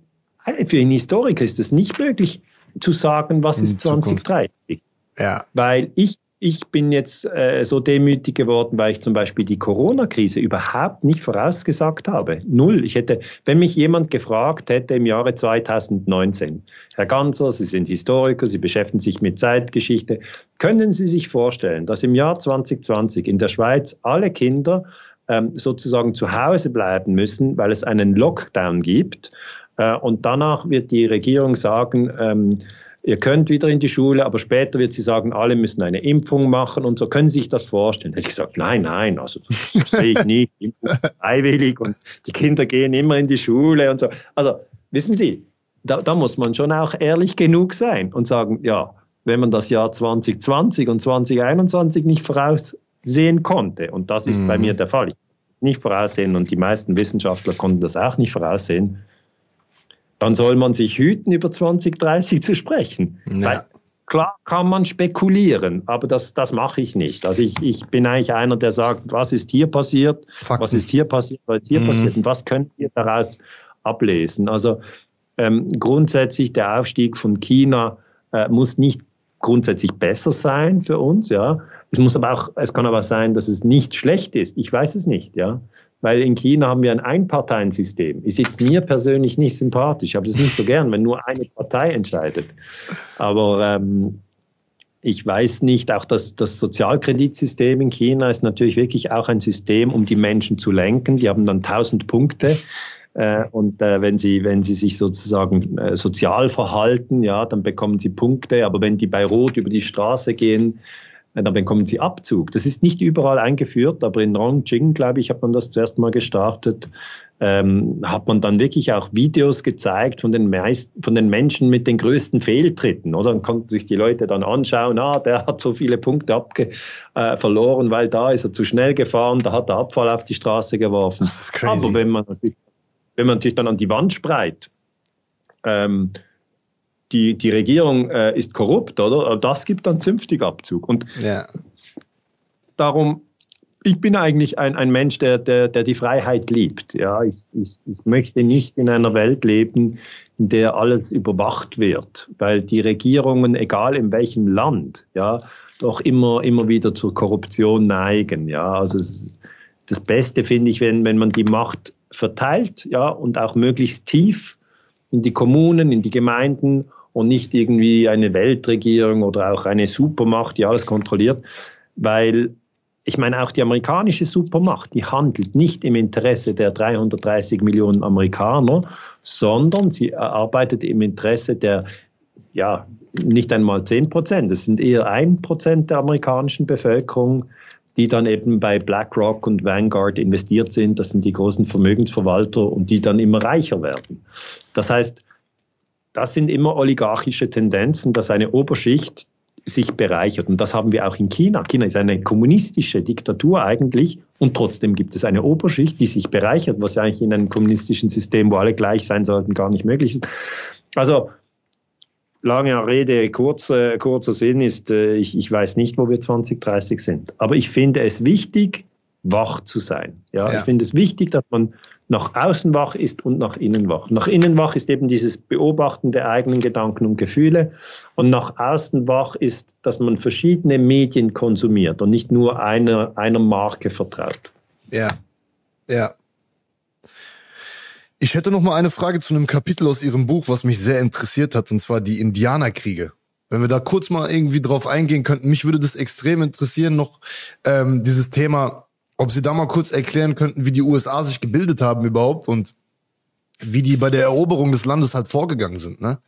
für einen Historiker ist es nicht möglich zu sagen, was ist 2030. Ja. Weil ich ich bin jetzt äh, so demütig geworden, weil ich zum Beispiel die Corona-Krise überhaupt nicht vorausgesagt habe. Null. Ich hätte, wenn mich jemand gefragt hätte im Jahre 2019, Herr Ganser, Sie sind Historiker, Sie beschäftigen sich mit Zeitgeschichte, können Sie sich vorstellen, dass im Jahr 2020 in der Schweiz alle Kinder ähm, sozusagen zu Hause bleiben müssen, weil es einen Lockdown gibt? Äh, und danach wird die Regierung sagen, ähm, ihr könnt wieder in die Schule, aber später wird sie sagen, alle müssen eine Impfung machen und so. Können Sie sich das vorstellen? Hätte ich gesagt, nein, nein, also das, das sehe ich nicht. Impfung ist freiwillig und die Kinder gehen immer in die Schule und so. Also wissen Sie, da, da muss man schon auch ehrlich genug sein und sagen, ja, wenn man das Jahr 2020 und 2021 nicht voraussehen konnte, und das ist mhm. bei mir der Fall, ich nicht voraussehen und die meisten Wissenschaftler konnten das auch nicht voraussehen, dann soll man sich hüten, über 2030 zu sprechen. Ja. Weil, klar kann man spekulieren, aber das, das mache ich nicht. Also ich, ich bin eigentlich einer, der sagt, was ist hier passiert, Fakten. was ist hier passiert, was ist hier mhm. passiert und was könnt ihr daraus ablesen. Also ähm, grundsätzlich der Aufstieg von China äh, muss nicht grundsätzlich besser sein für uns, ja. Es muss aber auch, es kann aber sein, dass es nicht schlecht ist. Ich weiß es nicht, ja weil in China haben wir ein Einparteiensystem. Ist jetzt mir persönlich nicht sympathisch. Ich habe das nicht so gern, wenn nur eine Partei entscheidet. Aber ähm, ich weiß nicht, auch das, das Sozialkreditsystem in China ist natürlich wirklich auch ein System, um die Menschen zu lenken. Die haben dann tausend Punkte. Äh, und äh, wenn sie, wenn sie sich sozusagen äh, sozial verhalten, ja, dann bekommen sie Punkte. Aber wenn die bei Rot über die Straße gehen, dann bekommen sie Abzug. Das ist nicht überall eingeführt, aber in Rongqing, glaube ich, hat man das zuerst mal gestartet. Ähm, hat man dann wirklich auch Videos gezeigt von den, meisten, von den Menschen mit den größten Fehltritten, oder? Dann konnten sich die Leute dann anschauen, ah, der hat so viele Punkte abge, äh, verloren, weil da ist er zu schnell gefahren, da hat er Abfall auf die Straße geworfen. Das ist crazy. Aber wenn man wenn man natürlich dann an die Wand spreit, ähm, die, die Regierung äh, ist korrupt, oder? Das gibt dann zünftig Abzug. Und ja. darum, ich bin eigentlich ein, ein Mensch, der, der, der die Freiheit liebt. Ja, ich, ich, ich möchte nicht in einer Welt leben, in der alles überwacht wird, weil die Regierungen, egal in welchem Land, ja, doch immer, immer wieder zur Korruption neigen. Ja, also es, das Beste finde ich, wenn, wenn man die Macht verteilt, ja, und auch möglichst tief in die Kommunen, in die Gemeinden und nicht irgendwie eine Weltregierung oder auch eine Supermacht, die alles kontrolliert, weil ich meine, auch die amerikanische Supermacht, die handelt nicht im Interesse der 330 Millionen Amerikaner, sondern sie arbeitet im Interesse der, ja, nicht einmal 10 Prozent, es sind eher ein Prozent der amerikanischen Bevölkerung, die dann eben bei BlackRock und Vanguard investiert sind. Das sind die großen Vermögensverwalter und die dann immer reicher werden. Das heißt, das sind immer oligarchische Tendenzen, dass eine Oberschicht sich bereichert. Und das haben wir auch in China. China ist eine kommunistische Diktatur eigentlich und trotzdem gibt es eine Oberschicht, die sich bereichert, was eigentlich in einem kommunistischen System, wo alle gleich sein sollten, gar nicht möglich ist. Also lange Rede, kurzer, kurzer Sinn ist, äh, ich, ich weiß nicht, wo wir 2030 sind. Aber ich finde es wichtig, wach zu sein. Ja, ja. ich finde es wichtig, dass man nach außen wach ist und nach innen wach. Nach innen wach ist eben dieses Beobachten der eigenen Gedanken und Gefühle und nach außen wach ist, dass man verschiedene Medien konsumiert und nicht nur einer, einer Marke vertraut. Ja, ja. Ich hätte noch mal eine Frage zu einem Kapitel aus Ihrem Buch, was mich sehr interessiert hat, und zwar die Indianerkriege. Wenn wir da kurz mal irgendwie drauf eingehen könnten, mich würde das extrem interessieren, noch ähm, dieses Thema ob Sie da mal kurz erklären könnten, wie die USA sich gebildet haben überhaupt und wie die bei der Eroberung des Landes halt vorgegangen sind, ne?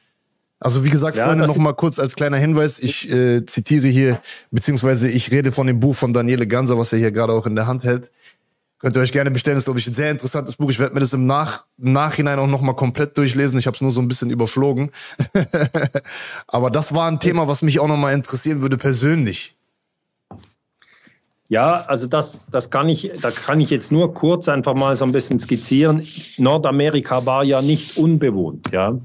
Also wie gesagt, ja, Freunde, noch mal kurz als kleiner Hinweis. Ich äh, zitiere hier, beziehungsweise ich rede von dem Buch von Daniele Ganser, was er hier gerade auch in der Hand hält. Könnt ihr euch gerne bestellen. Das ist, glaube ich, ein sehr interessantes Buch. Ich werde mir das im Nach Nachhinein auch noch mal komplett durchlesen. Ich habe es nur so ein bisschen überflogen. Aber das war ein Thema, was mich auch noch mal interessieren würde persönlich. Ja, also das, das kann ich, da kann ich jetzt nur kurz einfach mal so ein bisschen skizzieren. Nordamerika war ja nicht unbewohnt, ja,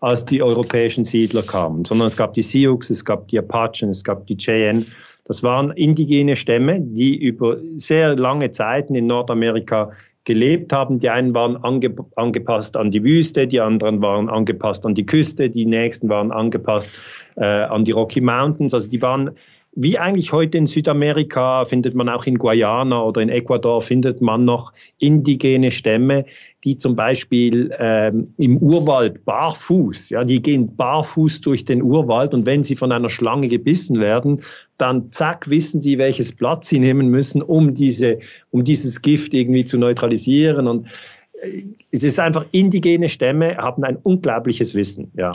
als die europäischen Siedler kamen, sondern es gab die Sioux, es gab die Apachen, es gab die Cheyenne. Das waren indigene Stämme, die über sehr lange Zeiten in Nordamerika gelebt haben. Die einen waren ange angepasst an die Wüste, die anderen waren angepasst an die Küste, die nächsten waren angepasst äh, an die Rocky Mountains. Also die waren wie eigentlich heute in Südamerika findet man auch in Guayana oder in Ecuador findet man noch indigene Stämme, die zum Beispiel ähm, im Urwald barfuß, ja, die gehen barfuß durch den Urwald und wenn sie von einer Schlange gebissen werden, dann zack wissen sie, welches Blatt sie nehmen müssen, um diese, um dieses Gift irgendwie zu neutralisieren und äh, es ist einfach indigene Stämme haben ein unglaubliches Wissen, ja.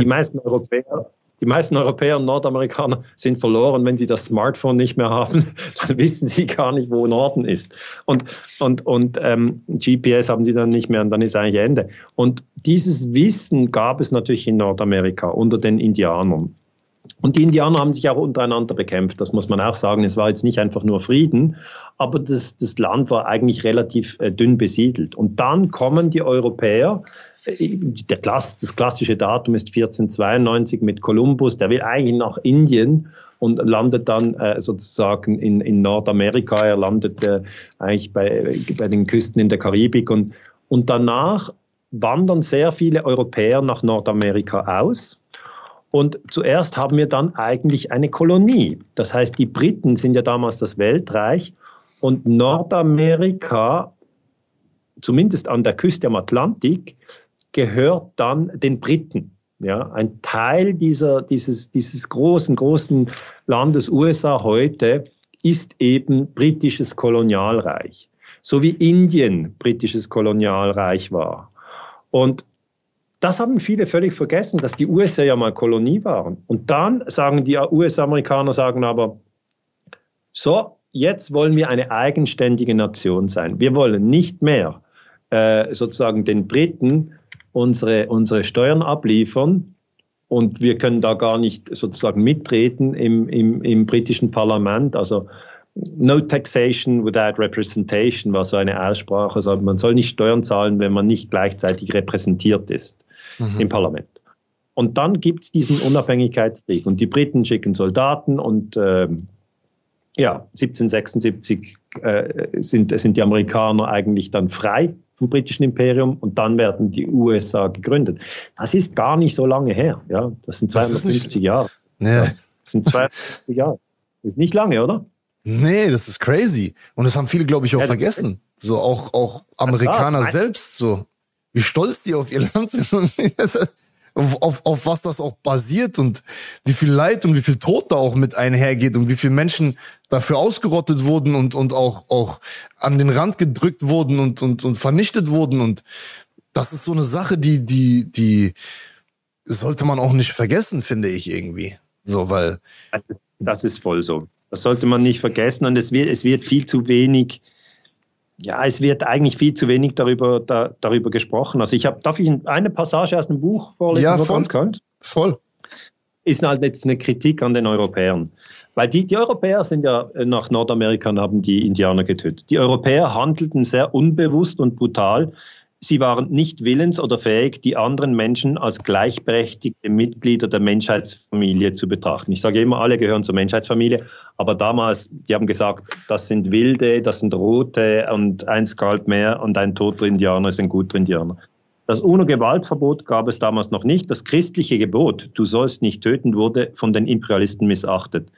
Die meisten Europäer die meisten Europäer und Nordamerikaner sind verloren, wenn sie das Smartphone nicht mehr haben, dann wissen sie gar nicht, wo Norden ist. Und, und, und ähm, GPS haben sie dann nicht mehr und dann ist eigentlich Ende. Und dieses Wissen gab es natürlich in Nordamerika unter den Indianern. Und die Indianer haben sich auch untereinander bekämpft, das muss man auch sagen. Es war jetzt nicht einfach nur Frieden, aber das, das Land war eigentlich relativ äh, dünn besiedelt. Und dann kommen die Europäer der Klass, das klassische Datum ist 1492 mit Kolumbus, der will eigentlich nach Indien und landet dann äh, sozusagen in, in Nordamerika, er landet äh, eigentlich bei, bei den Küsten in der Karibik und, und danach wandern sehr viele Europäer nach Nordamerika aus. Und zuerst haben wir dann eigentlich eine Kolonie. Das heißt, die Briten sind ja damals das Weltreich und Nordamerika, zumindest an der Küste am Atlantik, gehört dann den Briten. Ja, ein Teil dieser, dieses, dieses großen, großen Landes USA heute ist eben britisches Kolonialreich. So wie Indien britisches Kolonialreich war. Und das haben viele völlig vergessen, dass die USA ja mal Kolonie waren. Und dann sagen die US-Amerikaner, sagen aber, so, jetzt wollen wir eine eigenständige Nation sein. Wir wollen nicht mehr äh, sozusagen den Briten unsere, unsere Steuern abliefern und wir können da gar nicht sozusagen mittreten im, im, im britischen Parlament. Also No taxation without representation war so eine Aussprache. Also man soll nicht Steuern zahlen, wenn man nicht gleichzeitig repräsentiert ist mhm. im Parlament. Und dann gibt es diesen Unabhängigkeitskrieg und die Briten schicken Soldaten und äh, ja, 1776 äh, sind, sind die Amerikaner eigentlich dann frei vom britischen Imperium und dann werden die USA gegründet. Das ist gar nicht so lange her. Ja, das sind 250 das Jahre. Nee. Ja, das sind 250 Jahre. Ist nicht lange, oder? Nee, das ist crazy. Und das haben viele, glaube ich, auch ja, vergessen. So auch, auch Amerikaner selbst so. Wie stolz die auf ihr Land sind auf, auf was das auch basiert und wie viel Leid und wie viel Tod da auch mit einhergeht und wie viele Menschen dafür ausgerottet wurden und, und auch, auch an den Rand gedrückt wurden und, und, und vernichtet wurden. Und das ist so eine Sache, die, die, die sollte man auch nicht vergessen, finde ich irgendwie. So, weil. Das ist, das ist voll so. Das sollte man nicht vergessen und es wird, es wird viel zu wenig ja, es wird eigentlich viel zu wenig darüber, da, darüber gesprochen. Also ich habe, darf ich eine Passage aus dem Buch vorlesen? Ja, voll. Voll. Ist halt jetzt eine Kritik an den Europäern. Weil die, die Europäer sind ja nach Nordamerika und haben die Indianer getötet. Die Europäer handelten sehr unbewusst und brutal Sie waren nicht willens oder fähig, die anderen Menschen als gleichberechtigte Mitglieder der Menschheitsfamilie zu betrachten. Ich sage immer, alle gehören zur Menschheitsfamilie, aber damals, die haben gesagt, das sind Wilde, das sind Rote und ein Skalp mehr und ein toter Indianer ist ein guter Indianer. Das UNO-Gewaltverbot gab es damals noch nicht. Das christliche Gebot, du sollst nicht töten, wurde von den Imperialisten missachtet.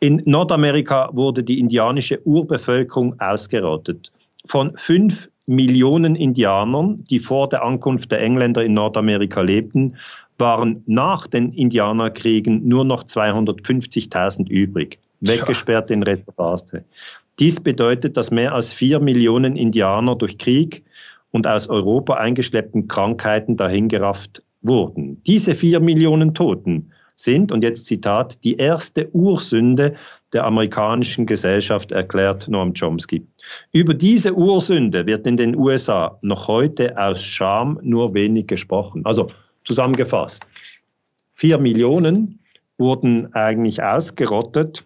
In Nordamerika wurde die indianische Urbevölkerung ausgerottet. Von fünf Millionen Indianern, die vor der Ankunft der Engländer in Nordamerika lebten, waren nach den Indianerkriegen nur noch 250.000 übrig, weggesperrt in Reservate. Dies bedeutet, dass mehr als vier Millionen Indianer durch Krieg und aus Europa eingeschleppten Krankheiten dahingerafft wurden. Diese vier Millionen Toten sind, und jetzt Zitat, die erste Ursünde der amerikanischen Gesellschaft, erklärt Noam Chomsky. Über diese Ursünde wird in den USA noch heute aus Scham nur wenig gesprochen. Also zusammengefasst, vier Millionen wurden eigentlich ausgerottet.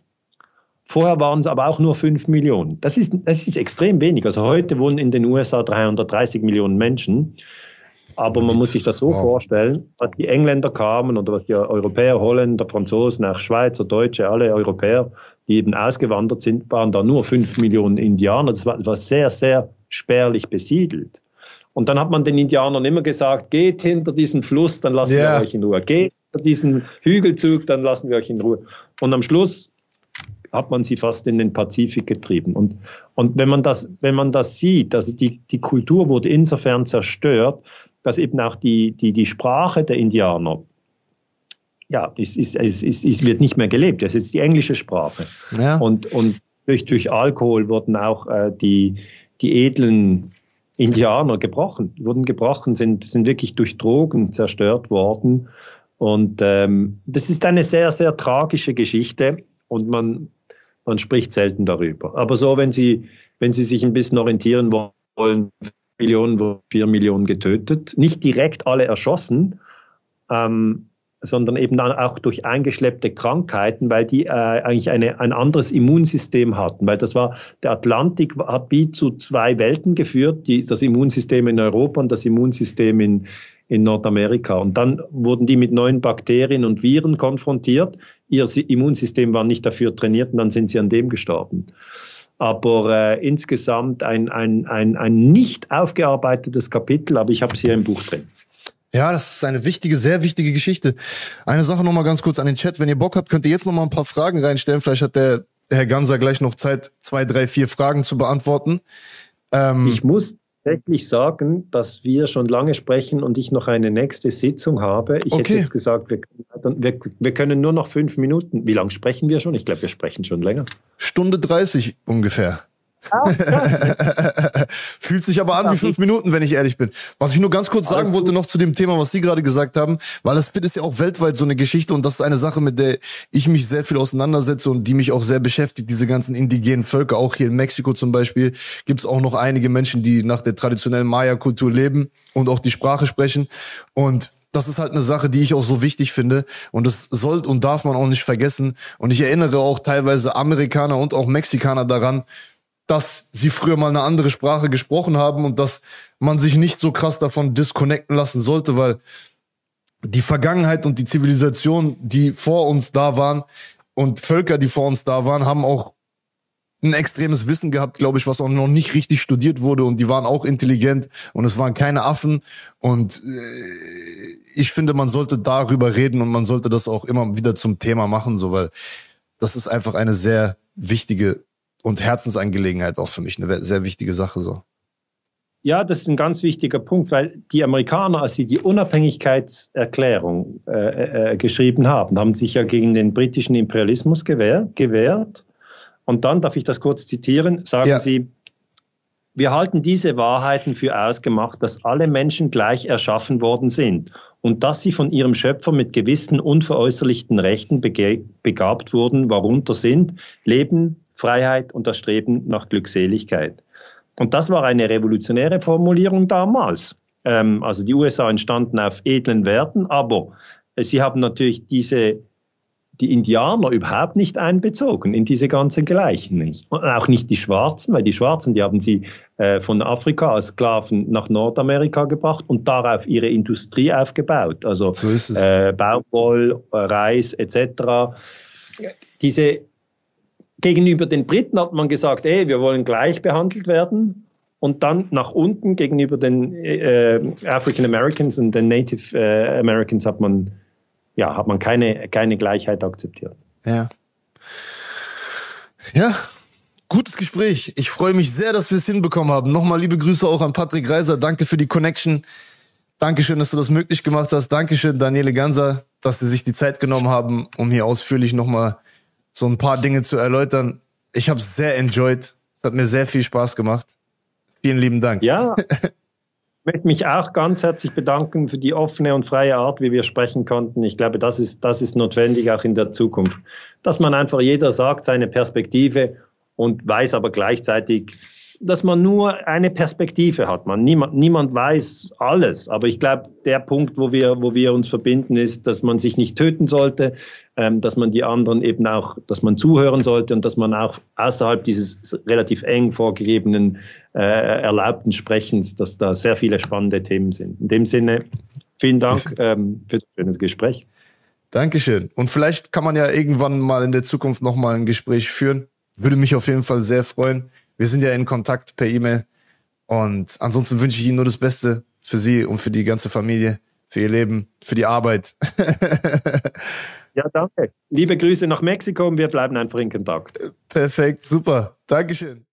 Vorher waren es aber auch nur fünf Millionen. Das ist, das ist extrem wenig. Also heute wohnen in den USA 330 Millionen Menschen. Aber man muss sich das so wow. vorstellen, was die Engländer kamen oder was die Europäer, Holländer, Franzosen, auch Schweizer, Deutsche, alle Europäer, die eben ausgewandert sind, waren da nur fünf Millionen Indianer. Das war, war sehr, sehr spärlich besiedelt. Und dann hat man den Indianern immer gesagt, geht hinter diesen Fluss, dann lassen yeah. wir euch in Ruhe. Geht hinter diesen Hügelzug, dann lassen wir euch in Ruhe. Und am Schluss hat man sie fast in den Pazifik getrieben. Und, und wenn, man das, wenn man das sieht, also die, die Kultur wurde insofern zerstört, dass eben auch die, die, die Sprache der Indianer, ja, es, ist, es, ist, es wird nicht mehr gelebt. Es ist die englische Sprache. Ja. Und, und durch, durch Alkohol wurden auch äh, die, die edlen Indianer gebrochen, wurden gebrochen, sind, sind wirklich durch Drogen zerstört worden. Und ähm, das ist eine sehr, sehr tragische Geschichte und man, man spricht selten darüber. Aber so, wenn Sie, wenn Sie sich ein bisschen orientieren wollen, Millionen, vier Millionen getötet, nicht direkt alle erschossen, ähm, sondern eben auch durch eingeschleppte Krankheiten, weil die äh, eigentlich eine, ein anderes Immunsystem hatten. Weil das war, der Atlantik hat wie zu zwei Welten geführt, die, das Immunsystem in Europa und das Immunsystem in, in Nordamerika. Und dann wurden die mit neuen Bakterien und Viren konfrontiert. Ihr Immunsystem war nicht dafür trainiert und dann sind sie an dem gestorben. Aber äh, insgesamt ein, ein, ein, ein nicht aufgearbeitetes Kapitel, aber ich habe es hier im Buch drin. Ja, das ist eine wichtige, sehr wichtige Geschichte. Eine Sache noch mal ganz kurz an den Chat. Wenn ihr Bock habt, könnt ihr jetzt noch mal ein paar Fragen reinstellen. Vielleicht hat der Herr Ganser gleich noch Zeit, zwei, drei, vier Fragen zu beantworten. Ähm, ich muss tatsächlich sagen, dass wir schon lange sprechen und ich noch eine nächste Sitzung habe. Ich okay. hätte jetzt gesagt, wir, wir, wir können nur noch fünf Minuten. Wie lange sprechen wir schon? Ich glaube, wir sprechen schon länger. Stunde 30 ungefähr. Ah, Fühlt sich aber an wie fünf Minuten, wenn ich ehrlich bin. Was ich nur ganz kurz sagen wollte noch zu dem Thema, was Sie gerade gesagt haben, weil das Spit ist ja auch weltweit so eine Geschichte und das ist eine Sache, mit der ich mich sehr viel auseinandersetze und die mich auch sehr beschäftigt, diese ganzen indigenen Völker. Auch hier in Mexiko zum Beispiel gibt es auch noch einige Menschen, die nach der traditionellen Maya-Kultur leben und auch die Sprache sprechen. Und das ist halt eine Sache, die ich auch so wichtig finde. Und das soll und darf man auch nicht vergessen. Und ich erinnere auch teilweise Amerikaner und auch Mexikaner daran, dass sie früher mal eine andere Sprache gesprochen haben und dass man sich nicht so krass davon disconnecten lassen sollte, weil die Vergangenheit und die Zivilisation, die vor uns da waren und Völker, die vor uns da waren, haben auch ein extremes Wissen gehabt, glaube ich, was auch noch nicht richtig studiert wurde und die waren auch intelligent und es waren keine Affen und äh, ich finde, man sollte darüber reden und man sollte das auch immer wieder zum Thema machen, so weil das ist einfach eine sehr wichtige und Herzensangelegenheit auch für mich, eine sehr wichtige Sache so. Ja, das ist ein ganz wichtiger Punkt, weil die Amerikaner, als sie die Unabhängigkeitserklärung äh, äh, geschrieben haben, haben sich ja gegen den britischen Imperialismus gewehr, gewehrt. Und dann, darf ich das kurz zitieren, sagen ja. sie, wir halten diese Wahrheiten für ausgemacht, dass alle Menschen gleich erschaffen worden sind und dass sie von ihrem Schöpfer mit gewissen unveräußerlichten Rechten begabt wurden, worunter sind Leben, Freiheit und das Streben nach Glückseligkeit. Und das war eine revolutionäre Formulierung damals. Ähm, also die USA entstanden auf edlen Werten, aber sie haben natürlich diese die Indianer überhaupt nicht einbezogen in diese ganzen Gleichnis. Und auch nicht die Schwarzen, weil die Schwarzen, die haben sie äh, von Afrika als Sklaven nach Nordamerika gebracht und darauf ihre Industrie aufgebaut. Also so äh, Baumwoll, Reis etc. Diese Gegenüber den Briten hat man gesagt, ey, wir wollen gleich behandelt werden. Und dann nach unten gegenüber den äh, African Americans und den Native äh, Americans hat man, ja, hat man keine, keine Gleichheit akzeptiert. Ja. Ja, gutes Gespräch. Ich freue mich sehr, dass wir es hinbekommen haben. Nochmal liebe Grüße auch an Patrick Reiser. Danke für die Connection. Dankeschön, dass du das möglich gemacht hast. Dankeschön, Daniele Ganser, dass Sie sich die Zeit genommen haben, um hier ausführlich nochmal so ein paar Dinge zu erläutern. Ich habe es sehr enjoyed. Es hat mir sehr viel Spaß gemacht. Vielen lieben Dank. Ja. möchte mich auch ganz herzlich bedanken für die offene und freie Art, wie wir sprechen konnten. Ich glaube, das ist, das ist notwendig auch in der Zukunft, dass man einfach jeder sagt seine Perspektive und weiß aber gleichzeitig, dass man nur eine Perspektive hat. Man, niemand, niemand weiß alles. Aber ich glaube, der Punkt, wo wir, wo wir uns verbinden, ist, dass man sich nicht töten sollte, dass man die anderen eben auch, dass man zuhören sollte und dass man auch außerhalb dieses relativ eng vorgegebenen, äh, erlaubten Sprechens, dass da sehr viele spannende Themen sind. In dem Sinne, vielen Dank ähm, für das schöne Gespräch. Dankeschön. Und vielleicht kann man ja irgendwann mal in der Zukunft nochmal ein Gespräch führen. Würde mich auf jeden Fall sehr freuen. Wir sind ja in Kontakt per E-Mail. Und ansonsten wünsche ich Ihnen nur das Beste für Sie und für die ganze Familie, für Ihr Leben, für die Arbeit. ja, danke. Liebe Grüße nach Mexiko und wir bleiben einfach in Kontakt. Perfekt, super. Dankeschön.